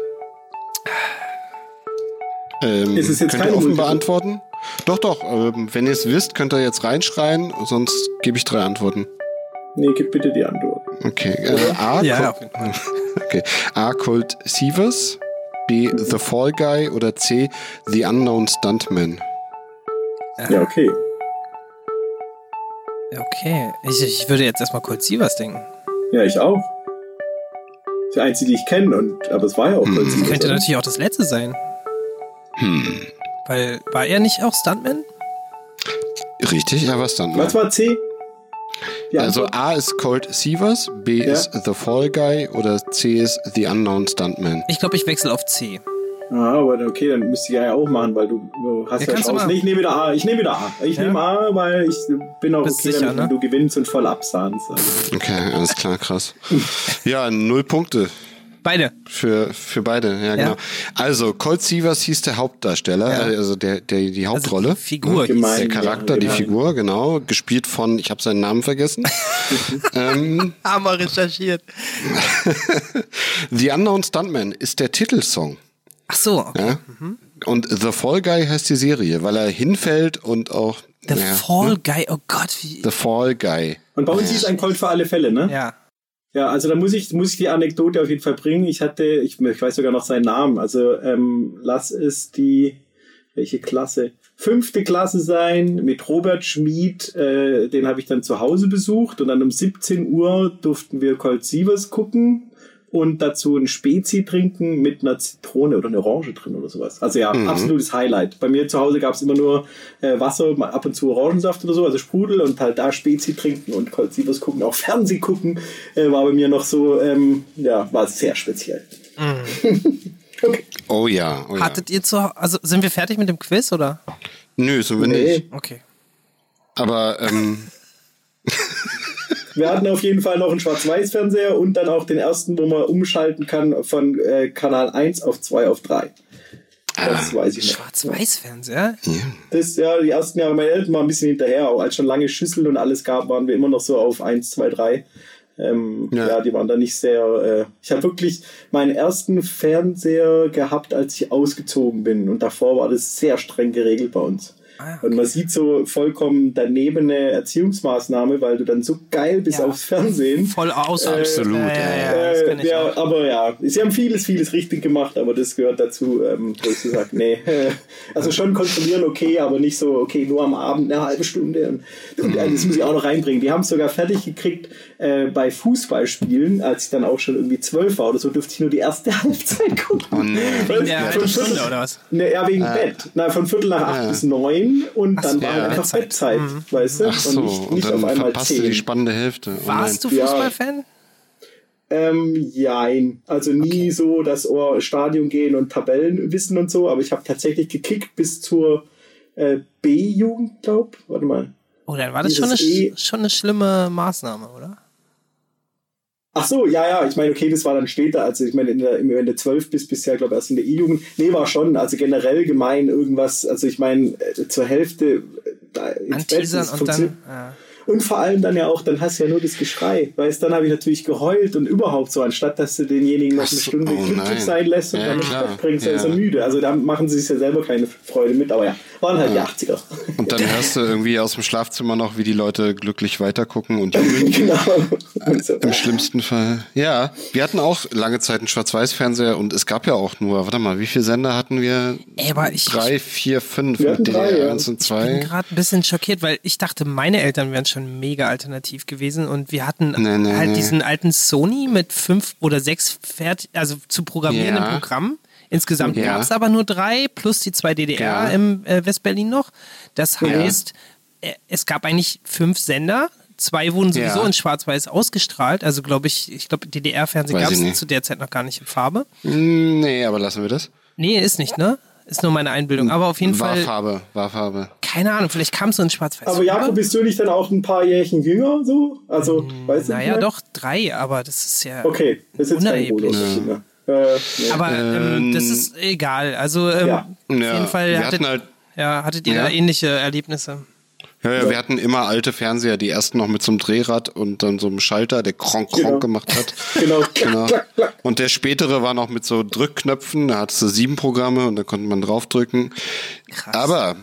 Ähm, Ist es jetzt könnt ihr offen Multiple? beantworten? Doch, doch. Ähm, wenn ihr es wisst, könnt ihr jetzt reinschreien, sonst gebe ich drei Antworten. nee, gib bitte die Antwort. Okay. Äh, A, Ja, Col- Fall. okay. A. Colt Sievers, B. The Fall Guy oder C. The Unknown Stuntman. Ja, okay. Okay. Ich, ich würde jetzt erstmal kurz Sievers denken. Ja, ich auch. Die einzige, die ich kenne, und aber es war ja auch Hm. kurz. Könnte natürlich auch das letzte sein. Hm. Weil, war er nicht auch Stuntman? Richtig, er war Stuntman. Was war C? Die Also Antwort? A ist Colt Sievers, B Ja. ist The Fall Guy oder C ist The Unknown Stuntman. Ich glaube, ich wechsle auf C. Ah, aber okay, dann müsste ich ja auch machen, weil du, du hast Ja, ja, machen. Nee, ich nehme wieder A. Ich nehme wieder A. Ich Ja? nehme A, weil ich bin auch Bist okay, sicher, damit, ne? wenn du gewinnst und voll absahnst. Also. Okay, alles klar, krass. Ja, null Punkte Beide. für, für beide, ja, genau. Also, Colt Sievers hieß der Hauptdarsteller, Ja. also der, der, die Also Hauptrolle. die Figur. Gemein. der Charakter, ja, die. Figur, genau, gespielt von, ich habe seinen Namen vergessen. ähm, Hammer recherchiert. The Unknown Stuntman ist der Titelsong. Ach so. Okay. Ja? Und The Fall Guy heißt die Serie, weil er hinfällt und auch The Fall ne? Guy. Oh Gott, wie. The Fall Guy. Und bei uns hieß ein Colt für alle Fälle, ne? ja. Ja, also da muss ich, muss ich die Anekdote auf jeden Fall bringen. Ich hatte, ich, ich weiß sogar noch seinen Namen. Also ähm, lass es die, welche Klasse? Fünfte Klasse sein mit Robert Schmid. Äh, den habe ich dann zu Hause besucht und dann um 17 Uhr durften wir Colt Sievers gucken. Und dazu ein Spezi trinken mit einer Zitrone oder einer Orange drin oder sowas. Also ja, Mhm. absolutes Highlight. Bei mir zu Hause gab es immer nur äh, Wasser, mal ab und zu Orangensaft oder so, also Sprudel und halt da Spezi trinken und Colt Sievers gucken, auch Fernseh gucken, äh, war bei mir noch so, ähm, ja, war sehr speziell. okay. Oh ja, oh ja. Hattet ihr zu also sind wir fertig mit dem Quiz oder? Nö, so bin Nee. ich. Okay. Aber ähm, Wir hatten auf jeden Fall noch einen Schwarz-Weiß-Fernseher und dann auch den ersten, wo man umschalten kann von äh, Kanal 1 auf 2 auf 3. Das weiß ich noch. Schwarz-Weiß-Fernseher? Das, ja, die ersten Jahre, meine Eltern waren ein bisschen hinterher, auch als schon lange Schüsseln und alles gab, waren wir immer noch so auf 1, 2, 3. Ähm, Ja. ja. die waren da nicht sehr. Äh, ich habe wirklich meinen ersten Fernseher gehabt, als ich ausgezogen bin. Und davor war das sehr streng geregelt bei uns. Ah, Und man sieht so vollkommen daneben eine Erziehungsmaßnahme, weil du dann so geil bist Ja. aufs Fernsehen. Voll aus. Absolut, Ja, ja, ja, Äh, ja, auch. aber ja, sie haben vieles, vieles richtig gemacht, aber das gehört dazu, ähm, wo ich so sage, nee. äh, Also schon kontrollieren, okay, aber nicht so, okay, nur am Abend eine halbe Stunde. Und, und äh, das muss ich auch noch reinbringen. Die haben es sogar fertig gekriegt äh, bei Fußballspielen, als ich dann auch schon irgendwie zwölf war oder so, durfte ich nur die erste Halbzeit gucken. Oh nee. In der Viertel- Stunde oder was? Ne, ja, wegen Bett. Na, von Viertel nach acht Ja. bis neun und dann so, war ja, einfach Bettzeit. Bettzeit, weißt du? ach so, und nicht, und nicht dann auf einmal verpasst du zehn. die spannende Hälfte. Oh Warst du. Ja. Fußballfan? Ähm, jein. Also nie so das Ohr Stadion gehen und Tabellen wissen und so, aber ich habe tatsächlich gekickt bis zur äh, B-Jugend, glaub. Warte mal. Oh, dann war das schon eine, E- schon eine schlimme Maßnahme, oder? Ach so, ja, ja, ich meine, okay, das war dann später, also ich meine, in der, wenn du zwölf bist, bisher, glaube ich, erst in der E-Jugend. Nee, war schon, also generell gemein irgendwas, also ich meine, äh, zur Hälfte äh, da ins Bett, und funktioniert- dann. Ja. Und vor allem dann ja auch, dann hast du ja nur das Geschrei. Weißt dann habe ich natürlich geheult und überhaupt so, anstatt dass du denjenigen noch eine so, Stunde oh glücklich nein. sein lässt und Ja, dann bringst, dann ist er Ja. müde. Also da machen sie sich ja selber keine Freude mit, aber ja, waren halt die 80er. Und dann hörst du irgendwie aus dem Schlafzimmer noch, wie die Leute glücklich weitergucken und jubeln. genau. Und so. Im schlimmsten Fall. Ja, wir hatten auch lange Zeit einen Schwarz-Weiß-Fernseher und es gab ja auch nur, warte mal, wie viele Sender hatten wir? Ey, aber ich, Drei, vier, fünf Wir mit DDR ja. 1 und ich bin 2. gerade ein bisschen schockiert, weil ich dachte, meine Eltern wären schon mega alternativ gewesen und wir hatten Nee, nee, halt nee. diesen alten Sony mit fünf oder sechs fertig, also zu programmierenden Ja. Programmen. Insgesamt Ja. gab es aber nur drei plus die zwei DDR Ja. im äh, Westberlin noch. Das heißt, äh, es gab eigentlich fünf Sender. Zwei wurden sowieso Ja. in Schwarz-Weiß ausgestrahlt. Also glaube ich, ich glaube, DDR-Fernsehen gab es zu der Zeit noch gar nicht in Farbe. Hm, Nee, aber lassen wir das. Nee, ist nicht, ne? Ist nur meine Einbildung. Aber auf jeden War Fall, Farbe, war Farbe. keine Ahnung, vielleicht kam es so in Schwarz-Weiß. Aber Jakob, bist du nicht dann auch ein paar Jährchen jünger so? Also, weißt du? Naja, doch, drei, aber das ist ja. Okay, das ist jetzt Unerheblich. mehr. Äh, nee. Aber ähm, Ähm, das ist egal. Also ähm, Ja. auf Ja, jeden Fall hattet, halt- ja, hattet ihr Ja. da ähnliche Erlebnisse. Ja, ja, wir hatten immer alte Fernseher, die ersten noch mit so einem Drehrad und dann so einem Schalter, der kronk kronk Genau. gemacht hat. Genau. genau. Und der spätere war noch mit so Drückknöpfen, da hattest du sieben Programme und da konnte man draufdrücken. Krass. Aber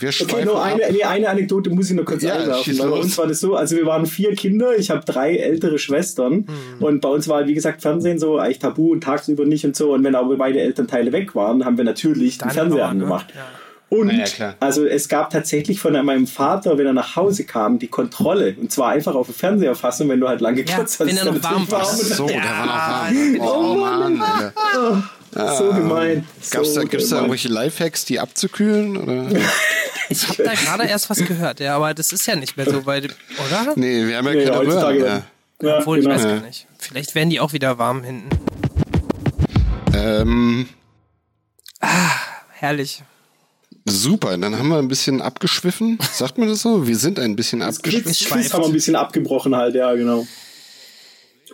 wir Okay, nur ab. eine, nee, eine Anekdote muss ich noch kurz Ja, einwerfen. bei uns war das so, also wir waren vier Kinder, ich habe drei ältere Schwestern Mhm. und bei uns war, wie gesagt, Fernsehen so eigentlich tabu und tagsüber nicht und so. Und wenn aber beide Elternteile weg waren, haben wir natürlich Dann den Fernseher aber, ne? angemacht. Ja. Und ja, also es gab tatsächlich von meinem Vater, wenn er nach Hause kam, die Kontrolle. Und zwar einfach auf den Fernseher fassen, wenn du halt lang gekürzt Ja, hast. wenn er noch warm war. Ach so, der war noch warm. Oh, Mann. Alter. So gemein. Gab's so da, gibt's da gemein. irgendwelche Lifehacks, die abzukühlen? Oder? Ich habe da gerade erst was gehört, ja, aber das ist ja nicht mehr so weit, oder? Nee, wir haben ja Nee, keine Röhren mehr. Ja, Obwohl, genau. ich weiß gar nicht. Vielleicht werden die auch wieder warm hinten. Ähm, Herrlich. super, dann haben wir ein bisschen abgeschwiffen. Sagt man das so? Wir sind ein bisschen Quiz, abgeschwiffen. Quiz schweift. haben wir ein bisschen abgebrochen halt, ja, genau.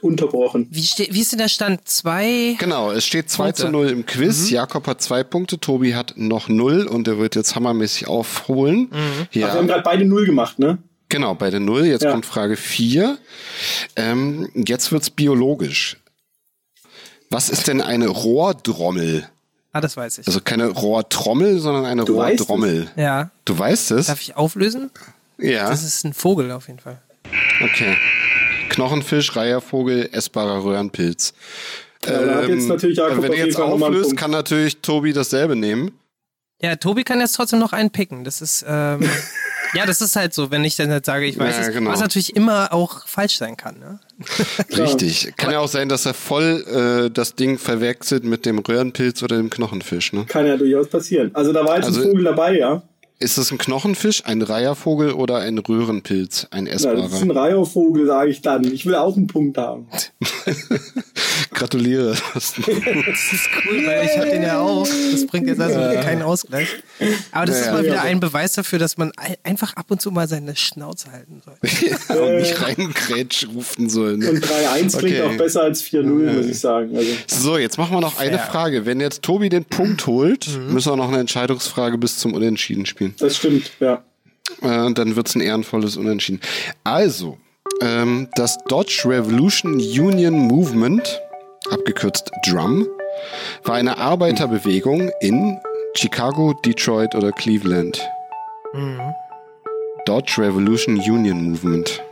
Unterbrochen. Wie, ste wie ist denn der Stand? Zwei? Genau, es steht 2 Punkte. zu 0 im Quiz. Jakob hat zwei Punkte, Tobi hat noch null und der wird jetzt hammermäßig aufholen. Ja, Wir haben gerade beide Null gemacht, ne? genau, bei der Null. Jetzt Ja. kommt Frage 4. Ähm, jetzt wird's biologisch. Was ist denn eine Rohrdrommel? Ah, das weiß ich. Also keine Rohrtrommel, sondern eine Du weißt Rohrdrommel. Ja. Du weißt es? Darf ich auflösen? Ja. Das ist ein Vogel auf jeden Fall. Okay. Knochenfisch, Reihervogel, essbarer Röhrenpilz. Ja, da hat jetzt natürlich Jakob wenn jeden jetzt auflöst, kann natürlich Tobi dasselbe nehmen. Ja, Tobi kann jetzt trotzdem noch einen picken. Das ist, ähm, Ja, das ist halt so, wenn ich dann halt sage, ich weiß Ja, es, genau. was natürlich immer auch falsch sein kann. Ne? Richtig. Kann ja auch sein, dass er voll äh, das Ding verwechselt mit dem Röhrenpilz oder dem Knochenfisch. Ne? Kann ja durchaus passieren. Also da war jetzt Also- ein Vogel dabei, ja. Ist es ein Knochenfisch, ein Reihervogel oder ein Röhrenpilz, ein ja das ist ein essbarer? Reihervogel, sage ich dann. Ich will auch einen Punkt haben. Gratuliere. Das ist cool, weil ich hab den ja auch. Das bringt jetzt also keinen Ausgleich. Aber das ist Ja, mal ja. wieder ein Beweis dafür, dass man ein- einfach ab und zu mal seine Schnauze halten soll. und nicht reingrätsch rufen sollen. Und 3-1 klingt Okay. auch besser als 4-0, muss ich sagen. Also, So, jetzt machen wir noch eine. Frage. Wenn jetzt Tobi den Punkt holt, Mhm. müssen wir noch eine Entscheidungsfrage bis zum Unentschieden spielen. Das stimmt, ja. Äh, dann wird's ein ehrenvolles Unentschieden. Also, ähm, das Dodge Revolution Union Movement, abgekürzt DRUM, war eine Arbeiterbewegung in Chicago, Detroit oder Cleveland. Dodge Revolution Union Movement.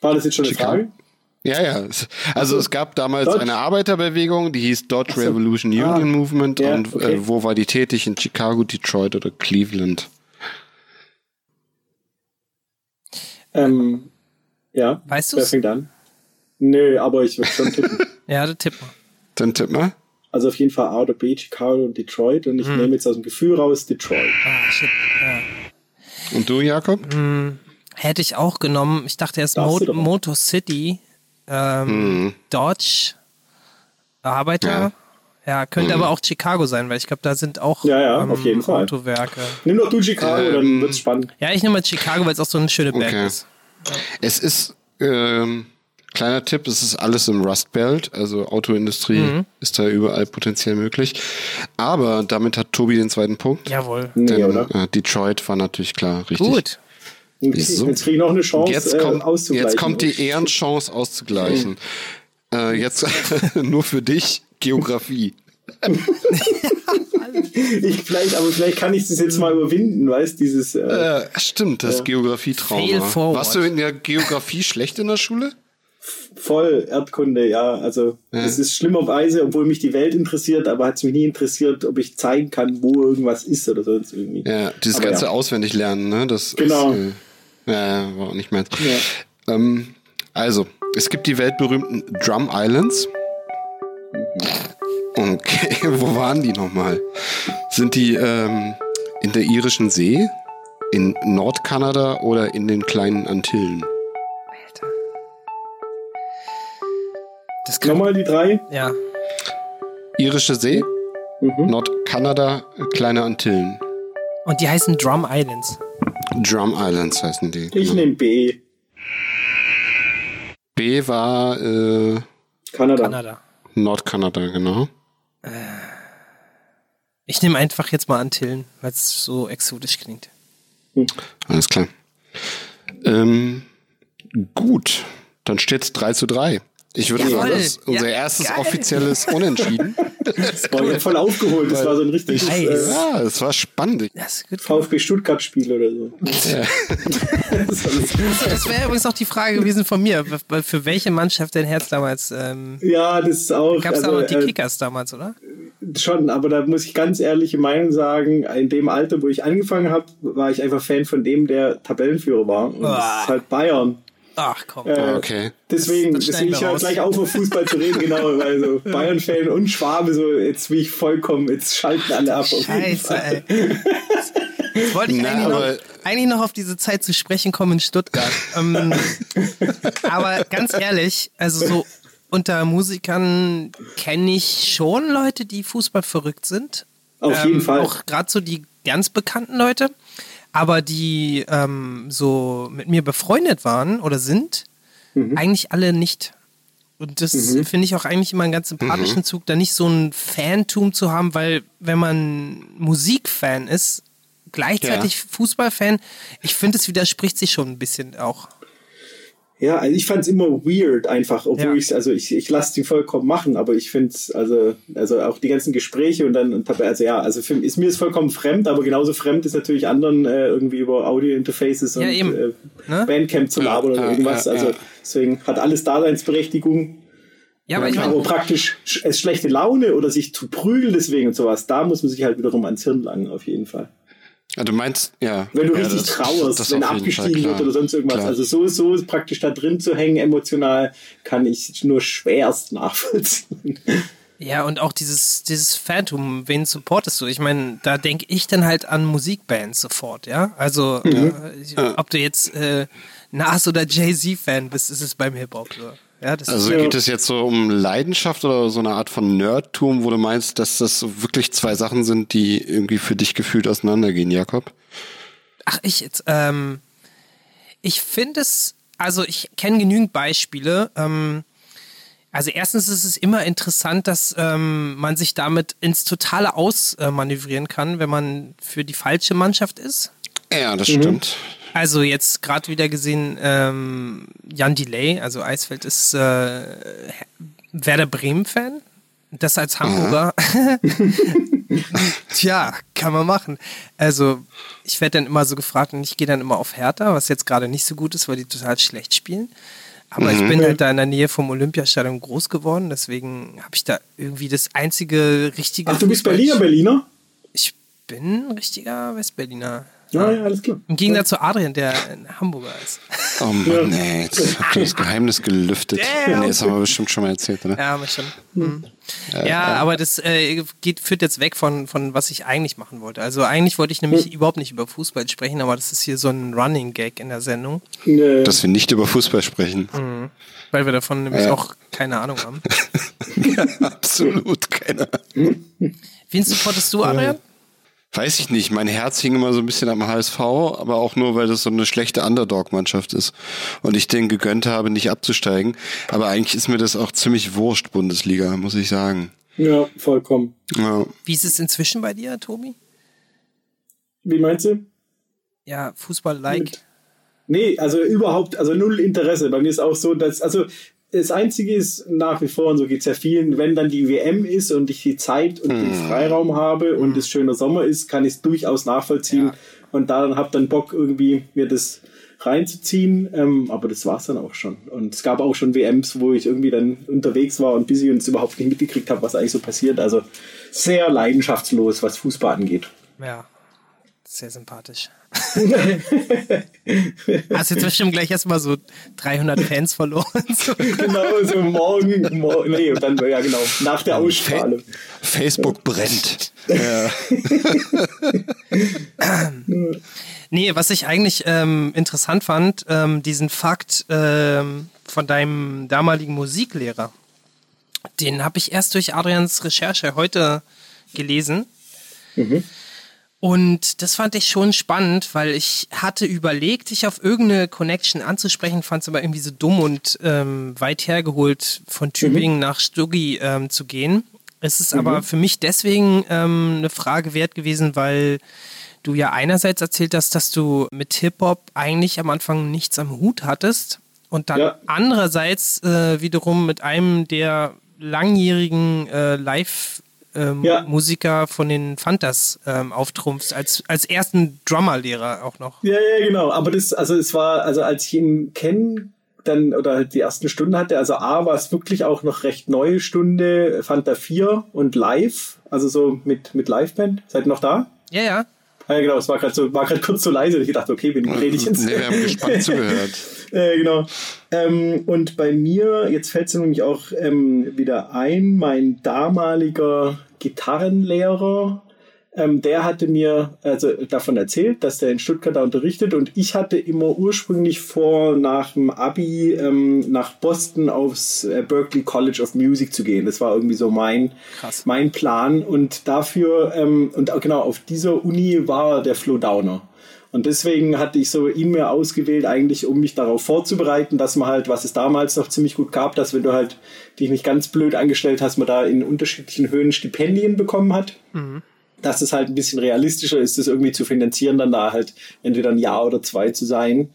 War das jetzt schon eine Chicago? Frage? Ja, ja. Es- Also es gab damals Dodge? eine Arbeiterbewegung, die hieß Dodge so. Revolution Ah. Union Movement. Ja, und okay. äh, wo war die tätig? In Chicago, Detroit oder Cleveland? Ähm, ja. Weißt Wer du's? fängt an? Nö, aber ich würde schon tippen. Ja, das tipp mal. Dann tipp mal. Also auf jeden Fall A oder B, Chicago und Detroit. Und ich nehme jetzt aus dem Gefühl raus Detroit. Ah, shit. Ja. Und du, Jakob? Hätte ich auch genommen. Ich dachte erst Mo du. Motor City, ähm, Dodge, Arbeiter. Ja, Ja. könnte aber auch Chicago sein, weil ich glaube, da sind auch Ja, ja, ähm, auf jeden Fall. Autowerke. Nimm doch du Chicago, Ähm, dann wird's spannend. Ja, ich nehme mal Chicago, weil es auch so eine schöne Berg Okay. ist. Es ist, ähm, kleiner Tipp, es ist alles im Rust Belt, also Autoindustrie Mhm. ist da überall potenziell möglich. Aber damit hat Tobi den zweiten Punkt. Jawohl. Nee, Denn oder? äh, Detroit war natürlich klar, richtig. Gut. Okay, so. Jetzt kriege ich noch eine Chance, Jetzt äh, kommt, auszugleichen. jetzt kommt die Ehrenchance auszugleichen. Äh, jetzt nur für dich Geografie. Ich vielleicht, aber vielleicht kann ich das jetzt mal überwinden, weißt dieses. Äh, Äh, stimmt, das Ja. Geografietrauma. Fail forward. Warst du in der Geografie schlecht in der Schule? voll Erdkunde, ja. Also es ist schlimmerweise, obwohl mich die Welt interessiert, aber hat es mich nie interessiert, ob ich zeigen kann, wo irgendwas ist oder sonst irgendwie. Ja, dieses Aber ganze ja. auswendig lernen, ne? Das Genau. Ist, äh, ja, war auch nicht mehr. Ja. Ähm, also, es gibt die weltberühmten Drum Islands. Okay, wo waren die nochmal? Sind die ähm, in der irischen See, in Nordkanada oder in den kleinen Antillen? Alter. Das kann, Nochmal die drei. ja. Irische See, Mhm. Nordkanada, kleine Antillen. Und die heißen Drum Islands. Drum Islands heißen die. Ich genau. nehme B. B war äh, Kanada. Kanada. Nordkanada, genau. Ich nehme einfach jetzt mal Antillen, weil es so exotisch klingt. Alles klar. Ähm, gut, dann steht's 3 zu 3. Ich würde Jawohl. sagen, das ist unser Ja, erstes geil. offizielles Unentschieden. Boah, ich hab voll aufgeholt. Das war so ein richtiges Nice. äh, ja, es war spannend. Das. VfB Stuttgart-Spiel oder so. Das wäre übrigens auch die Frage gewesen von mir. Für für welche Mannschaft dein Herz damals? Ähm, ja, das ist auch. Gab es also, da noch die äh, Kickers damals, oder? Schon, aber da muss ich ganz ehrliche Meinung sagen, in dem Alter, wo ich angefangen habe, war ich einfach Fan von dem, der Tabellenführer war. Und das ist halt Bayern. Ach komm. Äh, Okay. Deswegen, Das schneiden deswegen ich höre raus. gleich auf, auf Fußball zu reden, genau, weil so Bayern-Fan und Schwabe, so jetzt wie ich vollkommen, jetzt schalten alle ab. Auf jeden Scheiße, Fall. ey. Jetzt wollte ich Na, eigentlich, noch, eigentlich noch auf diese Zeit zu sprechen kommen in Stuttgart. ähm, aber ganz ehrlich, also so unter Musikern kenne ich schon Leute, die Fußball verrückt sind. Auf jeden Fall. Auch gerade so die ganz bekannten Leute. Aber die ähm, so mit mir befreundet waren oder sind, Mhm. eigentlich alle nicht. Und das finde ich auch eigentlich immer einen ganz sympathischen Zug, da nicht so ein Fantum zu haben, weil wenn man Musikfan ist, gleichzeitig Fußballfan, ich finde, es widerspricht sich schon ein bisschen auch. Ja, also ich fand's immer weird einfach, obwohl Ja. ich's also ich, ich lasse die vollkommen machen, aber ich find's also, also auch die ganzen Gespräche und dann, und dabei- also ja, also für, ist mir ist vollkommen fremd, aber genauso fremd ist natürlich anderen äh, irgendwie über Audio-Interfaces und Ja, eben. äh, Ne? Bandcamp zu labern oder ja, irgendwas. ja, also deswegen hat alles Daseinsberechtigung. Ja, aber ich meine, praktisch sch- es schlechte Laune oder sich zu prügeln deswegen und sowas, da muss man sich halt wiederum ans Hirn langen, auf jeden Fall. Ja, du meinst, ja. Wenn du ja, richtig das- trauerst, das wenn abgestiegen Fall, wird oder sonst irgendwas. Klar. Also so, so praktisch da drin zu hängen, emotional, kann ich nur schwerst nachvollziehen. Ja, und auch dieses, dieses Phantom, wen supportest du? Ich meine, da denke ich dann halt an Musikbands sofort, ja? Also, Mhm. äh, ich- ob du jetzt äh, Nas oder Jay-Z-Fan bist, ist es beim Hip-Hop so. Ja, das Also geht es jetzt so um Leidenschaft oder so eine Art von Nerdtum, wo du meinst, dass das so wirklich zwei Sachen sind, die irgendwie für dich gefühlt auseinandergehen, Jakob? Ach, ich jetzt. Ähm, ich finde es, also ich kenne genügend Beispiele. Ähm, also erstens ist es immer interessant, dass ähm, man sich damit ins Totale ausmanövrieren kann, wenn man für die falsche Mannschaft ist. Ja, das stimmt. Also jetzt gerade wieder gesehen, ähm, Jan Delay, also Eisfeld ist äh, Werder Bremen-Fan. Das als Hamburger. Tja, kann man machen. Also ich werde dann immer so gefragt und ich gehe dann immer auf Hertha, was jetzt gerade nicht so gut ist, weil die total schlecht spielen. Aber ich bin halt da in der Nähe vom Olympiastadion groß geworden, deswegen habe ich da irgendwie das einzige richtige. Ach, du bist Berliner, Berliner? Ich bin ein richtiger Westberliner. Ja, ja, alles klar. Im Gegensatz zu Adrian, der ein Hamburger ist. Oh Mann, nee, jetzt habt ihr das Geheimnis gelüftet. Damn. Nee, das haben wir bestimmt schon mal erzählt, oder? Ja, aber schon. Hm. Ja, aber das äh, geht, führt jetzt weg von, von was ich eigentlich machen wollte. Also eigentlich wollte ich nämlich überhaupt nicht über Fußball sprechen, aber das ist hier so ein Running Gag in der Sendung, Äh, Dass wir nicht über Fußball sprechen. weil wir davon nämlich Ja. auch keine Ahnung haben. Absolut keiner. Wen supportest du, Adrian? Weiß ich nicht. Mein Herz hing immer so ein bisschen am HSV, aber auch nur, weil das so eine schlechte Underdog-Mannschaft ist. Und ich denen gegönnt habe, nicht abzusteigen. Aber eigentlich ist mir das auch ziemlich wurscht, Bundesliga, muss ich sagen. ja, vollkommen. Ja. Wie ist es inzwischen bei dir, Tobi? Wie meinst du? Ja, Fußball-like. Nee, also überhaupt, also null Interesse. Bei mir ist auch so, dass, also das Einzige ist nach wie vor, und so geht es ja vielen, wenn dann die WM ist und ich die Zeit und den Freiraum habe und es schöner Sommer ist, kann ich es durchaus nachvollziehen Ja. und daran habe dann Bock irgendwie mir das reinzuziehen, ähm, aber das war's dann auch schon. Und es gab auch schon WMs, wo ich irgendwie dann unterwegs war und busy und es überhaupt nicht mitgekriegt habe, was eigentlich so passiert. Also sehr leidenschaftslos, was Fußball angeht. Ja, sehr sympathisch. Hast jetzt bestimmt gleich erstmal so 300 Fans verloren. Genau, so morgen, morgen, nee, dann, ja genau, nach der Ausstrahlung. Facebook brennt. Ja. Nee, was ich eigentlich ähm, interessant fand, ähm, diesen Fakt ähm, von deinem damaligen Musiklehrer, den habe ich erst durch Adrians Recherche heute gelesen. Und das fand ich schon spannend, weil ich hatte überlegt, dich auf irgendeine Connection anzusprechen, fand es aber irgendwie so dumm und ähm, weit hergeholt, von Tübingen nach Stuggi ähm, zu gehen. Es ist aber für mich deswegen ähm, eine Frage wert gewesen, weil du ja einerseits erzählt hast, dass du mit Hip-Hop eigentlich am Anfang nichts am Hut hattest und dann Ja. andererseits äh, wiederum mit einem der langjährigen äh, Live- ähm, Ja. Musiker von den Fantas ähm, auftrumpfst, als, als ersten Drummerlehrer auch noch. Ja, ja, genau. Aber das, also es war, also als ich ihn kennen dann oder halt die ersten Stunden hatte, also A war es wirklich auch noch recht neue Stunde, Fanta 4 und live, also so mit, mit Liveband. Seid ihr noch da? Ja, ja. Ah, ja, genau, es war gerade so, war gerade kurz so leise, ich dachte, okay, wen rede ich jetzt? Nee, wir haben gespannt zugehört. Äh, genau. Ähm, und bei mir, jetzt fällt es mir nämlich auch ähm, wieder ein, mein damaliger Gitarrenlehrer, ähm, der hatte mir also davon erzählt, dass der in Stuttgart da unterrichtet und ich hatte immer ursprünglich vor, nach dem Abi ähm, nach Boston aufs äh, Berklee College of Music zu gehen. Das war irgendwie so mein, Krass. mein Plan und dafür, ähm, und genau auf dieser Uni war der Flo Downer. Und deswegen hatte ich so ihn mir ausgewählt, eigentlich um mich darauf vorzubereiten, dass man halt, was es damals noch ziemlich gut gab, dass wenn du halt dich nicht ganz blöd angestellt hast, man da in unterschiedlichen Höhen Stipendien bekommen hat. Dass es halt ein bisschen realistischer ist, das irgendwie zu finanzieren, dann da halt entweder ein Jahr oder zwei zu sein.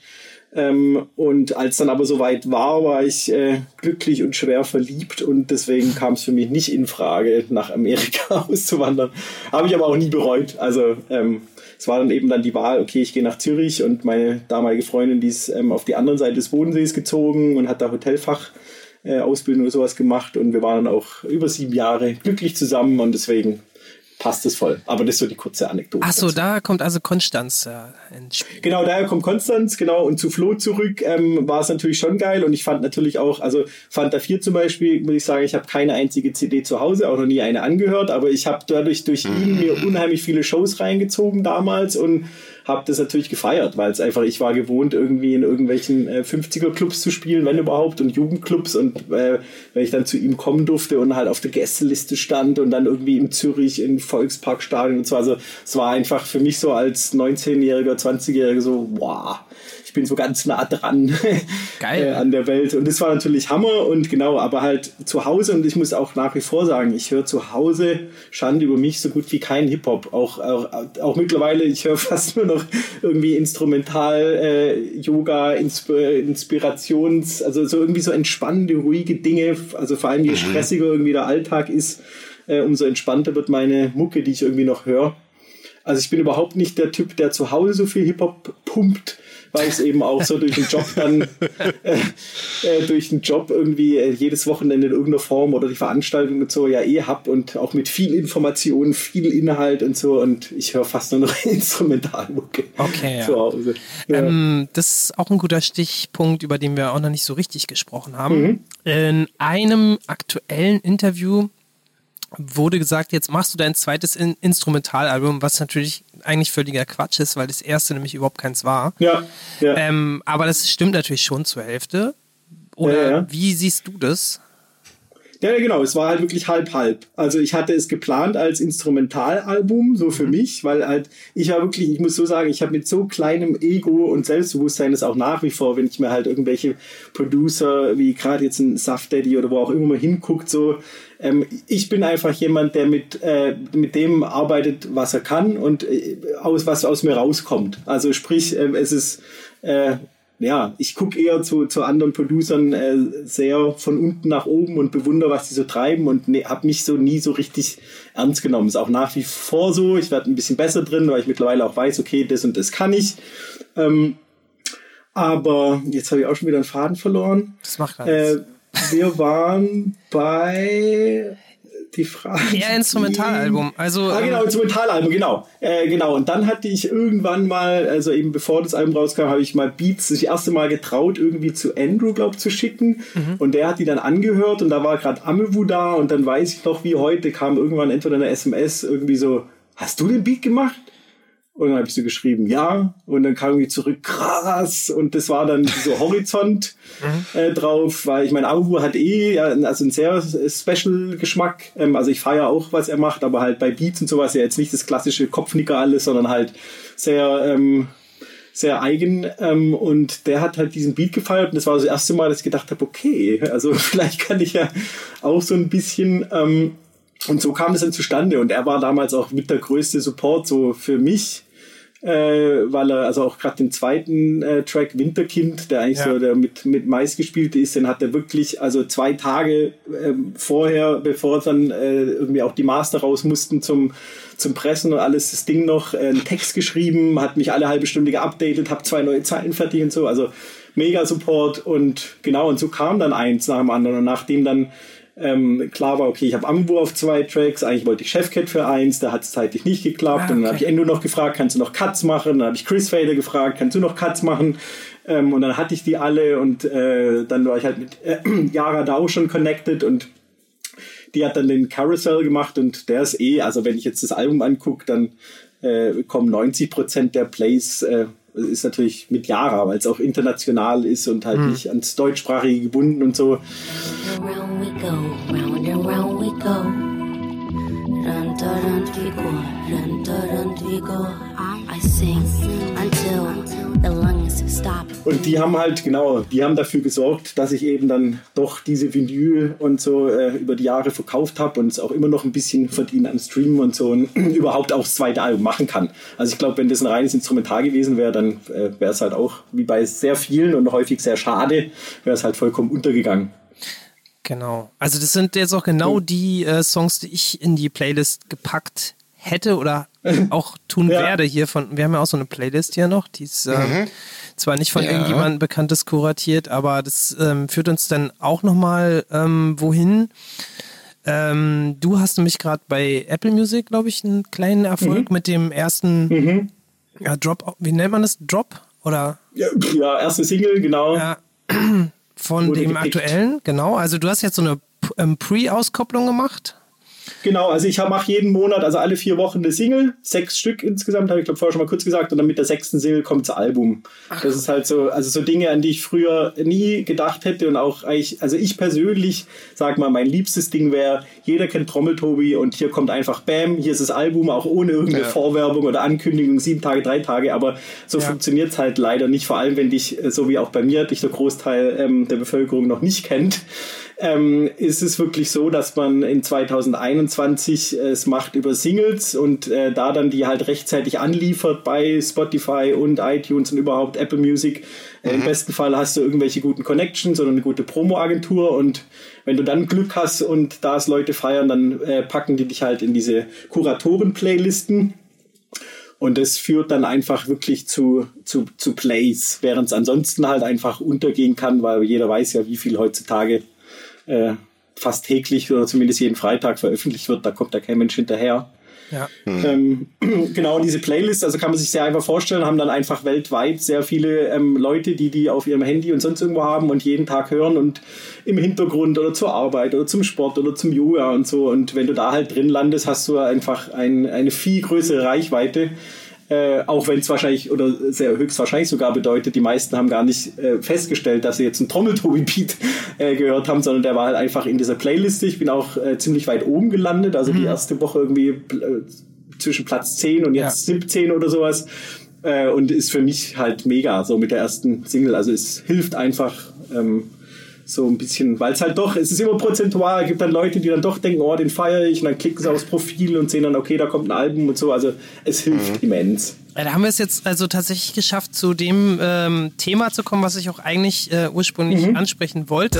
Ähm, und als dann aber soweit war, war ich äh, glücklich und schwer verliebt und deswegen kam es für mich nicht in Frage, nach Amerika auszuwandern. Habe ich aber auch nie bereut. Also ähm, es war dann eben dann die Wahl, okay, ich gehe nach Zürich und meine damalige Freundin, die ist ähm, auf die andere Seite des Bodensees gezogen und hat da Hotelfach äh, oder sowas gemacht und wir waren dann auch über sieben Jahre glücklich zusammen und deswegen passt es voll. Aber das ist so die kurze Anekdote. Ach so, dazu. da kommt also Konstanz äh, ins Spiel. Genau, daher kommt Konstanz, genau. Und zu Flo zurück ähm, war es natürlich schon geil. Und ich fand natürlich auch, also Fanta 4 zum Beispiel, muss ich sagen, ich habe keine einzige CD zu Hause, auch noch nie eine angehört. Aber ich habe dadurch durch ihn mir unheimlich viele Shows reingezogen damals und habe das natürlich gefeiert, weil es einfach, ich war gewohnt, irgendwie in irgendwelchen äh, 50er-Clubs zu spielen, wenn überhaupt, und Jugendclubs. Und äh, wenn ich dann zu ihm kommen durfte und halt auf der Gästeliste stand und dann irgendwie in Zürich in Volksparkstadion und so. Also es war einfach für mich so als 19-Jähriger, 20-Jähriger so, wow, ich bin so ganz nah dran Geil. äh, an der Welt. Und das war natürlich Hammer und genau, aber halt zu Hause und ich muss auch nach wie vor sagen, ich höre zu Hause Schande über mich so gut wie kein Hip-Hop. Auch, auch, auch mittlerweile, ich höre fast nur noch irgendwie Instrumental, äh, Yoga, Insp Inspirations, also so irgendwie so entspannende, ruhige Dinge. Also vor allem je stressiger irgendwie der Alltag ist, äh, umso entspannter wird meine Mucke, die ich irgendwie noch höre. Also ich bin überhaupt nicht der Typ, der zu Hause so viel Hip-Hop pumpt, weil ich es eben auch so durch den Job dann, äh, äh, durch den Job irgendwie äh, jedes Wochenende in irgendeiner Form oder die Veranstaltung und so ja eh hab und auch mit viel Information, viel Inhalt und so und ich höre fast nur noch Instrumentalmucke Okay, ja. zu Hause. Ja. Ähm, das ist auch ein guter Stichpunkt, über den wir auch noch nicht so richtig gesprochen haben. In einem aktuellen Interview wurde gesagt, jetzt machst du dein zweites In Instrumentalalbum, was natürlich eigentlich völliger Quatsch ist, weil das erste nämlich überhaupt keins war. ja, ja. Ähm, aber das stimmt natürlich schon zur Hälfte. Oder Ja, ja. wie siehst du das? Ja, genau, es war halt wirklich halb-halb. Also ich hatte es geplant als Instrumentalalbum, so für mich, weil halt, ich war wirklich, ich muss so sagen, ich habe mit so kleinem Ego und Selbstbewusstsein das auch nach wie vor, wenn ich mir halt irgendwelche Producer, wie gerade jetzt ein Soft Daddy oder wo auch immer mal hinguckt, so, ähm, ich bin einfach jemand, der mit, äh, mit dem arbeitet, was er kann und äh, aus, was aus mir rauskommt. Also sprich, ähm, es ist, äh, ja, ich gucke eher zu, zu anderen Producern äh, sehr von unten nach oben und bewundere, was die so treiben und ne, habe mich so nie so richtig ernst genommen. Ist auch nach wie vor so. Ich werde ein bisschen besser drin, weil ich mittlerweile auch weiß, okay, das und das kann ich. Ähm, aber jetzt habe ich auch schon wieder einen Faden verloren. Das macht Äh, alles. Wir waren bei die Frage. Eher Instrumentalalbum. Also, Ah, genau, ähm, Instrumentalalbum, genau. Äh, genau. Und dann hatte ich irgendwann mal, also eben bevor das Album rauskam, habe ich mal Beats das erste Mal getraut, irgendwie zu Andrew, glaub zu schicken. Und der hat die dann angehört und da war gerade Amewu da und dann weiß ich noch, wie heute kam irgendwann entweder eine SMS irgendwie so, hast du den Beat gemacht? Und dann habe ich so geschrieben, ja. Und dann kam irgendwie zurück, krass. Und das war dann so Horizont äh, drauf, weil ich meine, Awu hat eh also einen sehr special Geschmack. Ähm, also ich feiere auch, was er macht, aber halt bei Beats und sowas ja jetzt nicht das klassische Kopfnicker alles, sondern halt sehr, ähm, sehr eigen. Ähm, und der hat halt diesen Beat gefeiert. Und das war das erste Mal, dass ich gedacht habe, okay, also vielleicht kann ich ja auch so ein bisschen. Ähm, und so kam das dann zustande. Und er war damals auch mit der größte Support so für mich, äh, weil er also auch gerade den zweiten äh, Track Winterkind, der eigentlich Ja. so der mit mit Mais gespielt ist, den hat er wirklich also zwei Tage ähm, vorher, bevor dann äh, irgendwie auch die Master raus mussten zum zum Pressen und alles das Ding noch äh, einen Text geschrieben, hat mich alle halbe Stunde geupdatet, habe zwei neue Zeilen fertig und so, also mega Support und genau und so kam dann eins nach dem anderen und nachdem dann ähm, klar war, okay, ich habe Ambu auf zwei Tracks, eigentlich wollte ich Chefcat für eins, da hat es zeitlich nicht geklappt. Ah, Und dann habe okay. ich Endo noch gefragt, kannst du noch Cuts machen? Dann habe ich Chris Fader gefragt, kannst du noch Cuts machen? Ähm, und dann hatte ich die alle und äh, dann war ich halt mit äh, Yara da auch schon connected und die hat dann den Carousel gemacht und der ist eh, also wenn ich jetzt das Album angucke, dann äh, kommen 90% der Plays, äh, ist natürlich mit Yara, weil es auch international ist und halt nicht ans Deutschsprachige gebunden und so. Around we go, round and round we go. Dun, dun, dun, we go, dun, dun, dun, we go. I sing until. Und die haben halt, genau, die haben dafür gesorgt, dass ich eben dann doch diese Vinyl und so äh, über die Jahre verkauft habe und es auch immer noch ein bisschen verdiene am Streamen und so und überhaupt auch das zweite Album machen kann. Also ich glaube, wenn das ein reines Instrumental gewesen wäre, dann äh, wäre es halt auch, wie bei sehr vielen und häufig sehr schade, wäre es halt vollkommen untergegangen. Genau. Also das sind jetzt auch genau die äh, Songs, die ich in die Playlist gepackt hätte oder auch tun Ja. werde hier von, wir haben ja auch so eine Playlist hier noch, die ist ähm, zwar nicht von Ja. irgendjemandem Bekanntes kuratiert, aber das ähm, führt uns dann auch nochmal ähm, wohin. Ähm, du hast nämlich gerade bei Apple Music, glaube ich, einen kleinen Erfolg Mhm. mit dem ersten ja, Drop, wie nennt man das? Drop? Oder Ja, ja, erste Single, genau. ja, von Wurde dem gepickt. aktuellen, genau. Also du hast jetzt so eine ähm, Pre-Auskopplung gemacht. Genau, also ich mache jeden Monat, also alle vier Wochen eine Single, sechs Stück insgesamt, habe ich glaube vorher schon mal kurz gesagt, und dann mit der sechsten Single kommt das Album. Das ist halt so, also so Dinge, an die ich früher nie gedacht hätte und auch eigentlich, also ich persönlich, sag mal, mein liebstes Ding wäre, jeder kennt Trommeltobi und hier kommt einfach Bam, hier ist das Album, auch ohne irgendeine Ja. Vorwerbung oder Ankündigung, sieben Tage, drei Tage, aber so Ja. funktioniert es halt leider nicht, vor allem wenn dich, äh, so wie auch bei mir, dich der Großteil ähm, der Bevölkerung noch nicht kennt ähm, ist es wirklich so, dass man in 2021 äh, es macht über Singles und äh, da dann die halt rechtzeitig anliefert bei Spotify und iTunes und überhaupt Apple Music. Äh, Im besten Fall hast du irgendwelche guten Connections oder eine gute Promo-Agentur und wenn du dann Glück hast und da es Leute feiern, dann äh, packen die dich halt in diese Kuratoren-Playlisten. Und das führt dann einfach wirklich zu, zu, zu Plays, während es ansonsten halt einfach untergehen kann, weil jeder weiß ja, wie viel heutzutage äh, fast täglich oder zumindest jeden Freitag veröffentlicht wird. Da kommt da kein Mensch hinterher. Ja. Ähm, genau diese Playlist, also kann man sich sehr einfach vorstellen, haben dann einfach weltweit sehr viele ähm, Leute, die die auf ihrem Handy und sonst irgendwo haben und jeden Tag hören und im Hintergrund oder zur Arbeit oder zum Sport oder zum Yoga und so. Und wenn du da halt drin landest, hast du einfach ein, eine viel größere Reichweite. Äh, auch wenn es wahrscheinlich oder sehr höchstwahrscheinlich sogar bedeutet, die meisten haben gar nicht äh, festgestellt, dass sie jetzt einen Trommeltobi-Beat äh, gehört haben, sondern der war halt einfach in dieser Playliste. Ich bin auch äh, ziemlich weit oben gelandet, also die erste Woche irgendwie äh, zwischen Platz 10 und jetzt 17 oder sowas. Und ist für mich halt mega, so mit der ersten Single. Also es hilft einfach ähm, so ein bisschen, weil es halt doch, es ist immer prozentual, es gibt dann Leute, die dann doch denken, oh, den feiere ich und dann klicken sie aufs Profil und sehen dann, okay, da kommt ein Album und so. Also es hilft immens. Ja, Da haben wir es jetzt also tatsächlich geschafft, zu dem ähm, Thema zu kommen, was ich auch eigentlich äh, ursprünglich Mhm. ansprechen wollte.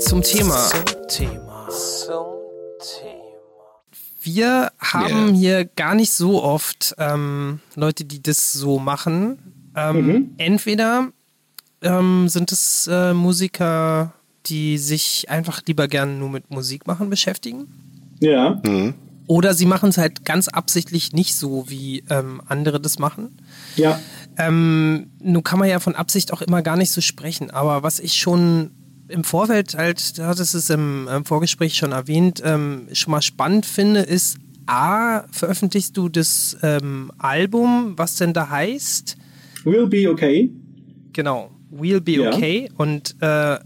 Zum Thema. Zum Thema. Wir haben Ja. hier gar nicht so oft ähm, Leute, die das so machen. Ähm, Mhm. Entweder ähm, sind es äh, Musiker, die sich einfach lieber gern nur mit Musik machen beschäftigen. Ja. Oder sie machen es halt ganz absichtlich nicht so, wie ähm, andere das machen. Ja. Ähm, nun kann man ja von Absicht auch immer gar nicht so sprechen, aber was ich schon im Vorfeld halt, du hattest es im, im Vorgespräch schon erwähnt, ähm, schon mal spannend finde, ist, A, veröffentlichst du das ähm, Album, was denn da heißt? Will be okay. Genau, We'll Be Ja. Okay. Und äh,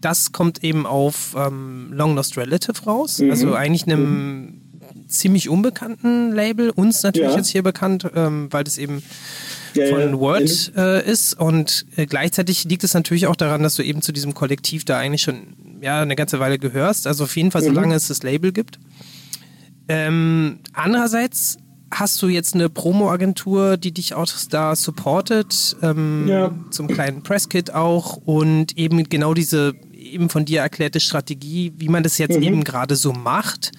das kommt eben auf ähm, Long Lost Relative raus. Mhm. Also eigentlich einem ziemlich unbekannten Label. Uns natürlich Ja. jetzt hier bekannt, ähm, weil das eben Ja, von. Word äh, ist. Und äh, gleichzeitig liegt es natürlich auch daran, dass du eben zu diesem Kollektiv da eigentlich schon ja, eine ganze Weile gehörst. Also auf jeden Fall, Mhm. solange es das Label gibt. Ähm, andererseits hast du jetzt eine Promo-Agentur, die dich auch da supportet, ähm, Ja. zum kleinen Presskit auch und eben genau diese eben von dir erklärte Strategie, wie man das jetzt Mhm. eben gerade so macht,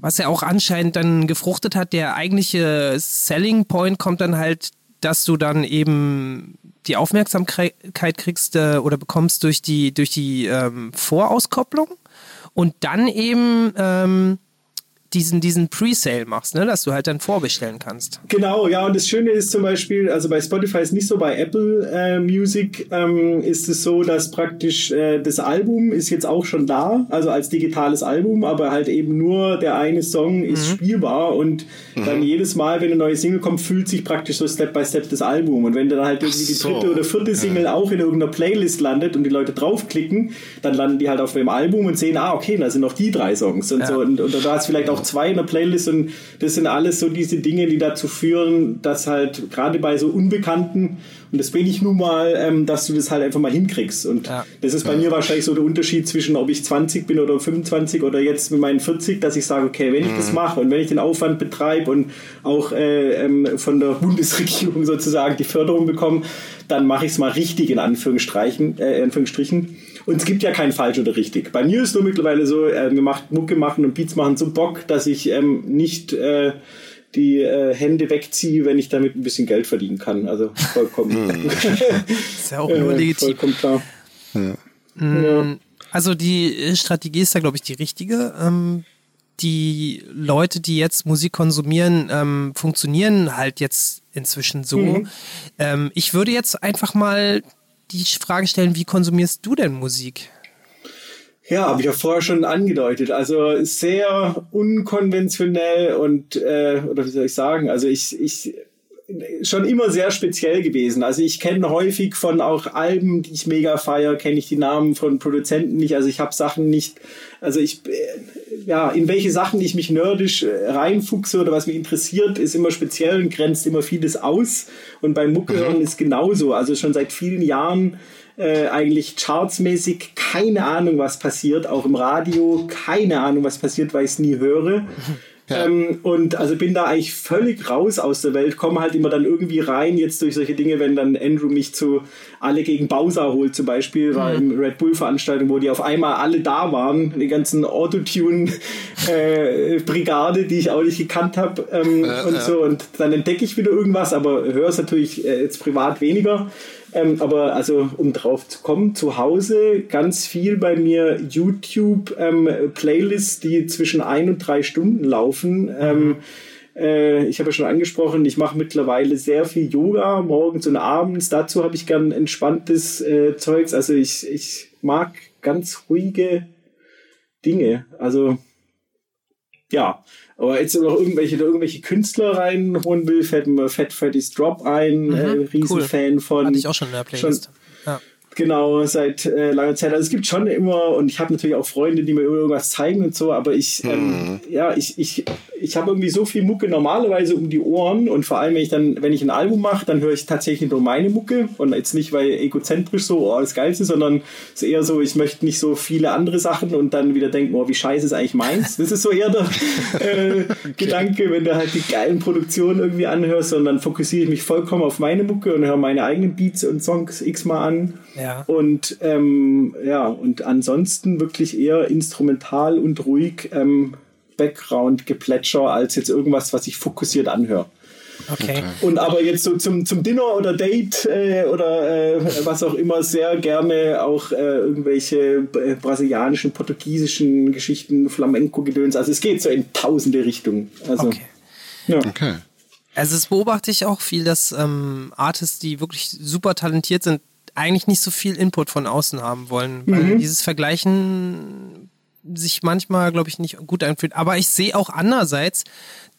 was ja auch anscheinend dann gefruchtet hat. Der eigentliche Selling Point kommt dann halt, dass du dann eben die Aufmerksamkeit kriegst äh, oder bekommst durch die durch die ähm, Vorauskopplung und dann eben ähm, diesen, diesen Pre-Sale machst, ne? dass du halt dann vorbestellen kannst. Genau, ja, und das Schöne ist zum Beispiel, also bei Spotify ist nicht so, bei Apple äh, Music ähm, ist es so, dass praktisch äh, das Album ist jetzt auch schon da, also als digitales Album, aber halt eben nur der eine Song ist spielbar und dann jedes Mal, wenn eine neue Single kommt, fühlt sich praktisch so Step by Step das Album und wenn dann halt irgendwie die so. dritte oder vierte Single auch in irgendeiner Playlist landet und die Leute draufklicken, dann landen die halt auf dem Album und sehen, ah, okay, da sind noch die drei Songs und Ja. so und, und da ist vielleicht auch zwei in der Playlist und das sind alles so diese Dinge, die dazu führen, dass halt gerade bei so Unbekannten, und das bin ich nun mal, ähm, dass du das halt einfach mal hinkriegst. Und Ja. das ist bei mir wahrscheinlich so der Unterschied zwischen, ob ich 20 bin oder 25 oder jetzt mit meinen 40, dass ich sage, okay, wenn ich das mache und wenn ich den Aufwand betreibe und auch äh, ähm, von der Bundesregierung sozusagen die Förderung bekomme, dann mache ich es mal richtig in Anführungsstrichen. Äh, Anführungsstrichen. Und es gibt ja kein falsch oder richtig. Bei mir ist nur mittlerweile so, äh, mir macht Mucke machen und Beats machen so Bock, dass ich ähm, nicht äh, die äh, Hände wegziehe, wenn ich damit ein bisschen Geld verdienen kann. Also vollkommen, Ist ja auch nur äh, legitim. vollkommen klar. Ja. Also die äh, Strategie ist da, glaube ich, die richtige. Ähm, die Leute, die jetzt Musik konsumieren, ähm, funktionieren halt jetzt inzwischen so. Mhm. Ähm, ich würde jetzt einfach mal die Frage stellen, wie konsumierst du denn Musik? Ja, habe ich ja vorher schon angedeutet. Also sehr unkonventionell und, äh, oder wie soll ich sagen, also ich, ich schon immer sehr speziell gewesen. Also ich kenne häufig von auch Alben, die ich mega feier, kenne ich die Namen von Produzenten nicht. Also ich habe Sachen nicht, also ich, äh, ja, in welche Sachen ich mich nerdisch äh, reinfuchse oder was mich interessiert, ist immer speziell und grenzt immer vieles aus. Und beim Mucke hören ist genauso. Also schon seit vielen Jahren äh, eigentlich chartsmäßig keine Ahnung, was passiert, auch im Radio keine Ahnung, was passiert, weil ich es nie höre. Ähm, und also bin da eigentlich völlig raus aus der Welt, komme halt immer dann irgendwie rein, jetzt durch solche Dinge, wenn dann Andrew mich zu alle gegen Bowser holt, zum Beispiel, war im Red Bull-Veranstaltung, wo die auf einmal alle da waren, die ganzen Autotune-Brigade, die ich auch nicht gekannt habe ähm, Ja, und ja. so. Und dann entdecke ich wieder irgendwas, aber höre es natürlich äh, jetzt privat weniger. Ähm, aber also, um drauf zu kommen, zu Hause ganz viel bei mir YouTube-Playlists, die zwischen ein und drei Stunden laufen. Ähm, äh, ich habe ja schon angesprochen, ich mache mittlerweile sehr viel Yoga, morgens und abends. Dazu habe ich gern entspanntes äh, Zeugs. Also ich, ich mag ganz ruhige Dinge. Also ja, aber jetzt noch irgendwelche, irgendwelche Künstler reinholen will, fällt mir Fat Freddy's Drop ein, äh, Riesenfan von. Hatte ich auch schon in der Playlist. Ja. Genau, seit äh, langer Zeit. Also es gibt schon immer, und ich habe natürlich auch Freunde, die mir irgendwas zeigen und so, aber ich, ähm, ja, ich, ich, ich habe irgendwie so viel Mucke normalerweise um die Ohren und vor allem, wenn ich dann, wenn ich ein Album mache, dann höre ich tatsächlich nur meine Mucke und jetzt nicht, weil egozentrisch so, oh, das Geilste, sondern es ist eher so, ich möchte nicht so viele andere Sachen und dann wieder denken, oh, wie scheiße ist eigentlich meins. Das ist so eher der äh, Gedanke, wenn du halt die geilen Produktionen irgendwie anhörst, sondern fokussiere ich mich vollkommen auf meine Mucke und höre meine eigenen Beats und Songs x-mal an. Ja. Und ähm, ja, und ansonsten wirklich eher instrumental und ruhig ähm, Background-Geplätscher als jetzt irgendwas, was ich fokussiert anhöre. Okay. Und aber jetzt so zum, zum Dinner oder Date äh, oder äh, was auch immer sehr gerne auch äh, irgendwelche äh, brasilianischen, portugiesischen Geschichten, Flamenco-Gedöns. Also es geht so in tausende Richtungen. Also, Okay. ja. Okay. Also das beobachte ich auch viel, dass ähm, Artists, die wirklich super talentiert sind, eigentlich nicht so viel Input von außen haben wollen, weil dieses Vergleichen sich manchmal, glaube ich, nicht gut einfühlt. Aber ich sehe auch andererseits,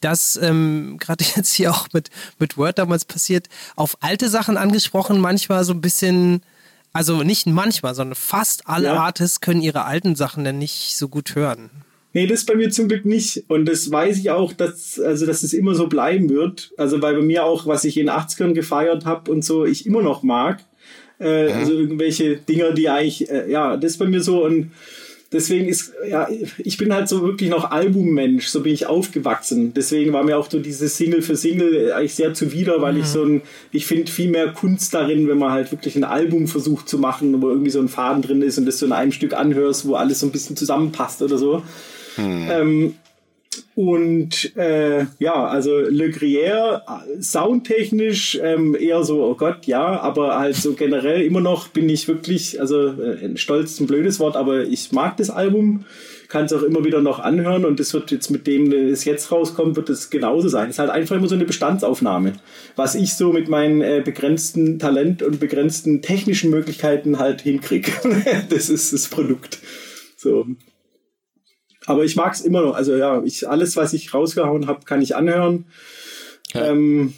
dass ähm, gerade jetzt hier auch mit, mit Word damals passiert, auf alte Sachen angesprochen, manchmal so ein bisschen, also nicht manchmal, sondern fast alle Ja. Artists können ihre alten Sachen dann nicht so gut hören. Nee, das bei mir zum Glück nicht. Und das weiß ich auch, dass, also, dass es immer so bleiben wird. Also, weil bei mir auch, was ich in den 80ern gefeiert habe und so, ich immer noch mag. Äh, Also irgendwelche Dinger, die eigentlich, äh, ja, das ist bei mir so. Und deswegen ist, ja, ich bin halt so wirklich noch Albummensch, so bin ich aufgewachsen. Deswegen war mir auch so dieses Single für Single eigentlich sehr zuwider, weil ich so ein, ich finde viel mehr Kunst darin, wenn man halt wirklich ein Album versucht zu machen, wo irgendwie so ein Faden drin ist und das so in einem Stück anhörst, wo alles so ein bisschen zusammenpasst oder so. Ähm, und äh, ja, also Le äh, soundtechnisch ähm, eher so, oh Gott, ja, aber halt so generell immer noch bin ich wirklich, also äh, stolz ist ein blödes Wort, aber ich mag das Album, kann es auch immer wieder noch anhören und das wird jetzt mit dem, es jetzt rauskommt, wird es genauso sein. Es ist halt einfach immer so eine Bestandsaufnahme, was ich so mit meinen äh, begrenzten Talent und begrenzten technischen Möglichkeiten halt hinkriege. das ist das Produkt. So. Aber ich mag es immer noch. Also ja, ich, alles, was ich rausgehauen habe, kann ich anhören. Ähm,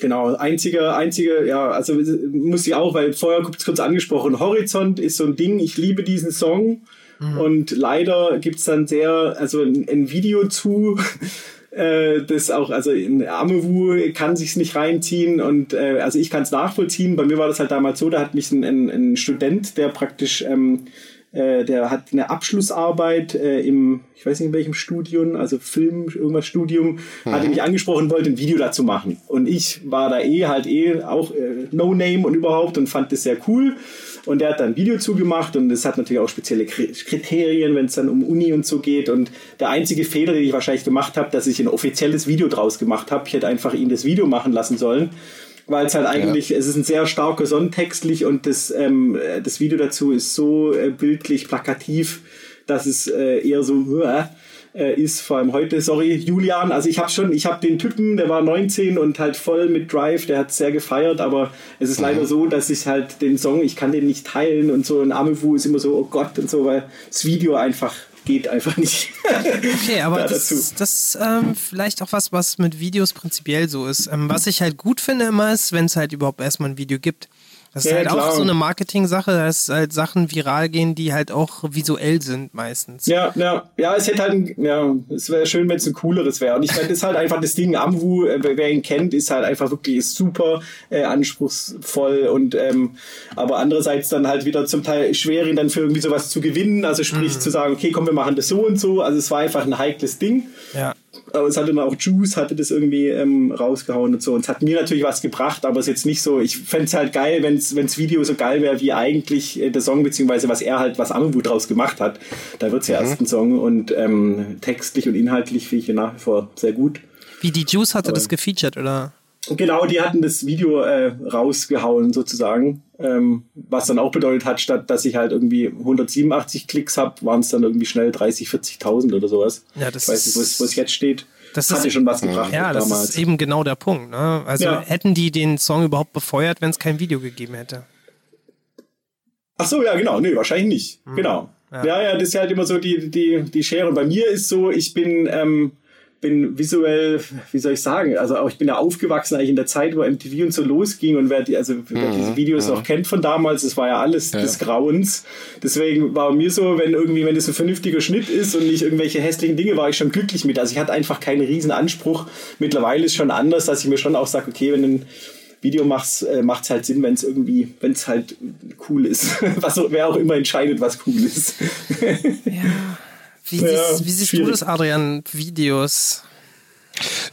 genau, einziger, einziger, ja, also muss ich auch, weil vorher kurz, kurz angesprochen, Horizont ist so ein Ding, ich liebe diesen Song. Und leider gibt's dann sehr, also ein, ein Video zu, äh, das auch, also in Amewu kann sich's nicht reinziehen und äh, also ich kann es nachvollziehen. Bei mir war das halt damals so, da hat mich ein, ein, ein Student, der praktisch ähm, äh, der hat eine Abschlussarbeit äh, im, ich weiß nicht in welchem Studium, also Film, irgendwas Studium, hat er mich angesprochen, wollte ein Video dazu machen. Und ich war da eh halt eh auch äh, No Name und überhaupt und fand das sehr cool. Und der hat dann ein Video zugemacht und es hat natürlich auch spezielle Kri- Kriterien, wenn es dann um Uni und so geht. Und der einzige Fehler, den ich wahrscheinlich gemacht habe, dass ich ein offizielles Video draus gemacht habe. Ich hätte einfach ihn das Video machen lassen sollen. Weil es halt eigentlich, es ist ein sehr starker Song textlich und das, ähm, das Video dazu ist so äh, bildlich, plakativ, dass es äh, eher so äh, ist, vor allem heute, sorry, Julian, also ich habe schon, ich habe den Typen, der war 19 und halt voll mit Drive, der hat sehr gefeiert, aber es ist leider so, dass ich halt den Song, ich kann den nicht teilen und so, ein Amewu ist immer so, oh Gott und so, weil das Video einfach geht einfach nicht. Okay, aber Da das, dazu. das ist ähm, vielleicht auch was, was mit Videos prinzipiell so ist. Ähm, was ich halt gut finde immer ist, wenn es halt überhaupt erstmal ein Video gibt. Das ist Ja, halt auch klar. so eine Marketing-Sache, dass halt Sachen viral gehen, die halt auch visuell sind meistens. Ja, ja, ja, es hätte halt, ein, ja, es wäre schön, wenn es ein cooleres wäre. Und ich meine, das ist halt einfach das Ding. Amwu, äh, wer ihn kennt, ist halt einfach wirklich ist super äh, anspruchsvoll und ähm, aber andererseits dann halt wieder zum Teil schwer, ihn dann für irgendwie sowas zu gewinnen. Also sprich zu sagen, okay, komm, wir machen das so und so. Also es war einfach ein heikles Ding. Ja. Aber es hatte dann auch Juice, hatte das irgendwie ähm, rausgehauen und so. Und es hat mir natürlich was gebracht, aber es ist jetzt nicht so. Ich fände es halt geil, wenn das Video so geil wäre, wie eigentlich äh, der Song, beziehungsweise was er halt, was Amewu draus gemacht hat. Da wird es ja erst ein Song und ähm, textlich und inhaltlich finde ich ihn nach wie vor sehr gut. Wie die Juice hatte das gefeatured, oder? Genau, die hatten das Video äh, rausgehauen sozusagen, ähm, was dann auch bedeutet hat, statt dass ich halt irgendwie 187 Klicks habe, waren es dann irgendwie schnell 30, 40.000 oder sowas. Ja, das ich weiß nicht, wo es, jetzt steht. Das hatte ist- schon was gebracht Ja, das damals. ist eben genau der Punkt. Ne? Also Ja. hätten die den Song überhaupt befeuert, wenn es kein Video gegeben hätte. Ach so, ja, genau. Nee, wahrscheinlich nicht. Hm. Genau. Ja. ja, das ist halt immer so die, die, die Schere. Bei mir ist so, ich bin, ähm, bin visuell, wie soll ich sagen, also auch ich bin ja aufgewachsen eigentlich in der Zeit, wo MTV und so losging und wer, die, also, wer diese Videos noch kennt von damals, das war ja alles des Grauens. Deswegen war mir so, wenn irgendwie, wenn das ein vernünftiger Schnitt ist und nicht irgendwelche hässlichen Dinge, war ich schon glücklich mit. Also ich hatte einfach keinen riesen Anspruch. Mittlerweile ist schon anders, dass ich mir schon auch sage, okay, wenn ein Video machst, äh, macht es halt Sinn, wenn es irgendwie, wenn es halt cool ist. Was, wer auch immer entscheidet, was cool ist. Wie, Ja, siehst, wie siehst du das, Adrian? Videos?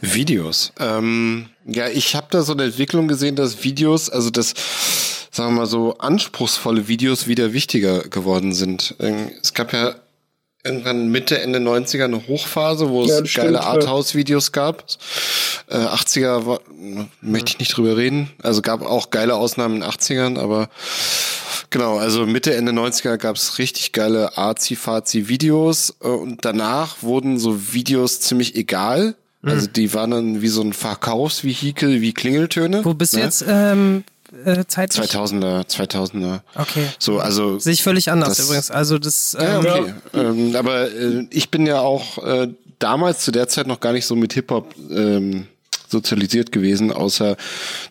Videos. Ähm, ja, ich habe da so eine Entwicklung gesehen, dass Videos, also das, sagen wir mal so, anspruchsvolle Videos wieder wichtiger geworden sind. Ähm, Es gab ja irgendwann Mitte, Ende 90er eine Hochphase, wo Ja, es geile. Arthouse-Videos gab. Äh, 80er war, möchte ich nicht drüber reden. Also gab auch geile Ausnahmen in den 80ern, aber Genau, also Mitte, Ende 90er gab's richtig geile Arzi-Fazi-Videos äh, und danach wurden so Videos ziemlich egal. Also die waren dann wie so ein Verkaufsvehikel, wie Klingeltöne. Wo bist du ne? jetzt ähm, äh, zeitlich? 2000er, 2000er. Okay. So, also Sehe ich völlig anders Das- übrigens. Also das ja, ähm, okay. Ähm, aber äh, ich bin ja auch äh, damals zu der Zeit noch gar nicht so mit Hip-Hop ähm, sozialisiert gewesen, außer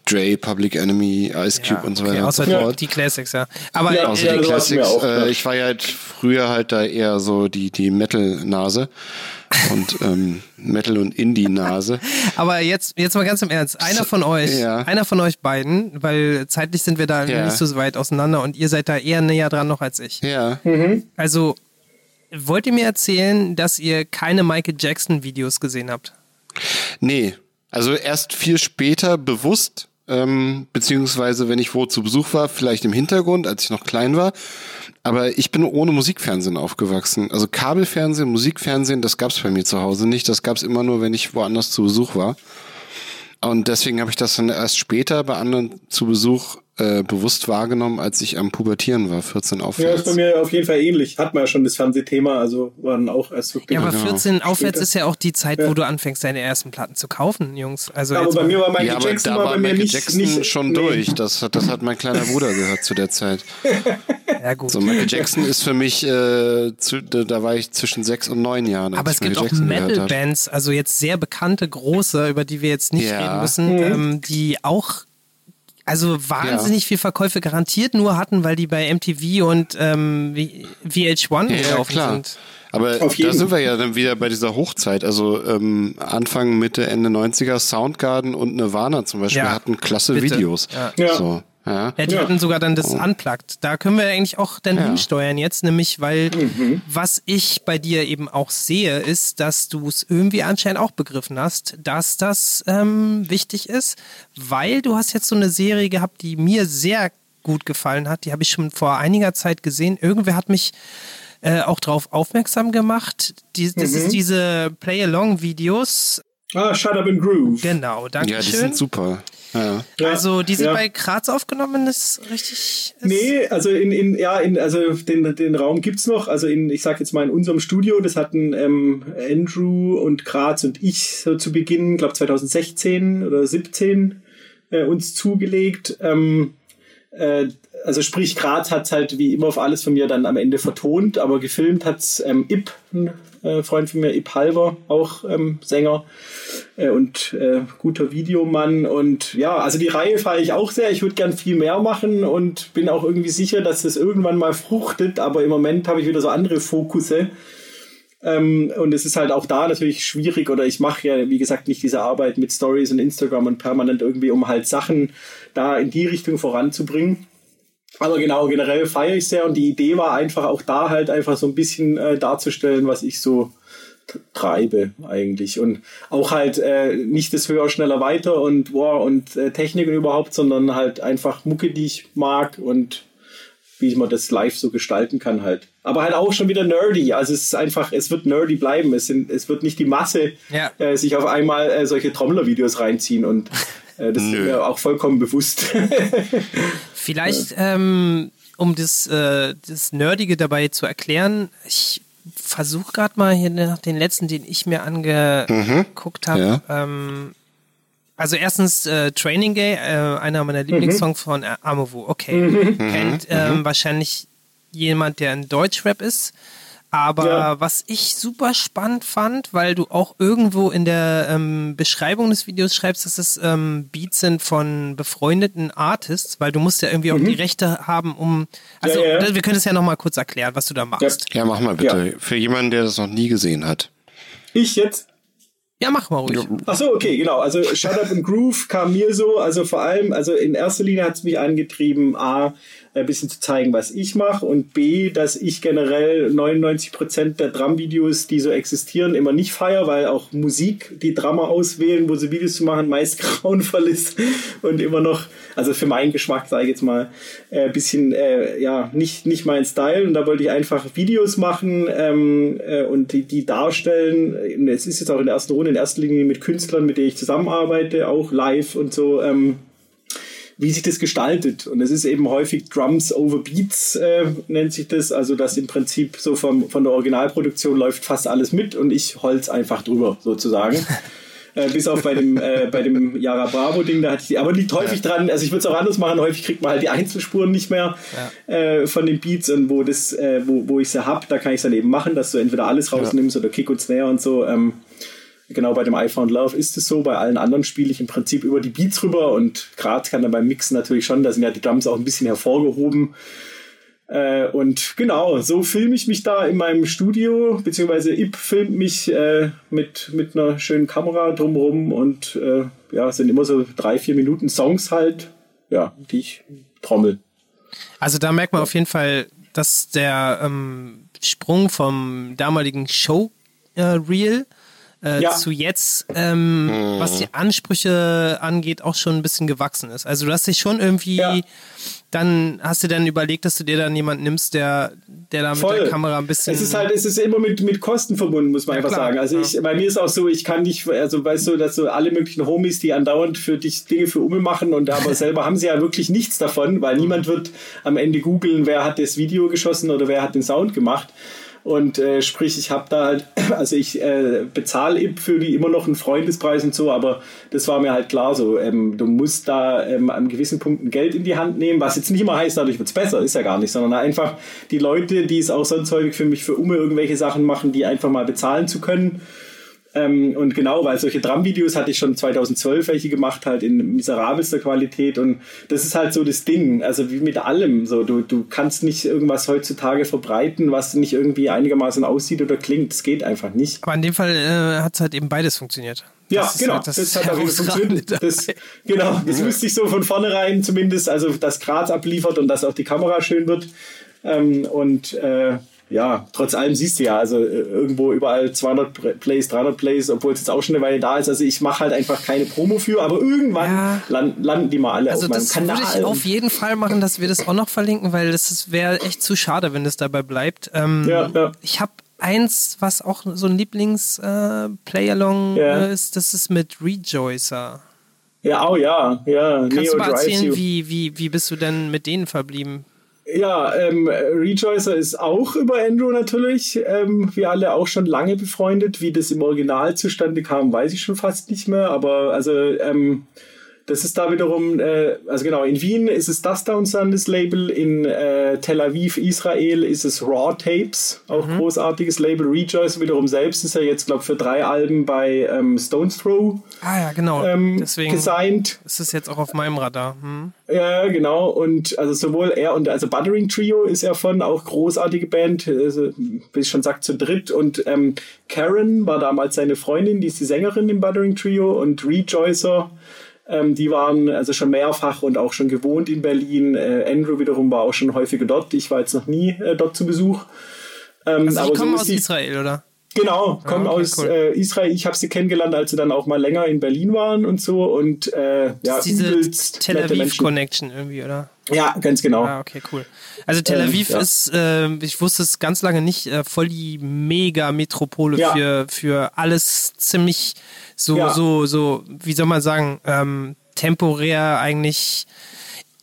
Dre, Public Enemy, Ice Cube und so okay, weiter und so außer fort. die Classics, ja. Aber Ja, Außer äh, die war's mir Classics. auch, ja. äh, ich war ja halt früher halt da eher so die, die Metal-Nase und ähm, Metal- und Indie-Nase. Aber jetzt, jetzt mal ganz im Ernst. Einer von euch, Ja. einer von euch beiden, weil zeitlich sind wir da Ja. nicht so weit auseinander und ihr seid da eher näher dran noch als ich. Ja. Also, wollt ihr mir erzählen, dass ihr keine Michael Jackson Videos gesehen habt? Nee, also erst viel später bewusst, ähm, beziehungsweise wenn ich wo zu Besuch war, vielleicht im Hintergrund, als ich noch klein war. Aber ich bin ohne Musikfernsehen aufgewachsen. Also Kabelfernsehen, Musikfernsehen, das gab's bei mir zu Hause nicht. Das gab's immer nur, wenn ich woanders zu Besuch war. Und deswegen habe ich das dann erst später bei anderen zu Besuch äh, bewusst wahrgenommen, als ich am Pubertieren war, 14 Ja, aufwärts. ist bei mir auf jeden Fall ähnlich. Hat man ja schon das Fernsehthema, also waren auch erst wirklich. Ja, aber Genau. 14 aufwärts Später. ist ja auch die Zeit, Ja. wo du anfängst, deine ersten Platten zu kaufen, Jungs. Also aber jetzt bei mal- mir war Michael ja, aber Jackson da war bei mir Michael nicht, Jackson nicht schon nee. durch. Das hat, das hat mein kleiner Bruder gehört zu der Zeit. ja gut. So, Michael Jackson ist für mich, äh, zu, da, da war ich zwischen sechs und neun Jahren. als Aber es gibt Michael auch. Metal-Bands, also jetzt sehr bekannte, große, über die wir jetzt nicht Ja. reden müssen, ähm, die auch also wahnsinnig viel Verkäufe garantiert nur hatten, weil die bei MTV und ähm, V- VH1 Ja, gelaufen klar. sind. Aber Auf da sind wir ja dann wieder bei dieser Hochzeit. Also ähm, Anfang, Mitte, Ende 90er, Soundgarden und Nirvana zum Beispiel Ja, hatten klasse bitte. Videos. Ja. Ja. So, ja. Ja, die Ja. hatten sogar dann das Unplugged. Da können wir eigentlich auch dann Ja. hinsteuern jetzt, nämlich weil Mhm. was ich bei dir eben auch sehe, ist, dass du es irgendwie anscheinend auch begriffen hast, dass das ähm, wichtig ist, weil du hast jetzt so eine Serie gehabt, die mir sehr gut gefallen hat. Die habe ich schon vor einiger Zeit gesehen. Irgendwer hat mich äh, auch darauf aufmerksam gemacht. Die, das Mhm. ist diese Play-Along-Videos. Ah, Shut Up and Groove. Genau, danke Ja, die schön. sind super. Ja. Also die sind ja. bei Graz aufgenommen, ist richtig. Ist Nee, also in, in ja, in, also den, den Raum gibt's noch. Also in, ich sag jetzt mal in unserem Studio, das hatten ähm, Andrew und Graz und ich so zu Beginn, glaube 2016 oder 17 äh, uns zugelegt. Ähm, äh, also sprich, Graz hat's halt wie immer auf alles von mir dann am Ende vertont, aber gefilmt hat's ähm, Ip, ein äh, Freund von mir, Ip Halver, auch ähm, Sänger äh, und äh, guter Videomann. Und ja, also die Reihe fahre ich auch sehr. Ich würde gern viel mehr machen und bin auch irgendwie sicher, dass das irgendwann mal fruchtet, aber im Moment habe ich wieder so andere Fokusse. Ähm, und es ist halt auch da natürlich schwierig oder ich mache ja, wie gesagt, nicht diese Arbeit mit Stories und Instagram und permanent irgendwie, um halt Sachen da in die Richtung voranzubringen. Aber genau, generell feiere ich sehr und die Idee war einfach auch da halt einfach so ein bisschen äh, darzustellen, was ich so treibe eigentlich und auch halt äh, nicht das höher, schneller, weiter und boah und äh, Technik und überhaupt, sondern halt einfach Mucke, die ich mag und wie man das live so gestalten kann halt. Aber halt auch schon wieder nerdy. Also es ist einfach, es wird nerdy bleiben. Es, sind, es wird nicht die Masse Ja. äh, sich auf einmal äh, solche Trommler-Videos reinziehen und äh, das ist mir auch vollkommen bewusst. Vielleicht, ähm, um das, äh, das Nerdige dabei zu erklären, ich versuche gerade mal hier nach den letzten, den ich mir angeguckt habe. Ja. Ähm, also erstens äh, Training Day, äh, einer meiner Lieblingssongs von äh, Amovu. Okay, kennt ähm, wahrscheinlich jemand, der in Deutschrap ist. Aber Ja. was ich super spannend fand, weil du auch irgendwo in der ähm, Beschreibung des Videos schreibst, dass es ähm, Beats sind von befreundeten Artists, weil du musst ja irgendwie auch die Rechte haben, um. Also Ja, ja, ja. wir können es ja nochmal kurz erklären, was du da machst. Ja, mach mal bitte. Für jemanden, der das noch nie gesehen hat. ich jetzt Ja, mach mal ruhig. Ach so, okay, genau. Also Shut Up and Groove kam mir so, also vor allem, also in erster Linie hat es mich angetrieben, A, ein bisschen zu zeigen, was ich mache und B, dass ich generell 99% der Drum-Videos, die so existieren, immer nicht feier, weil auch Musik, die Drummer auswählen, wo sie Videos zu machen, meist grauenvoll ist und immer noch, also für meinen Geschmack, sage ich jetzt mal, ein äh, bisschen, äh, ja, nicht, nicht mein Style und da wollte ich einfach Videos machen ähm, äh, und die, die darstellen. Es ist jetzt auch in der ersten Runde in erster Linie mit Künstlern, mit denen ich zusammenarbeite, auch live und so. Ähm, wie sich das gestaltet. Und es ist eben häufig Drums over Beats, äh, nennt sich das. Also, dass im Prinzip so vom, von der Originalproduktion läuft fast alles mit und ich holz einfach drüber, sozusagen. Äh, bis auf bei dem, äh, bei dem Yara Bravo Ding, da hatte ich die, aber liegt häufig dran, also ich würde es auch anders machen, häufig kriegt man halt die Einzelspuren nicht mehr äh, von den Beats und wo das, äh, wo, wo ich sie hab, da kann ich es dann eben machen, dass du entweder alles rausnimmst oder Kick und Snare und so. Ähm, genau bei dem I Found Love ist es so, bei allen anderen spiele ich im Prinzip über die Beats rüber und Graz kann dann beim Mixen natürlich schon, da sind ja die Drums auch ein bisschen hervorgehoben. Äh, und genau, so filme ich mich da in meinem Studio, beziehungsweise Ip filmt mich äh, mit, mit einer schönen Kamera drumherum und äh, ja, es sind immer so drei, vier Minuten Songs halt, ja, die ich trommel. Also da merkt man auf jeden Fall, dass der ähm, Sprung vom damaligen Show äh, Reel äh, Ja. zu jetzt, ähm, was die Ansprüche angeht, auch schon ein bisschen gewachsen ist. Also du hast dich schon irgendwie, Ja. dann hast du dann überlegt, dass du dir dann jemanden nimmst, der, der da mit Voll. der Kamera ein bisschen. Es ist halt, es ist immer mit, mit Kosten verbunden, muss man Ja, einfach klar, sagen. Also ich, bei mir ist auch so, ich kann nicht, also weißt du, dass so alle möglichen Homies, die andauernd für dich Dinge für Umme machen und aber selber haben sie ja wirklich nichts davon, weil niemand wird am Ende googeln, wer hat das Video geschossen oder wer hat den Sound gemacht. Und äh, sprich, ich habe da halt, also ich äh, bezahle für die immer noch einen Freundespreis und so, aber das war mir halt klar so. Ähm, du musst da ähm, an gewissen Punkten Geld in die Hand nehmen, was jetzt nicht immer heißt, dadurch wird's besser, ist ja gar nicht, sondern einfach die Leute, die es auch sonst häufig für mich für Umme irgendwelche Sachen machen, die einfach mal bezahlen zu können. Ähm, und genau, weil solche Drum-Videos hatte ich schon 2012 welche gemacht, halt in miserabelster Qualität. Und das ist halt so das Ding. Also wie mit allem. So, du, du kannst nicht irgendwas heutzutage verbreiten, was nicht irgendwie einigermaßen aussieht oder klingt. Das geht einfach nicht. aber in dem Fall äh, hat es halt eben beides funktioniert. Ja, Das ist genau. halt das, hat auch funktioniert. Das, genau, das wusste ich so von vornherein zumindest, also dass Graz abliefert und dass auch die Kamera schön wird. Ähm, und äh, ja, trotz allem siehst du ja, also äh, irgendwo überall 200 Plays, 300 Plays, obwohl es jetzt auch schon eine Weile da ist. Also ich mache halt einfach keine Promo für, aber irgendwann Ja. land, landen die mal alle Also auf meinem das Kanal. würde ich auf jeden Fall machen, dass wir das auch noch verlinken, weil das wäre echt zu schade, wenn das dabei bleibt. Ähm, Ja, ja. Ich habe eins, was auch so ein Lieblings-Play-Along Ja. ist, das ist mit Rejoicer. Ja, oh ja, ja. Kannst Neo du mal erzählen, wie, wie, wie bist du denn mit denen verblieben? Ja, ähm, Rejoicer ist auch über Andrew natürlich. Ähm, wir alle auch schon lange befreundet. Wie das im Original zustande kam, weiß ich schon fast nicht mehr. Aber also ähm, das ist da wiederum, äh, also genau, in Wien ist es das Down Sanders Label, in äh, Tel Aviv, Israel ist es Raw Tapes, auch großartiges Label. Rejoice wiederum selbst ist ja jetzt, glaube für drei Alben bei ähm, Stones Throw Ah ja, genau. ähm, Deswegen gesigned. ist es jetzt auch auf meinem Radar. Hm? Ja, genau. Und also sowohl er und also Buttering Trio ist er von, auch großartige Band, also, wie ich schon sagt, zu dritt. Und ähm, Karen war damals seine Freundin, die ist die Sängerin im Buttering Trio und Rejoicer. Ähm, die waren also schon mehrfach und auch schon gewohnt in Berlin. Äh, Andrew wiederum war auch schon häufiger dort. Ich war jetzt noch nie äh, dort zu Besuch. Ähm, Also aber kommen so aus die- Israel, oder? Genau, kommen okay, aus cool. äh, Israel. Ich habe sie kennengelernt, als sie dann auch mal länger in Berlin waren und so. Und äh, ja, Diese Tel Aviv. Connection irgendwie, oder? Ja, ganz genau. Ah, okay, cool. Also Tel Ähm, Aviv ja. ist, äh, ich wusste es ganz lange nicht, äh, voll die Mega-Metropole Ja. für, für alles ziemlich so, Ja. so, so, wie soll man sagen, ähm, temporär eigentlich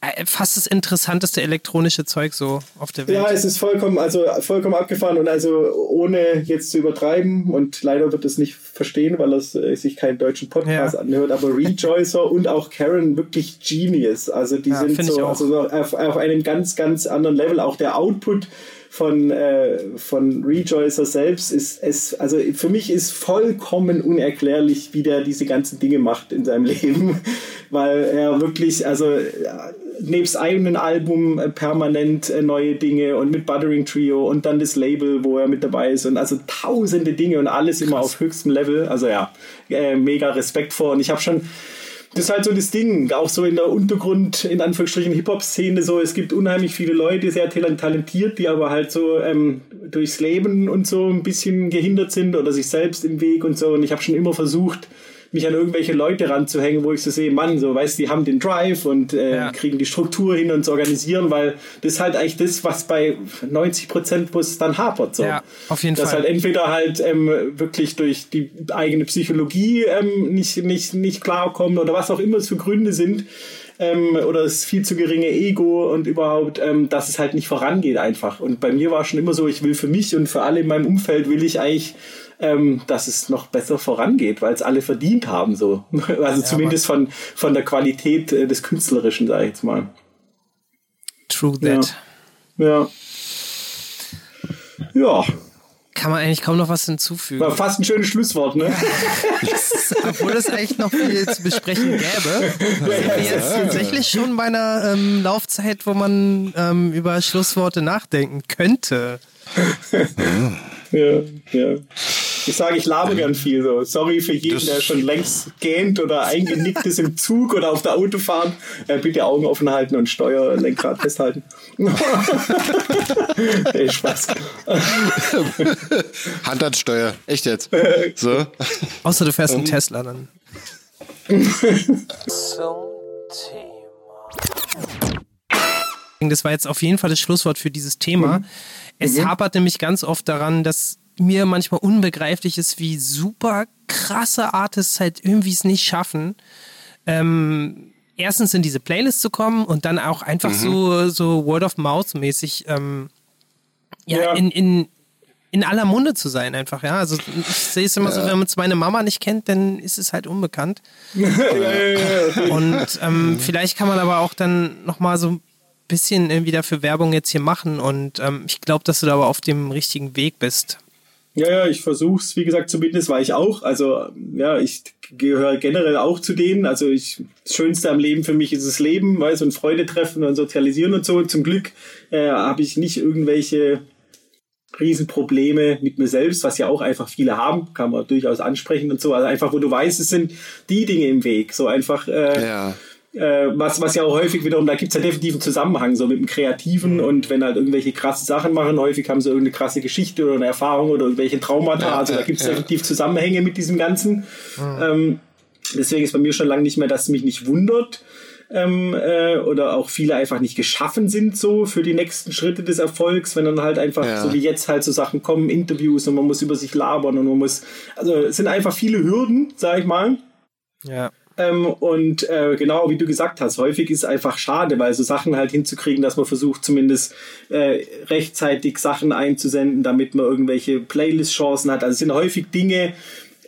äh, fast das interessanteste elektronische Zeug so auf der Welt. Ja, es ist vollkommen, also vollkommen abgefahren und also ohne jetzt zu übertreiben und leider wird es nicht verstehen, weil er äh, sich keinen deutschen Podcast Ja. anhört, aber Rejoicer und auch Karen wirklich Genius. Also die Ja, sind so, also so auf, auf einem ganz, ganz anderen Level. Auch der Output von, äh, von Rejoicer selbst ist es, also für mich ist vollkommen unerklärlich, wie der diese ganzen Dinge macht in seinem Leben, weil er wirklich, also ja, nebst einem Album äh, permanent äh, neue Dinge und mit Buttering Trio und dann das Label, wo er mit dabei ist und also tausende Dinge und alles immer auf höchstem Level. Also ja, äh, mega Respekt vor. Und ich habe schon das ist halt so das Ding, auch so in der Untergrund, in Anführungsstrichen Hip-Hop-Szene, so, es gibt unheimlich viele Leute, sehr tal- talentiert, die aber halt so ähm, durchs Leben und so ein bisschen gehindert sind oder sich selbst im Weg und so. Und ich habe schon immer versucht, mich an irgendwelche Leute ranzuhängen, wo ich so sehe, Mann, so, weißt die haben den Drive und äh, Ja. kriegen die Struktur hin und zu organisieren, weil das ist halt eigentlich das, was bei 90 Prozent, es dann hapert. So. Ja, auf jeden Dass Fall. halt entweder halt ähm, wirklich durch die eigene Psychologie ähm, nicht, nicht, nicht klarkommen oder was auch immer es für Gründe sind. Ähm, oder das viel zu geringe Ego und überhaupt, ähm, dass es halt nicht vorangeht einfach. Und bei mir war schon immer so, ich will für mich und für alle in meinem Umfeld will ich eigentlich, ähm, dass es noch besser vorangeht, weil es alle verdient haben so. Also zumindest von, von der Qualität äh, des Künstlerischen, sage ich jetzt mal. True that. Ja. Ja, Kann man eigentlich kaum noch was hinzufügen. war fast ein schönes Schlusswort, ne? Obwohl es echt noch viel zu besprechen gäbe. Sind wir jetzt tatsächlich schon bei einer ähm, Laufzeit, wo man ähm, über Schlussworte nachdenken könnte. Ja, ja. Ich sage, ich laber gern viel so. Sorry für jeden, Das- der schon längst gähnt oder eingenickt ist im Zug oder auf der Autobahn. Äh, bitte Augen offen halten und Steuerlenkrad festhalten. Ey, Spaß. Hand an Steuer. Echt jetzt. So. Außer du fährst einen Tesla dann. Das war jetzt auf jeden Fall das Schlusswort für dieses Thema. Es hapert nämlich ganz oft daran, dass mir manchmal unbegreiflich ist, wie super krasse Artists halt irgendwie es nicht schaffen, ähm, erstens in diese Playlist zu kommen und dann auch einfach so, so Word of Mouth mäßig ähm, ja, Ja. In, in, in aller Munde zu sein einfach, ja. Also ich sehe es immer so, wenn man jetzt meine Mama nicht kennt, dann ist es halt unbekannt. Und ähm, vielleicht kann man aber auch dann nochmal so ein bisschen irgendwie dafür Werbung jetzt hier machen und ähm, ich glaube, dass du da aber auf dem richtigen Weg bist. Ja, ja, ich versuch's, wie gesagt, zumindest war ich auch. Also, ja, ich gehöre generell auch zu denen. Also, ich, das Schönste am Leben für mich ist das Leben, weißt und Freude treffen und sozialisieren und so. Zum Glück äh, habe ich nicht irgendwelche Riesenprobleme mit mir selbst, was ja auch einfach viele haben, kann man durchaus ansprechen und so. Also einfach, wo du weißt, es sind die Dinge im Weg. So einfach, äh, Ja. Äh, was, was ja auch häufig wiederum, da gibt's ja definitiv einen Zusammenhang so mit dem Kreativen und wenn halt irgendwelche krasse Sachen machen, häufig haben sie irgendeine krasse Geschichte oder eine Erfahrung oder irgendwelche Traumata, Ja, also da ja, gibt's ja. definitiv Zusammenhänge mit diesem Ganzen. Ähm, deswegen ist bei mir schon lange nicht mehr, dass es mich nicht wundert. Ähm, äh, oder auch viele einfach nicht geschaffen sind so für die nächsten Schritte des Erfolgs, wenn dann halt einfach Ja. so wie jetzt halt so Sachen kommen, Interviews und man muss über sich labern und man muss, also es sind einfach viele Hürden, sag ich mal, Ja. Ähm, und äh, genau wie du gesagt hast, häufig ist es einfach schade, weil so Sachen halt hinzukriegen, dass man versucht, zumindest äh, rechtzeitig Sachen einzusenden, damit man irgendwelche Playlist-Chancen hat. Also es sind häufig Dinge,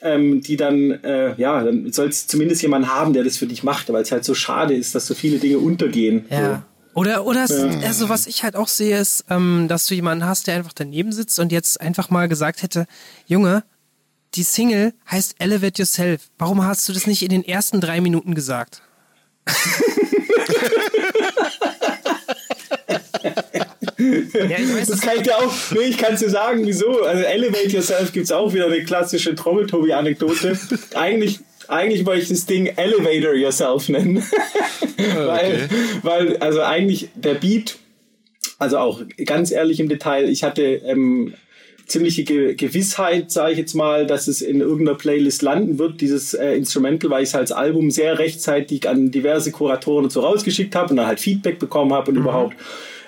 ähm, die dann, äh, ja, dann soll es zumindest jemand haben, der das für dich macht, weil es halt so schade ist, dass so viele Dinge untergehen. Ja. Oder, oder es, also was ich halt auch sehe, ist, ähm, dass du jemanden hast, der einfach daneben sitzt und jetzt einfach mal gesagt hätte, Junge, die Single heißt Elevate Yourself. Warum hast du das nicht in den ersten drei Minuten gesagt? ja, ich weiß, Das kann ich dir auch, nee, ich kann es dir sagen, wieso. Also Elevate Yourself gibt es auch wieder eine klassische Trommeltobi-Anekdote. eigentlich, eigentlich wollte ich das Ding Elevator Yourself nennen. weil, weil, also eigentlich der Beat, also auch ganz ehrlich im Detail, ich hatte ähm, ziemliche Ge Gewissheit, sage ich jetzt mal, dass es in irgendeiner Playlist landen wird, dieses äh, Instrumental, weil ich es als Album sehr rechtzeitig an diverse Kuratoren und so rausgeschickt habe und dann halt Feedback bekommen habe und überhaupt.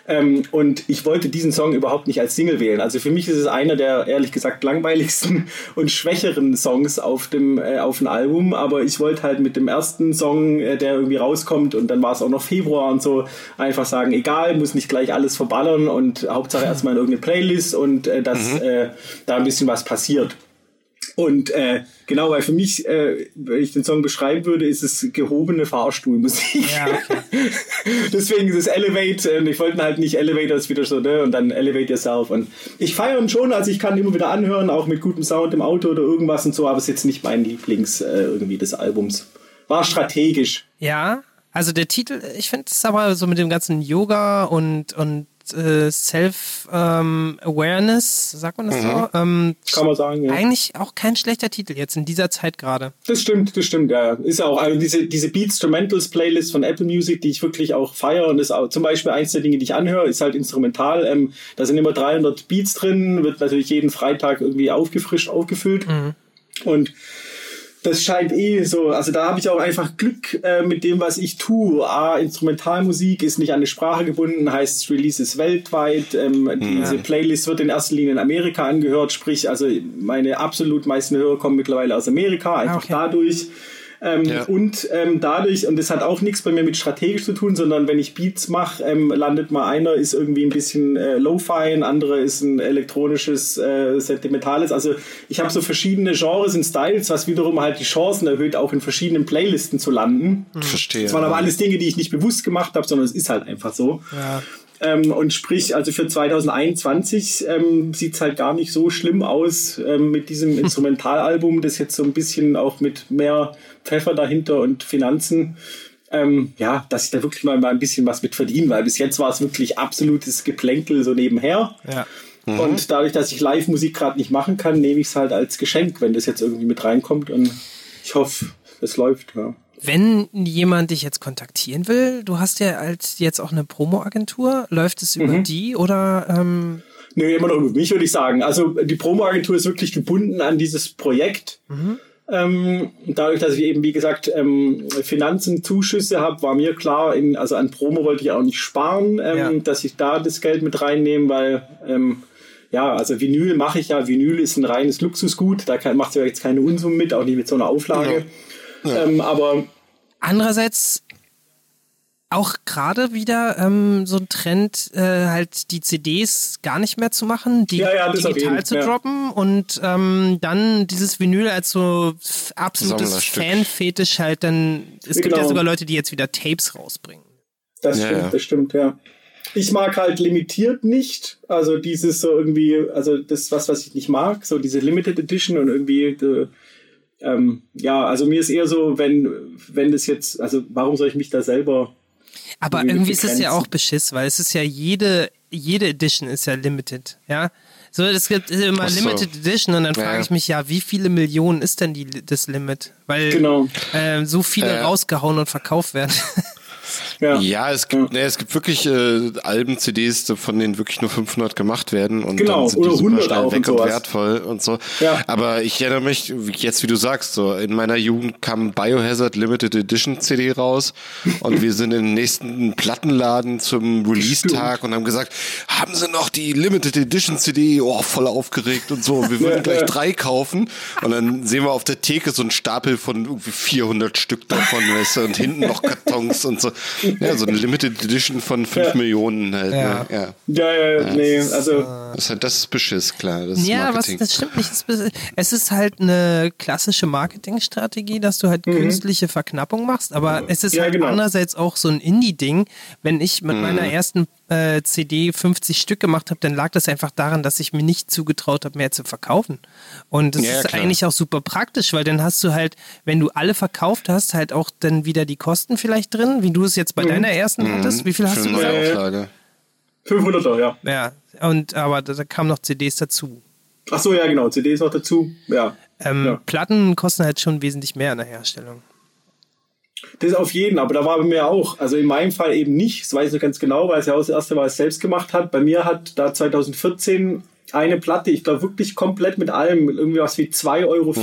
Ähm, und ich wollte diesen Song überhaupt nicht als Single wählen. Also für mich ist es einer der ehrlich gesagt langweiligsten und schwächeren Songs auf dem, äh, auf dem Album. Aber ich wollte halt mit dem ersten Song, äh, der irgendwie rauskommt und dann war es auch noch Februar und so, einfach sagen, egal, muss nicht gleich alles verballern und Hauptsache erstmal in irgendeine Playlist und äh, dass äh, da ein bisschen was passiert. Und äh, genau, weil für mich, äh, wenn ich den Song beschreiben würde, ist es gehobene Fahrstuhlmusik. Ja, okay. Deswegen ist es Elevate und ich wollte halt nicht Elevator ist wieder so, ne? Und dann Elevate Yourself. Und ich feiere ihn schon, also ich kann ihn immer wieder anhören, auch mit gutem Sound im Auto oder irgendwas und so, aber es ist jetzt nicht mein Lieblings äh, irgendwie des Albums. War strategisch. Ja, also der Titel, ich finde es aber so mit dem ganzen Yoga und, und äh, Self-Awareness, sagt man das so? Ähm, Kann man sagen, ja. Eigentlich auch kein schlechter Titel jetzt in dieser Zeit gerade. Das stimmt, das stimmt, ja. Ist auch, also diese, diese Beatstrumentals Playlist von Apple Music, die ich wirklich auch feiere und ist auch zum Beispiel eins der Dinge, die ich anhöre, ist halt instrumental. Ähm, da sind immer 300 Beats drin, wird natürlich jeden Freitag irgendwie aufgefrischt, aufgefüllt. Und das scheint eh so, also da habe ich auch einfach Glück äh, mit dem, was ich tue. A, Instrumentalmusik ist nicht an eine Sprache gebunden, heißt es releases weltweit. Ähm, Diese Playlist wird in erster Linie in Amerika angehört, sprich, also meine absolut meisten Hörer kommen mittlerweile aus Amerika, einfach okay. dadurch. Ähm, Ja. Und ähm, dadurch, und das hat auch nichts bei mir mit strategisch zu tun, sondern wenn ich Beats mache, ähm, landet mal einer, ist irgendwie ein bisschen äh, Lo-Fi, ein anderer ist ein elektronisches, äh, sentimentales. Also ich habe so verschiedene Genres und Styles, was wiederum halt die Chancen erhöht, auch in verschiedenen Playlisten zu landen. Verstehe. Das waren aber alles Dinge, die ich nicht bewusst gemacht habe, sondern es ist halt einfach so. Ja. Ähm, und sprich, also für 2021 ähm, sieht's halt gar nicht so schlimm aus ähm, mit diesem Instrumentalalbum, das jetzt so ein bisschen auch mit mehr Pfeffer dahinter und Finanzen, ähm, ja, dass ich da wirklich mal, mal ein bisschen was mit verdiene, weil bis jetzt war es wirklich absolutes Geplänkel so nebenher. Ja. Und dadurch, dass ich Live-Musik gerade nicht machen kann, nehme ich es halt als Geschenk, wenn das jetzt irgendwie mit reinkommt. Und ich hoffe, es läuft. Ja. Wenn jemand dich jetzt kontaktieren will, du hast ja als jetzt auch eine Promo-Agentur, läuft es über die oder ähm, Nö, immer noch über mich, würde ich sagen. Also die Promo-Agentur ist wirklich gebunden an dieses Projekt. Ähm, dadurch, dass ich eben, wie gesagt, ähm, Finanzen, Zuschüsse habe, war mir klar, in, also an Promo wollte ich auch nicht sparen, ähm, Ja. dass ich da das Geld mit reinnehme, weil ähm, ja, also Vinyl mache ich ja. Vinyl ist ein reines Luxusgut, da macht ja jetzt keine Unsummen mit, auch nicht mit so einer Auflage. Ähm, aber andererseits auch gerade wieder ähm, so ein Trend, äh, halt die CDs gar nicht mehr zu machen, die Ja, ja, digital zu ja. droppen und ähm, dann dieses Vinyl als so absolutes. Fanfetisch halt dann, es gibt ja Genau. sogar Leute, die jetzt wieder Tapes rausbringen. Das Ja, stimmt, ja. das stimmt, ja. Ich mag halt limitiert nicht, also dieses so irgendwie, also das was, was ich nicht mag, so diese Limited Edition und irgendwie, äh, ähm, ja, also mir ist eher so, wenn, wenn das jetzt, also warum soll ich mich da selber, Aber Irgendwie irgendwie ist es ja begrenzen. auch Beschiss, weil es ist ja jede, jede Edition ist ja limited, ja. So, es gibt immer so. Limited Edition und dann Ja, frage ich mich ja, wie viele Millionen ist denn die, das Limit? Weil Genau. ähm, so viele Äh. rausgehauen und verkauft werden. Ja. Ja, es gibt, ne, es gibt wirklich äh, Alben, CDs, von denen wirklich nur 500 gemacht werden und Genau, dann sind die super 100 schnell weg und und, wertvoll und so. Ja. Aber ich erinnere mich, jetzt wie du sagst, so in meiner Jugend kam Biohazard Limited Edition CD raus und wir sind in den nächsten Plattenladen zum Release-Tag und haben gesagt, haben sie noch die Limited Edition CD? Oh, voll aufgeregt und so. Wir würden gleich drei kaufen und dann sehen wir auf der Theke so einen Stapel von irgendwie 400 Stück davon, weißt du, und hinten noch Kartons und so. Ja, so eine Limited Edition von 5 Ja. Millionen halt. Ja. Ne? Ja. Ja, ja, ja, nee, also Das ist, halt, das ist Beschiss, klar. Das ist Ja, was, das stimmt nicht. Es ist- Es ist halt eine klassische Marketingstrategie, dass du halt künstliche Verknappung machst, aber es ist Mhm. Ja, halt genau. andererseits auch so ein Indie-Ding. Wenn ich Mhm. mit meiner ersten äh, CD 50 Stück gemacht habe, dann lag das einfach daran, dass ich mir nicht zugetraut habe, mehr zu verkaufen. Und das Ja, ist klar. eigentlich auch super praktisch, weil dann hast du halt, wenn du alle verkauft hast, halt auch dann wieder die Kosten vielleicht drin, wie du es jetzt bei Mhm. deiner ersten hattest. Wie viel hast Für du gesagt? Auflage. 500er, ja. Ja, und aber da, da kamen noch CDs dazu. Ach so, ja, genau. CDs noch dazu. Ja. Ähm, Ja. Platten kosten halt schon wesentlich mehr in der Herstellung. Das auf jeden, aber da war bei mir auch, also in meinem Fall eben nicht, das weiß ich noch ganz genau, weil es ja auch das erste Mal selbst gemacht hat. Bei mir hat da 2014 eine Platte, ich glaube wirklich komplett mit allem, irgendwie was wie 2,84 Euro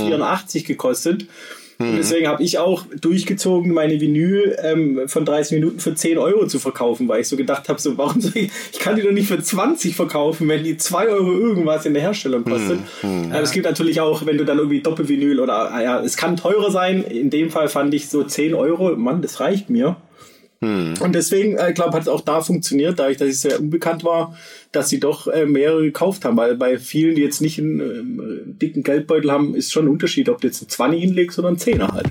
gekostet. Und deswegen habe ich auch durchgezogen, meine Vinyl ähm, von 30 Minuten für 10 Euro zu verkaufen, weil ich so gedacht habe, so, warum soll ich, ich kann die doch nicht für 20 verkaufen, wenn die 2 Euro irgendwas in der Herstellung kostet. Aber es gibt natürlich auch, wenn du dann irgendwie Doppelvinyl oder, ah ja, es kann teurer sein. In dem Fall fand ich so 10 Euro, Mann, das reicht mir. Und deswegen, äh, glaube hat es auch da funktioniert, dadurch, dass ich sehr unbekannt war, dass sie doch äh, mehrere gekauft haben. Weil bei vielen, die jetzt nicht einen ähm, dicken Geldbeutel haben, ist schon ein Unterschied, ob du jetzt einen 20 hinlegst oder einen 10er halt.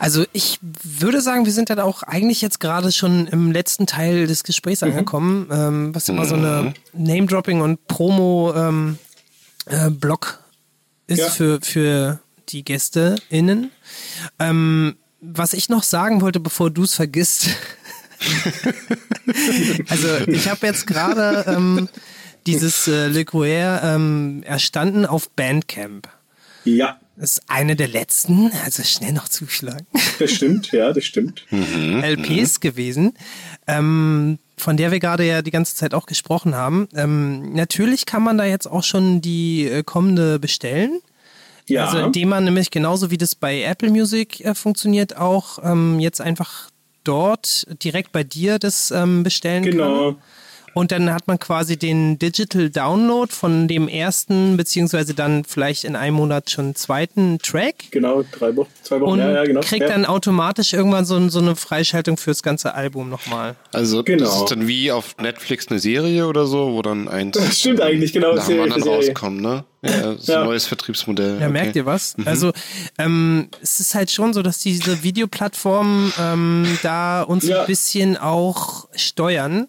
Also ich würde sagen, wir sind dann auch eigentlich jetzt gerade schon im letzten Teil des Gesprächs angekommen, ähm, was immer so eine Name-Dropping und Promo-Block äh, Block ist Ja. für, für die GästeInnen. Ähm, was ich noch sagen wollte, bevor du es vergisst. also ich habe jetzt gerade ähm, dieses äh, Le Coeur ähm, erstanden auf Bandcamp. Ja, Das ist eine der letzten, also schnell noch zuschlagen, das stimmt, ja, das stimmt. LPs gewesen, ähm, von der wir gerade ja die ganze Zeit auch gesprochen haben. Ähm, natürlich kann man da jetzt auch schon die äh, kommende bestellen. Ja, Also indem man nämlich genauso wie das bei Apple Music äh, funktioniert, auch ähm, jetzt einfach dort direkt bei dir das ähm, bestellen kann. genau. Und dann hat man quasi den Digital Download von dem ersten, beziehungsweise dann vielleicht in einem Monat schon zweiten Track. Genau, drei Wochen, zwei Wochen, Und ja, ja, genau. kriegt ja. dann automatisch irgendwann so, so eine Freischaltung fürs ganze Album nochmal. Also Genau. das ist dann wie auf Netflix eine Serie oder so, wo dann eins Das stimmt eigentlich, genau, nach dem Serie anderen rauskommt, ne? Ja, das ist Ja. ein neues Vertriebsmodell. Ja, okay. merkt ihr was? Also ähm, es ist halt schon so, dass diese Videoplattformen ähm, da uns Ja. ein bisschen auch steuern.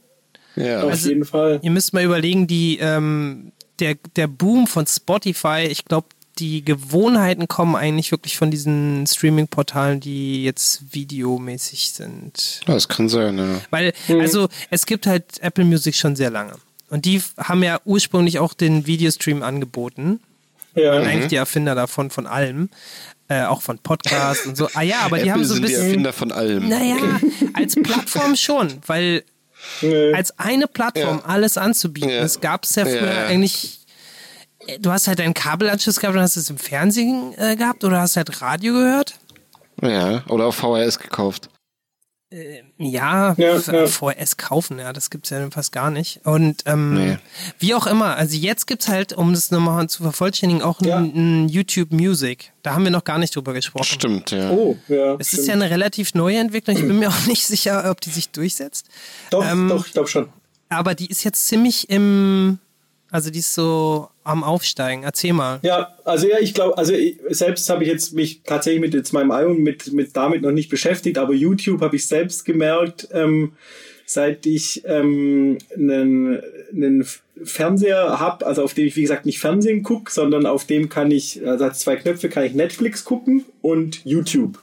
Ja. Auf Also- jeden Fall. Ihr müsst mal überlegen, die, ähm, der, der Boom von Spotify, ich glaube, die Gewohnheiten kommen eigentlich wirklich von diesen Streaming-Portalen, die jetzt videomäßig sind. Ja, das kann sein, ja. Weil, Mhm. also, es gibt halt Apple Music schon sehr lange. Und die haben ja ursprünglich auch den Videostream angeboten. Ja. Eigentlich die Erfinder davon, von allem. Äh, auch von Podcasts und so. Ah ja, aber die Apple haben so ein sind die bisschen. Erfinder von allem. Naja, als Plattform schon, weil Nee. als eine Plattform Ja. alles anzubieten, Ja. das gab es ja früher Ja, eigentlich. Du hast halt deinen Kabelanschluss gehabt und hast es im Fernsehen äh, gehabt oder hast halt Radio gehört. Ja, oder auf VHS gekauft. Ja, Ja, f- ja. VS kaufen, ja, das gibt's ja fast gar nicht. Und ähm, Nee. wie auch immer, also jetzt gibt's halt, um das nochmal zu vervollständigen, auch Ja. ein, ein YouTube Music. Da haben wir noch gar nicht drüber gesprochen. Stimmt, ja. Oh, ja. Es stimmt. ist ja eine relativ neue Entwicklung. Ich bin mir auch nicht sicher, ob die sich durchsetzt. Doch, ähm, doch, ich glaube schon. Aber die ist jetzt ziemlich im, also die ist so am Aufsteigen. Erzähl mal. Ja, also ja, ich glaube, also ich, selbst habe ich jetzt mich tatsächlich mit jetzt meinem Album mit, mit damit noch nicht beschäftigt, aber YouTube habe ich selbst gemerkt, ähm, seit ich ähm, einen, einen Fernseher habe, also auf dem ich wie gesagt nicht Fernsehen gucke, sondern auf dem kann ich, also hat zwei Knöpfe, kann ich Netflix gucken und YouTube.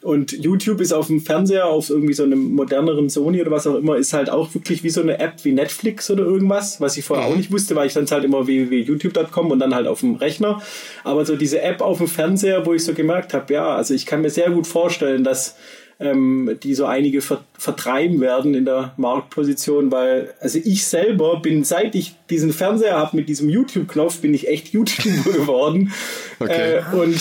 Und YouTube ist auf dem Fernseher, auf irgendwie so einem moderneren Sony oder was auch immer, ist halt auch wirklich wie so eine App wie Netflix oder irgendwas, was ich vorher auch nicht wusste, weil ich dann halt immer www.youtube.com und dann halt auf dem Rechner. Aber so diese App auf dem Fernseher, wo ich so gemerkt habe, ja, also ich kann mir sehr gut vorstellen, dass ähm, die so einige ver vertreiben werden in der Marktposition, weil also ich selber bin, seit ich diesen Fernseher habe mit diesem YouTube-Knopf, bin ich echt YouTuber geworden Okay. äh, und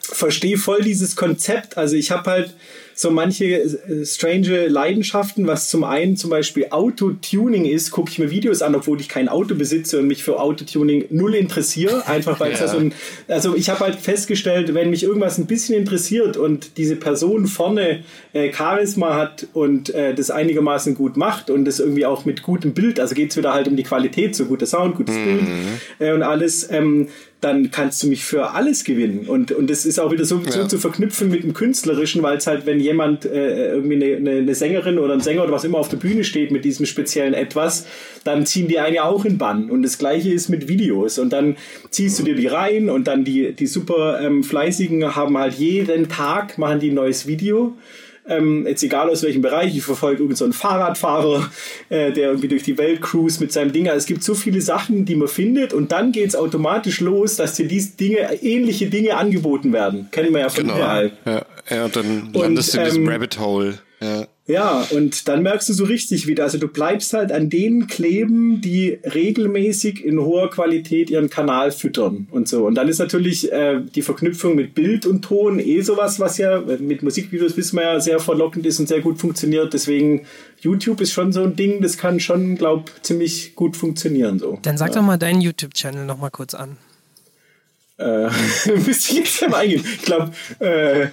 verstehe voll dieses Konzept. Also ich habe halt so manche äh, strange Leidenschaften, was zum einen zum Beispiel Autotuning ist, gucke ich mir Videos an, obwohl ich kein Auto besitze und mich für Autotuning null interessiere, einfach weil es Ja. so ein, also ich habe halt festgestellt, wenn mich irgendwas ein bisschen interessiert und diese Person vorne äh, Charisma hat und äh, das einigermaßen gut macht und das irgendwie auch mit gutem Bild, also geht es wieder halt um die Qualität, so guter Sound, gutes Bild äh, und alles, ähm, dann kannst du mich für alles gewinnen. Und, und das ist auch wieder so, so Ja. zu verknüpfen mit dem Künstlerischen, weil es halt, wenn jemand äh, irgendwie eine, eine, eine Sängerin oder ein Sänger oder was immer auf der Bühne steht mit diesem speziellen Etwas, dann ziehen die einen ja auch in Bann. Und das gleiche ist mit Videos. Und dann ziehst du dir die rein und dann die, die super ähm, Fleißigen haben halt jeden Tag, machen die ein neues Video. Ähm, jetzt egal aus welchem Bereich, ich verfolge irgendeinen so einen Fahrradfahrer, äh, der irgendwie durch die Welt cruise mit seinem Ding. Also es gibt so viele Sachen, die man findet und dann geht es automatisch los, dass dir diese Dinge, ähnliche Dinge angeboten werden. Kennen wir ja von Genau. überall. Ja, ja, und dann landest du in diesem ähm, Rabbit Hole. Ja. Ja, und dann merkst du so richtig wieder, also du bleibst halt an denen kleben, die regelmäßig in hoher Qualität ihren Kanal füttern und so. Und dann ist natürlich äh, die Verknüpfung mit Bild und Ton eh sowas, was ja mit Musikvideos wissen wir ja sehr verlockend ist und sehr gut funktioniert. Deswegen YouTube ist schon so ein Ding, das kann schon, glaub, ziemlich gut funktionieren so. Dann sag doch mal deinen YouTube-Channel noch mal kurz an. Äh, müsste ich jetzt mal eingehen. Ich glaube, äh,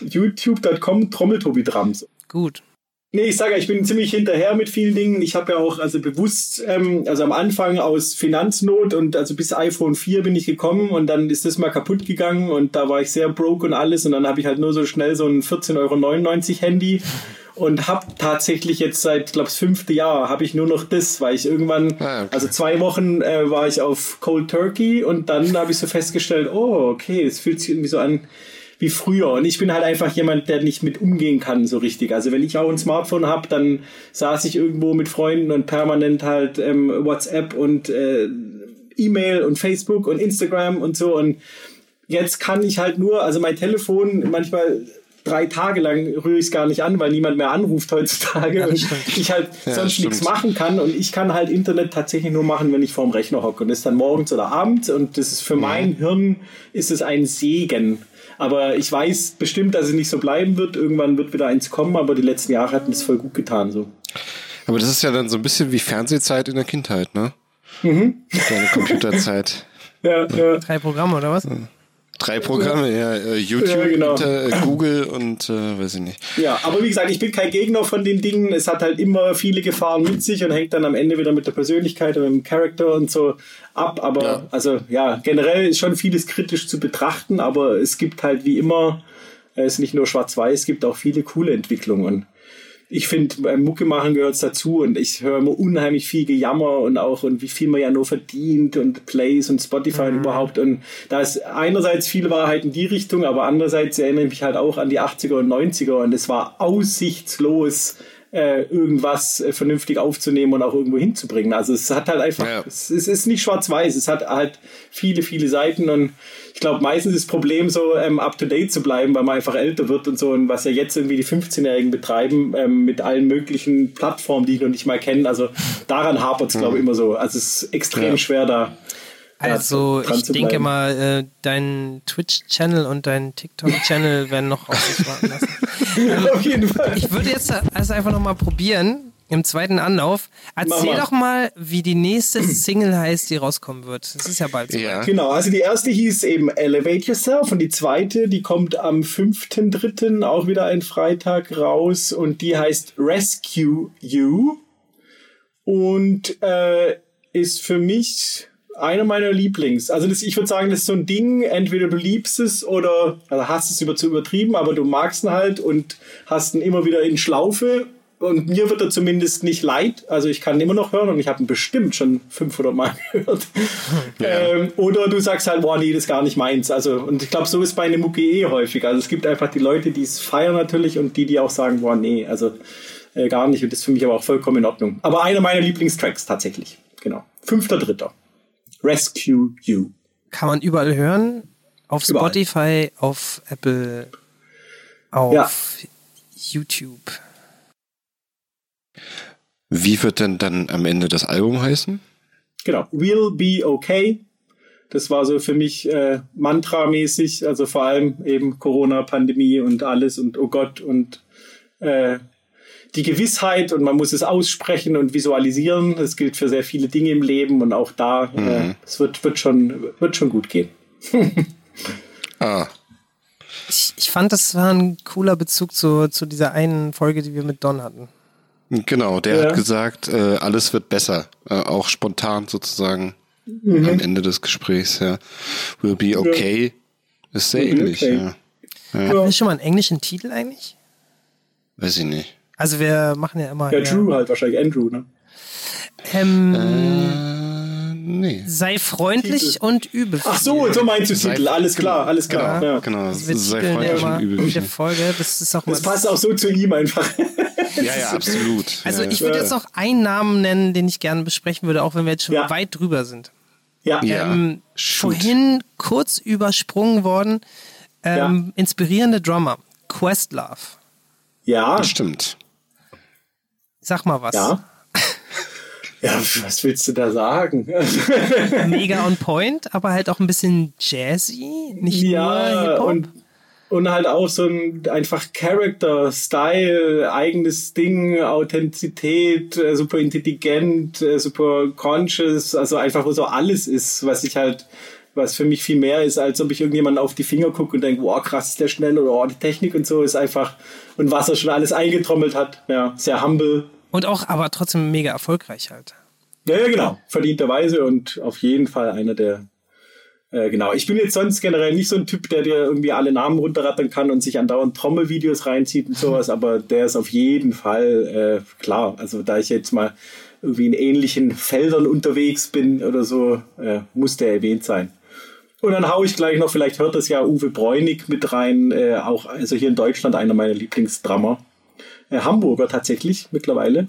youtube.com Trommeltobi Drums. Gut. Nee, ich sage ja, ich bin ziemlich hinterher mit vielen Dingen. Ich habe ja auch also bewusst, ähm, also am Anfang aus Finanznot und also bis iPhone 4 bin ich gekommen und dann ist das mal kaputt gegangen und da war ich sehr broke und alles und dann habe ich halt nur so schnell so ein 14,99 Euro Handy und habe tatsächlich jetzt seit, glaube das fünfte Jahr, habe ich nur noch das, weil ich irgendwann, Ah, okay. also zwei Wochen äh, war ich auf Cold Turkey und dann habe ich so festgestellt, oh, okay, es fühlt sich irgendwie so an, wie früher. Und ich bin halt einfach jemand, der nicht mit umgehen kann so richtig. Also wenn ich auch ein Smartphone habe, dann saß ich irgendwo mit Freunden und permanent halt ähm, WhatsApp und äh, E-Mail und Facebook und Instagram und so. Und jetzt kann ich halt nur, also mein Telefon manchmal drei Tage lang rühre ich es gar nicht an, weil niemand mehr anruft heutzutage und ich halt Ja, sonst nichts machen kann und ich kann halt Internet tatsächlich nur machen, wenn ich vorm Rechner hocke und das ist dann morgens oder abends und das ist für mein Hirn ist es ein Segen. Aber ich weiß bestimmt, dass es nicht so bleiben wird. Irgendwann wird wieder eins kommen, aber die letzten Jahre hatten es voll gut getan. So. Aber das ist ja dann so ein bisschen wie Fernsehzeit in der Kindheit, ne? Mhm. Deine Computerzeit. Ja, ja. Drei Programme oder was? Drei Programme, ja, äh, YouTube, Ja, genau. Äh, Google und äh, weiß ich nicht. Ja, aber wie gesagt, ich bin kein Gegner von den Dingen. Es hat halt immer viele Gefahren mit sich und hängt dann am Ende wieder mit der Persönlichkeit und dem Charakter und so ab. Aber Ja. also ja, generell ist schon vieles kritisch zu betrachten, aber es gibt halt wie immer, äh, es ist nicht nur schwarz-weiß, es gibt auch viele coole Entwicklungen. Ich finde, beim Mucke machen gehört dazu und ich höre immer unheimlich viel Gejammer und auch und wie viel man ja nur verdient und Plays und Spotify und überhaupt. Und da ist einerseits viel Wahrheit in die Richtung, aber andererseits erinnere ich mich halt auch an die 80er und 90er und es war aussichtslos, äh, irgendwas äh, vernünftig aufzunehmen und auch irgendwo hinzubringen. Also es hat halt einfach, Ja. es, es ist nicht schwarz-weiß, es hat halt viele, viele Seiten und ich glaube, meistens ist das Problem so, ähm, up-to-date zu bleiben, weil man einfach älter wird und so und was ja jetzt irgendwie die 15-Jährigen betreiben ähm, mit allen möglichen Plattformen, die ich noch nicht mal kenne. Also daran hapert es, glaube ich, immer so. Also es ist extrem Ja. schwer da. Also ich denke bleiben. mal, äh, dein Twitch-Channel und dein TikTok-Channel werden noch auf sich warten lassen. Auf jeden Fall. Ich würde jetzt also einfach noch mal probieren, im zweiten Anlauf. Erzähl mal. doch mal, wie die nächste Single heißt, die rauskommen wird. Das ist ja bald so. Ja. Genau, also die erste hieß eben Elevate Yourself und die zweite, die kommt am 5.3., auch wieder ein Freitag raus und die heißt Rescue You und äh, ist für mich einer meiner Lieblings. Also das, ich würde sagen, das ist so ein Ding, entweder du liebst es oder also hast es über zu übertrieben, aber du magst ihn halt und hast ihn immer wieder in Schlaufe und mir wird er zumindest nicht leid. Also ich kann ihn immer noch hören und ich habe ihn bestimmt schon 500 Mal gehört. Ähm, oder du sagst halt, boah, nee, das ist gar nicht meins. Also, und ich glaube, so ist bei einem Mucke eh häufig. Also es gibt einfach die Leute, die es feiern natürlich und die, die auch sagen, boah, nee, also äh, gar nicht. Und das ist für mich aber auch vollkommen in Ordnung. Aber einer meiner Lieblingstracks tatsächlich. Genau. Fünfter, dritter. Rescue You. Kann man überall hören. Auf Überall. Spotify, auf Apple, auf Ja. YouTube. Wie wird denn dann am Ende das Album heißen? Genau. We'll be okay. Das war so für mich äh, Mantra-mäßig, also vor allem eben Corona-Pandemie und alles und oh Gott und äh, die Gewissheit und man muss es aussprechen und visualisieren. Das gilt für sehr viele Dinge im Leben und auch da, Mhm. äh, es wird, wird, schon, wird schon gut gehen. Ah, Ich, ich fand, das war ein cooler Bezug zu, zu dieser einen Folge, die wir mit Don hatten. genau. Der Ja. hat gesagt, äh, alles wird besser. Äh, auch spontan sozusagen Mhm. am Ende des Gesprächs. Ja. Will be okay. Ist sehr be ähnlich. okay. Ja. Hatten wir schon mal einen englischen Titel eigentlich? Weiß ich nicht. Also wir machen ja immer. Ja, Drew halt wahrscheinlich, Andrew, ne? Ähm, Äh, nee. sei freundlich und übel. Ach so, so meinst du Sei- Titel, alles klar, alles klar. Genau, ja. genau. Das Sei freundlich immer und übel. der Folge. Das ist auch mal. Das passt auch so zu ihm einfach. Ja, ja, absolut. Also ja, ich würde jetzt noch einen Namen nennen, den ich gerne besprechen würde, auch wenn wir jetzt schon Ja. weit drüber sind. ja, Ja. Ähm, vorhin kurz übersprungen worden. Ähm, Inspirierende Drummer. Questlove. ja, Stimmt. Sag mal was. ja. Ja, was willst du da sagen? Mega on point, aber halt auch ein bisschen jazzy. Nicht nur ja, Hip-Hop. und, und halt auch so ein einfach Character, Style, eigenes Ding, Authentizität, äh, super intelligent, äh, super conscious, also einfach wo so alles ist, was ich halt, was für mich viel mehr ist, als ob ich irgendjemanden auf die Finger gucke und denke, wow, krass ist der schnell oder oh, die Technik und so ist einfach, und was er schon alles eingetrommelt hat, ja, sehr humble. Und auch, aber trotzdem mega erfolgreich halt. Ja, ja, genau, verdienterweise und auf jeden Fall einer der äh, genau, ich bin jetzt sonst generell nicht so ein Typ, der dir irgendwie alle Namen runterrattern kann und sich andauernd Trommelvideos reinzieht und sowas, aber der ist auf jeden Fall äh, klar. Also da ich jetzt mal irgendwie in ähnlichen Feldern unterwegs bin oder so, äh, muss der erwähnt sein. Und dann hau ich gleich noch, vielleicht hört das ja Uwe Bräunig mit rein, äh, auch also hier in Deutschland einer meiner Lieblingsdrammer. Äh, Hamburger tatsächlich mittlerweile.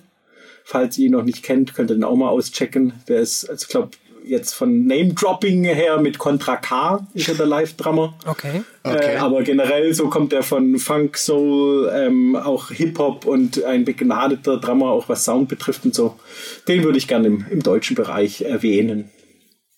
Falls ihr ihn noch nicht kennt, könnt ihr den auch mal auschecken. Der ist, also ich glaube, jetzt von Name-Dropping her mit Contra K ist er der Live-Drummer. Okay. Okay. Äh, aber generell so kommt er von Funk, Soul, ähm, auch Hip-Hop und ein begnadeter Drummer, auch was Sound betrifft und so. Den würde ich gerne im, im deutschen Bereich erwähnen.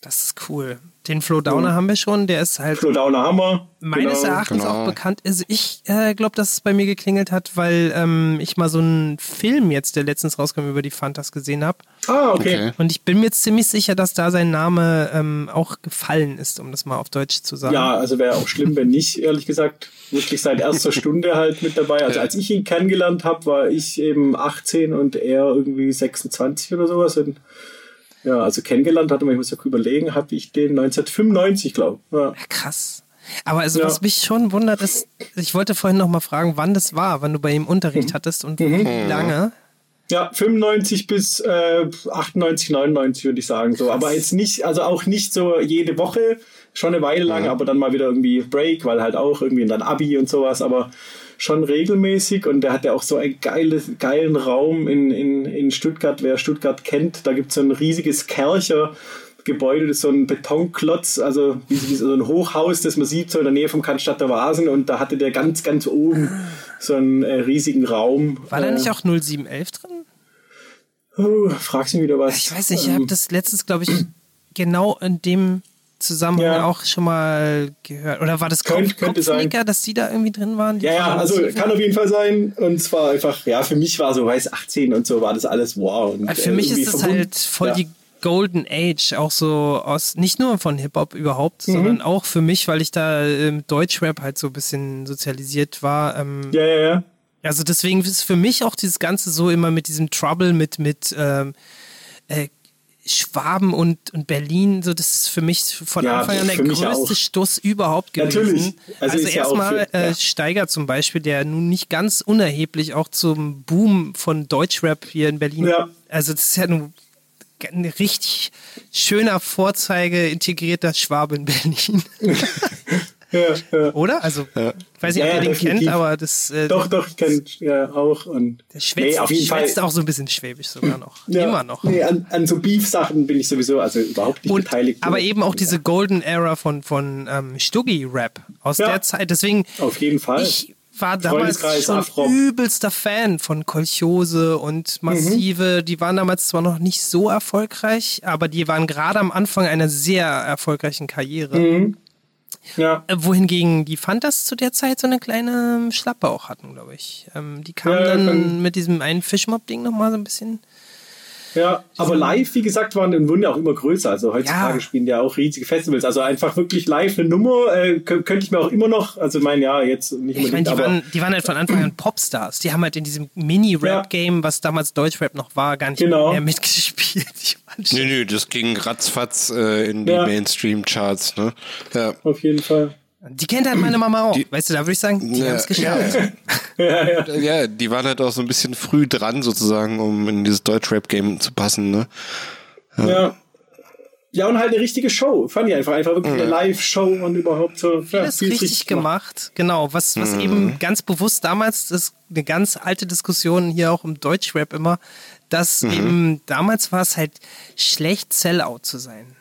Das ist cool. Den Flo Downer haben wir schon, der ist halt Flo Downer Hammer. meines genau. Erachtens genau. auch bekannt. Also ich äh, glaube, dass es bei mir geklingelt hat, weil ähm, ich mal so einen Film jetzt, der letztens rauskam, über die Fantas gesehen habe. Ah, okay. Okay. Und ich bin mir jetzt ziemlich sicher, dass da sein Name ähm, auch gefallen ist, um das mal auf Deutsch zu sagen. Ja, also wäre auch schlimm, wenn nicht, ehrlich gesagt. Wirklich seit erster Stunde halt mit dabei. Also als ich ihn kennengelernt habe, war ich eben 18 und er irgendwie 26 oder sowas. Und ja, also kennengelernt hatte man, ich muss ja überlegen, habe ich den 1995, glaube ich. Ja. Krass. Aber also Ja. was mich schon wundert ist, ich wollte vorhin noch mal fragen, wann das war, wann du bei ihm Unterricht Mhm. hattest und wie lange. Ja, 95 bis äh, 98, 99 würde ich sagen so. Aber jetzt nicht, also auch nicht so jede Woche, schon eine Weile lang, aber dann mal wieder irgendwie Break, weil halt auch irgendwie dann Abi und sowas, aber schon regelmäßig und der hat ja auch so einen geiles, geilen Raum in, in, in Stuttgart. Wer Stuttgart kennt, da gibt es so ein riesiges Kercher. Gebäude, das ist so ein Betonklotz, also wie, wie so ein Hochhaus, das man sieht, so in der Nähe vom Cannstatter Vasen und da hatte der ganz, ganz oben so einen äh, riesigen Raum. War da Äh, nicht auch 0711 drin? Oh, fragst du wieder was? Ich weiß nicht, ich Ähm, habe das letztens, glaube ich, genau in dem Zusammenhang Ja. auch schon mal gehört. Oder war das Könnt- Kopf, könnte sein. Kopfnicker, dass die da irgendwie drin waren? Ja, ja, also kann auf jeden Fall sein. Und zwar einfach, ja, für mich war so, weiß 18 und so war das alles wow. Und, Weil Für äh, mich ist das halt voll ja. die Golden Age, auch so aus, nicht nur von Hip-Hop überhaupt, Mhm. sondern auch für mich, weil ich da im Deutschrap halt so ein bisschen sozialisiert war. Ähm, Ja, ja, ja. Also deswegen ist für mich auch dieses Ganze so immer mit diesem Trouble, mit, mit ähm, äh, Schwaben und, und Berlin, so das ist für mich von Ja, Anfang an der größte auch. Stoß überhaupt gewesen. Natürlich. Also Also, ja erstmal für- äh, ja. Steiger zum Beispiel, der nun nicht ganz unerheblich auch zum Boom von Deutschrap hier in Berlin. Ja. Also das ist ja nun ein richtig schöner Vorzeige integrierter Schwabe in Berlin. ja, ja. Oder? Also, ich weiß nicht, Ja, ob ja, ihr den definitiv. kennt, aber das, äh, Doch, doch, ich kenne ja auch. Und der schwätzt, auf jeden schwätzt Fall. auch so ein bisschen schwäbisch sogar noch. Ja, Immer noch. Nee, an, an so Beef-Sachen bin ich sowieso also überhaupt nicht Und, beteiligt. aber eben auch diese Golden Era von, von ähm, Stuggy-Rap aus Ja. der Zeit. Deswegen, Auf jeden Fall. ich war damals schon Afrop. übelster Fan von Kolchose und Massive. Die waren damals zwar noch nicht so erfolgreich, aber die waren gerade am Anfang einer sehr erfolgreichen Karriere. Mhm. Ja. Äh, Wohingegen die Fantas zu der Zeit so eine kleine Schlappe auch hatten, glaube ich. Ähm, die kamen Ja, dann mit diesem einen Fischmob-Ding nochmal so ein bisschen. Ja, aber live, wie gesagt, waren und wurden ja auch immer größer. Also heutzutage Ja. spielen ja auch riesige Festivals. Also einfach wirklich live eine Nummer äh, kö- könnte ich mir auch immer noch, also mein ja, jetzt nicht Ich meine, die waren, die waren halt von Anfang an Popstars. Die haben halt in diesem Mini-Rap-Game, was damals Deutschrap noch war, gar nicht Genau. mehr mitgespielt. Schon- Nö, nö, das ging ratzfatz äh, in die Ja. Mainstream-Charts, ne? Ja. auf jeden Fall. Die kennt halt meine Mama auch. Die- weißt du, da würde ich sagen, die Ja, haben es geschafft. Ja, ja. Ja, die waren halt auch so ein bisschen früh dran sozusagen, um in dieses Deutschrap-Game zu passen, ne? Ja. Ja, und halt eine richtige Show. Fand ich einfach. Einfach wirklich eine Live-Show und überhaupt so. Ja, Vieles vieles richtig gemacht. Genau, was, was eben ganz bewusst damals, das ist eine ganz alte Diskussion hier auch im Deutschrap immer, dass eben damals war es halt schlecht Sellout zu sein.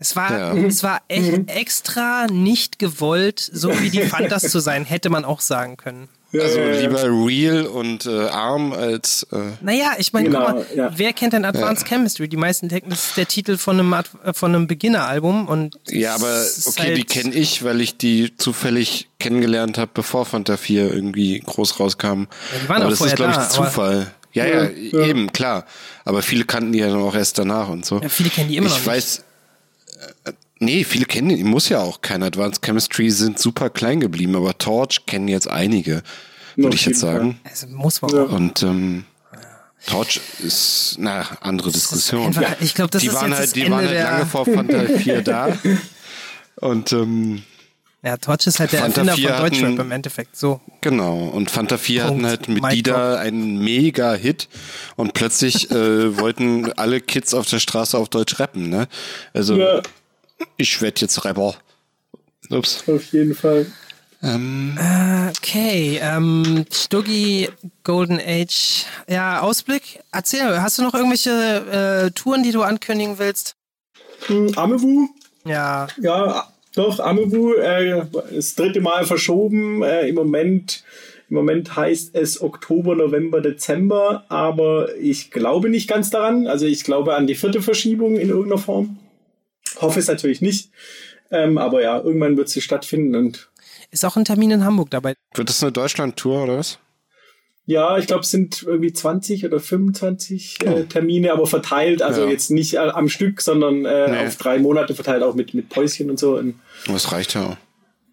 Es war, Ja. es war echt extra nicht gewollt, so wie die Fantas zu sein, hätte man auch sagen können. Also ja, ja. lieber real und äh, arm als äh, Naja, ich meine, Genau, guck mal, ja. wer kennt denn Advanced Chemistry? Die meisten denken, das ist der Titel von einem, Ad- äh, von einem Beginner-Album und Ja, aber okay, die halt- kenne ich, weil ich die zufällig kennengelernt habe, bevor Fanta 4 irgendwie groß rauskam. die waren aber auch das vorher ist, glaube ich, da, aber- Zufall. Ja, ja, eben, klar. Aber viele kannten die ja dann auch erst danach und so. Ja, viele kennen die immer ich noch nicht. weiß, äh, nee, viele kennen die, muss ja auch kein Advanced Chemistry, sind super klein geblieben, aber Torch kennen jetzt einige, würde ich jetzt jeden Fall. sagen. Also muss man Ja. auch. Und ähm, Torch ist, na, andere Diskussion. einfach- ich glaub, das die ist waren jetzt halt, das die Ende waren halt lange vor Fanta 4 da. Und ähm, Ja, Torch ist halt der Fanta Erfinder 4 von Deutschrap hatten- im Endeffekt. So. Genau, und Fanta 4 Punkt. hatten halt mit Mic Dida einen Mega-Hit und plötzlich äh, wollten alle Kids auf der Straße auf Deutsch rappen, ne? Also, Ja, ich werd jetzt Rapper. Ups. auf jeden Fall. Okay, ähm, Stuggi, Golden Age. Ja, Ausblick. Erzähl, hast du noch irgendwelche äh, Touren, die du ankündigen willst? Hm, Amewu, Ja, ja, doch, Amewu, äh, das dritte Mal verschoben. Äh, Im Moment, im Moment heißt es Oktober, November, Dezember, aber ich glaube nicht ganz daran. Also ich glaube an die vierte Verschiebung in irgendeiner Form. Hoffe es natürlich nicht. Ähm, aber ja, irgendwann wird sie stattfinden und ist auch ein Termin in Hamburg dabei. Wird das eine Deutschland-Tour oder was? Ja, ich glaube, es sind irgendwie 20 oder 25 äh, Termine, aber verteilt, also Ja. jetzt nicht äh, am Stück, sondern äh, Nee. auf drei Monate verteilt, auch mit, mit Päuschen und so. Und, Das reicht ja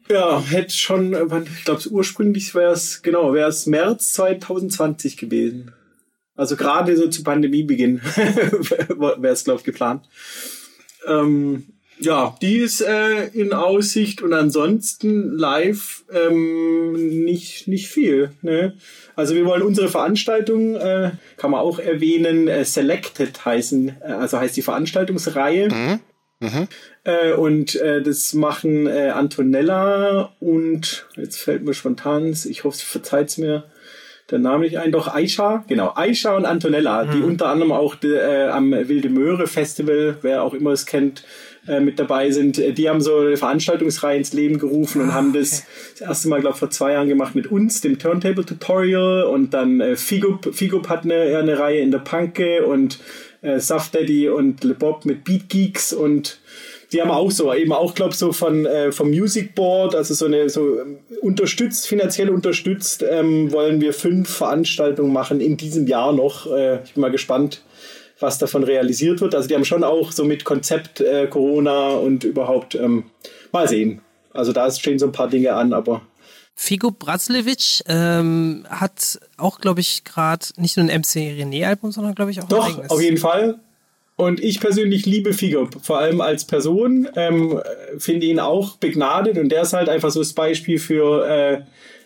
ja, hätte schon, ich glaube, ursprünglich wäre es, genau, wäre es März 2020 gewesen. Also gerade so zu Pandemiebeginn wäre es, glaube ich, geplant. Ähm, ja, die ist äh, in Aussicht und ansonsten live ähm, nicht, nicht viel. Ne? Also wir wollen unsere Veranstaltung, äh, kann man auch erwähnen, äh, Selected heißen, äh, also heißt die Veranstaltungsreihe. Äh, und äh, das machen äh, Antonella und jetzt fällt mir spontan, ich hoffe, verzeiht mir der Name nicht ein, doch Aisha, genau, Aisha und Antonella, die unter anderem auch de, äh, am Wilde Möhre Festival, wer auch immer es kennt, äh, mit dabei sind. Äh, Die haben so eine Veranstaltungsreihe ins Leben gerufen und haben das das erste Mal, glaube ich, vor zwei Jahren gemacht mit uns, dem Turntable Tutorial und dann äh, Figup, Figup hat eine, eine Reihe in der Panke und äh, Soft Daddy und Le Bob mit Beat Geeks und die haben auch so, eben auch, glaube so von äh, vom Music Board, also so eine so ähm, unterstützt, finanziell unterstützt, ähm, wollen wir fünf Veranstaltungen machen in diesem Jahr noch. Äh, ich bin mal gespannt, was davon realisiert wird. Also die haben schon auch so mit Konzept äh, Corona und überhaupt ähm, mal sehen. Also da stehen so ein paar Dinge an, aber Figo Brazlevic ähm, hat auch, glaube ich, gerade nicht nur ein MC René-Album, sondern, glaube ich, auch ein Doch, eigenes. auf jeden Fall. Und ich persönlich liebe Figo, vor allem als Person, ähm, finde ihn auch begnadet und der ist halt einfach so das Beispiel für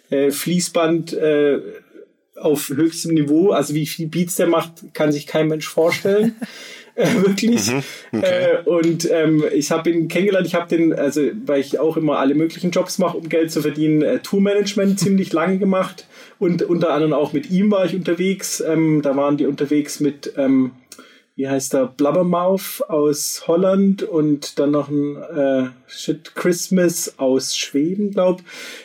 äh, äh, Fließband äh, auf höchstem Niveau. Also wie viel Beats der macht, kann sich kein Mensch vorstellen. äh, wirklich. Äh, und ähm, ich habe ihn kennengelernt, ich habe den, also weil ich auch immer alle möglichen Jobs mache, um Geld zu verdienen, äh, Tourmanagement ziemlich lange gemacht. Und unter anderem auch mit ihm war ich unterwegs. Ähm, da waren die unterwegs mit ähm, wie heißt der, Blabbermouth aus Holland und dann noch ein äh, Shit Christmas aus Schweden, glaub.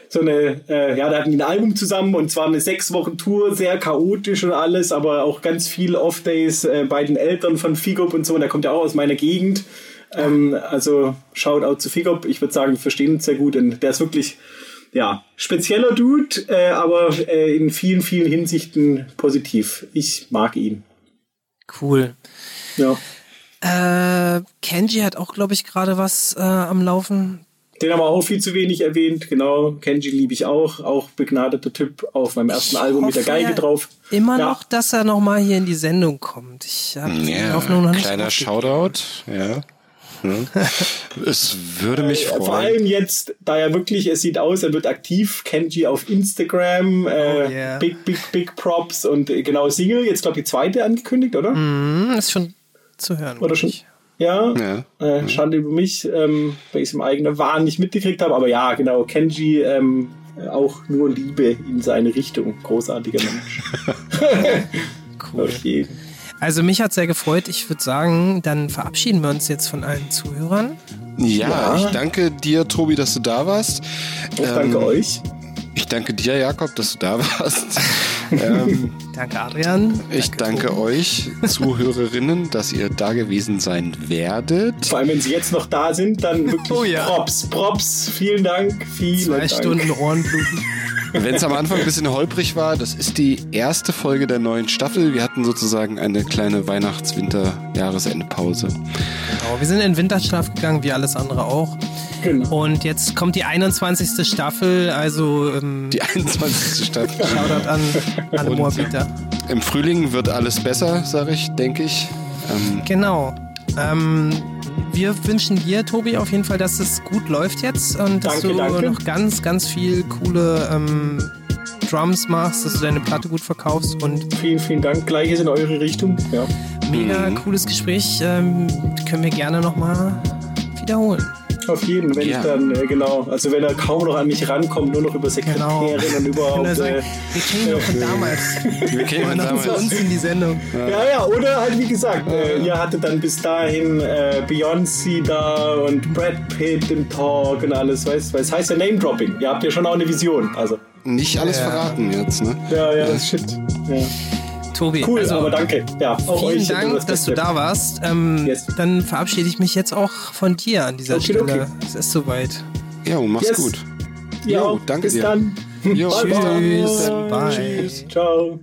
So eine, äh, ja, da hatten die ein Album zusammen und zwar eine sechs Wochen Tour, sehr chaotisch und alles, aber auch ganz viel Off-Days äh, bei den Eltern von Figop und so, und der kommt ja auch aus meiner Gegend. Ähm, also Shoutout zu Figop, ich würde sagen, wir verstehen uns sehr gut und der ist wirklich, ja, spezieller Dude, äh, aber äh, in vielen, vielen Hinsichten positiv. Ich mag ihn. Cool. Ja. Äh, Kenji hat auch, glaube ich, gerade was äh, am Laufen. Den haben wir auch viel zu wenig erwähnt, genau. Kenji liebe ich auch, auch begnadeter Typ auf meinem ersten Ich Album mit der Geige ja drauf. Immer Ja. noch, dass er noch mal hier in die Sendung kommt. Ich habe die Ja, Hoffnung noch nicht. kleiner. Shoutout, ja. Hm. es würde mich Äh, Vor freuen. allem jetzt, da er wirklich, es sieht aus, er wird aktiv, Kenji auf Instagram, äh, Oh, yeah. big, big, big Props und äh, genau Single, jetzt glaube ich die zweite angekündigt, oder? Hm, ist schon zu hören. Oder schon? ich. Ja, Ja. Äh, Schande über mich, ähm, weil ich es im eigenen Wahn nicht mitgekriegt habe. Aber ja, genau, Kenji ähm, auch nur Liebe in seine Richtung. Großartiger Mensch. Cool. Jeden. Also mich hat sehr gefreut. Ich würde sagen, dann verabschieden wir uns jetzt von allen Zuhörern. Ja, Ja. ich danke dir, Tobi, dass du da warst. Ich danke Ähm, euch. Ich danke dir, Jakob, dass du da warst. ähm, Danke, Adrian. ich danke Tobi. euch, Zuhörerinnen, dass ihr da gewesen sein werdet. Vor allem, wenn sie jetzt noch da sind, dann wirklich Oh ja. Props, Props. Vielen Dank. Vielen Zwei Dank. Stunden Ohrenbluten. Wenn es am Anfang ein bisschen holprig war, das ist die erste Folge der neuen Staffel. Wir hatten sozusagen eine kleine Weihnachts-Winter-Jahresendpause. Genau, wir sind in Winterschlaf gegangen, wie alles andere auch. Genau. Und jetzt kommt die 21. Staffel, also ähm, Die 21. Staffel. Shoutout an alle Und- Im Frühling wird alles besser, sage ich, denke ich. Ähm, Genau. Ähm, wir wünschen dir, Tobi, auf jeden Fall, dass es gut läuft jetzt und dass Danke, du danke. noch ganz, ganz viel coole ähm, Drums machst, dass du deine Platte gut verkaufst und Vielen, vielen Dank. Gleiches in eure Richtung. Ja. mega Mhm. cooles Gespräch. Ähm, können wir gerne nochmal wiederholen. Auf jeden, wenn Ja. ich dann, äh, genau, also wenn er kaum noch an mich rankommt, nur noch über Genau. Sekretärin und Können überhaupt. wir sagen, Äh, wir kennen ihn doch von damals. wir kennen ihn Und damals. uns in die Sendung. Ja, ja, oder halt wie gesagt, äh, ihr hattet dann bis dahin äh, Beyoncé da und Brad Pitt im Talk und alles, weißt du? Es heißt ja Name-Dropping. Ihr habt ja schon auch eine Vision. Also, Nicht alles Ja. verraten jetzt, ne? ja, ja, shit. Ja. Tobi, Cool, also, aber danke. Ja, Vielen euch. Dank, das dass du da warst. Ähm, Yes. Dann verabschiede ich mich jetzt auch von dir an dieser Okay, Stelle. okay. Es ist soweit. Jo, mach's Yes. gut. Ja, Jo, danke bis dir. dann. Jo, Bye, bis dann. bye. Tschüss. Bye. Tschüss. Ciao.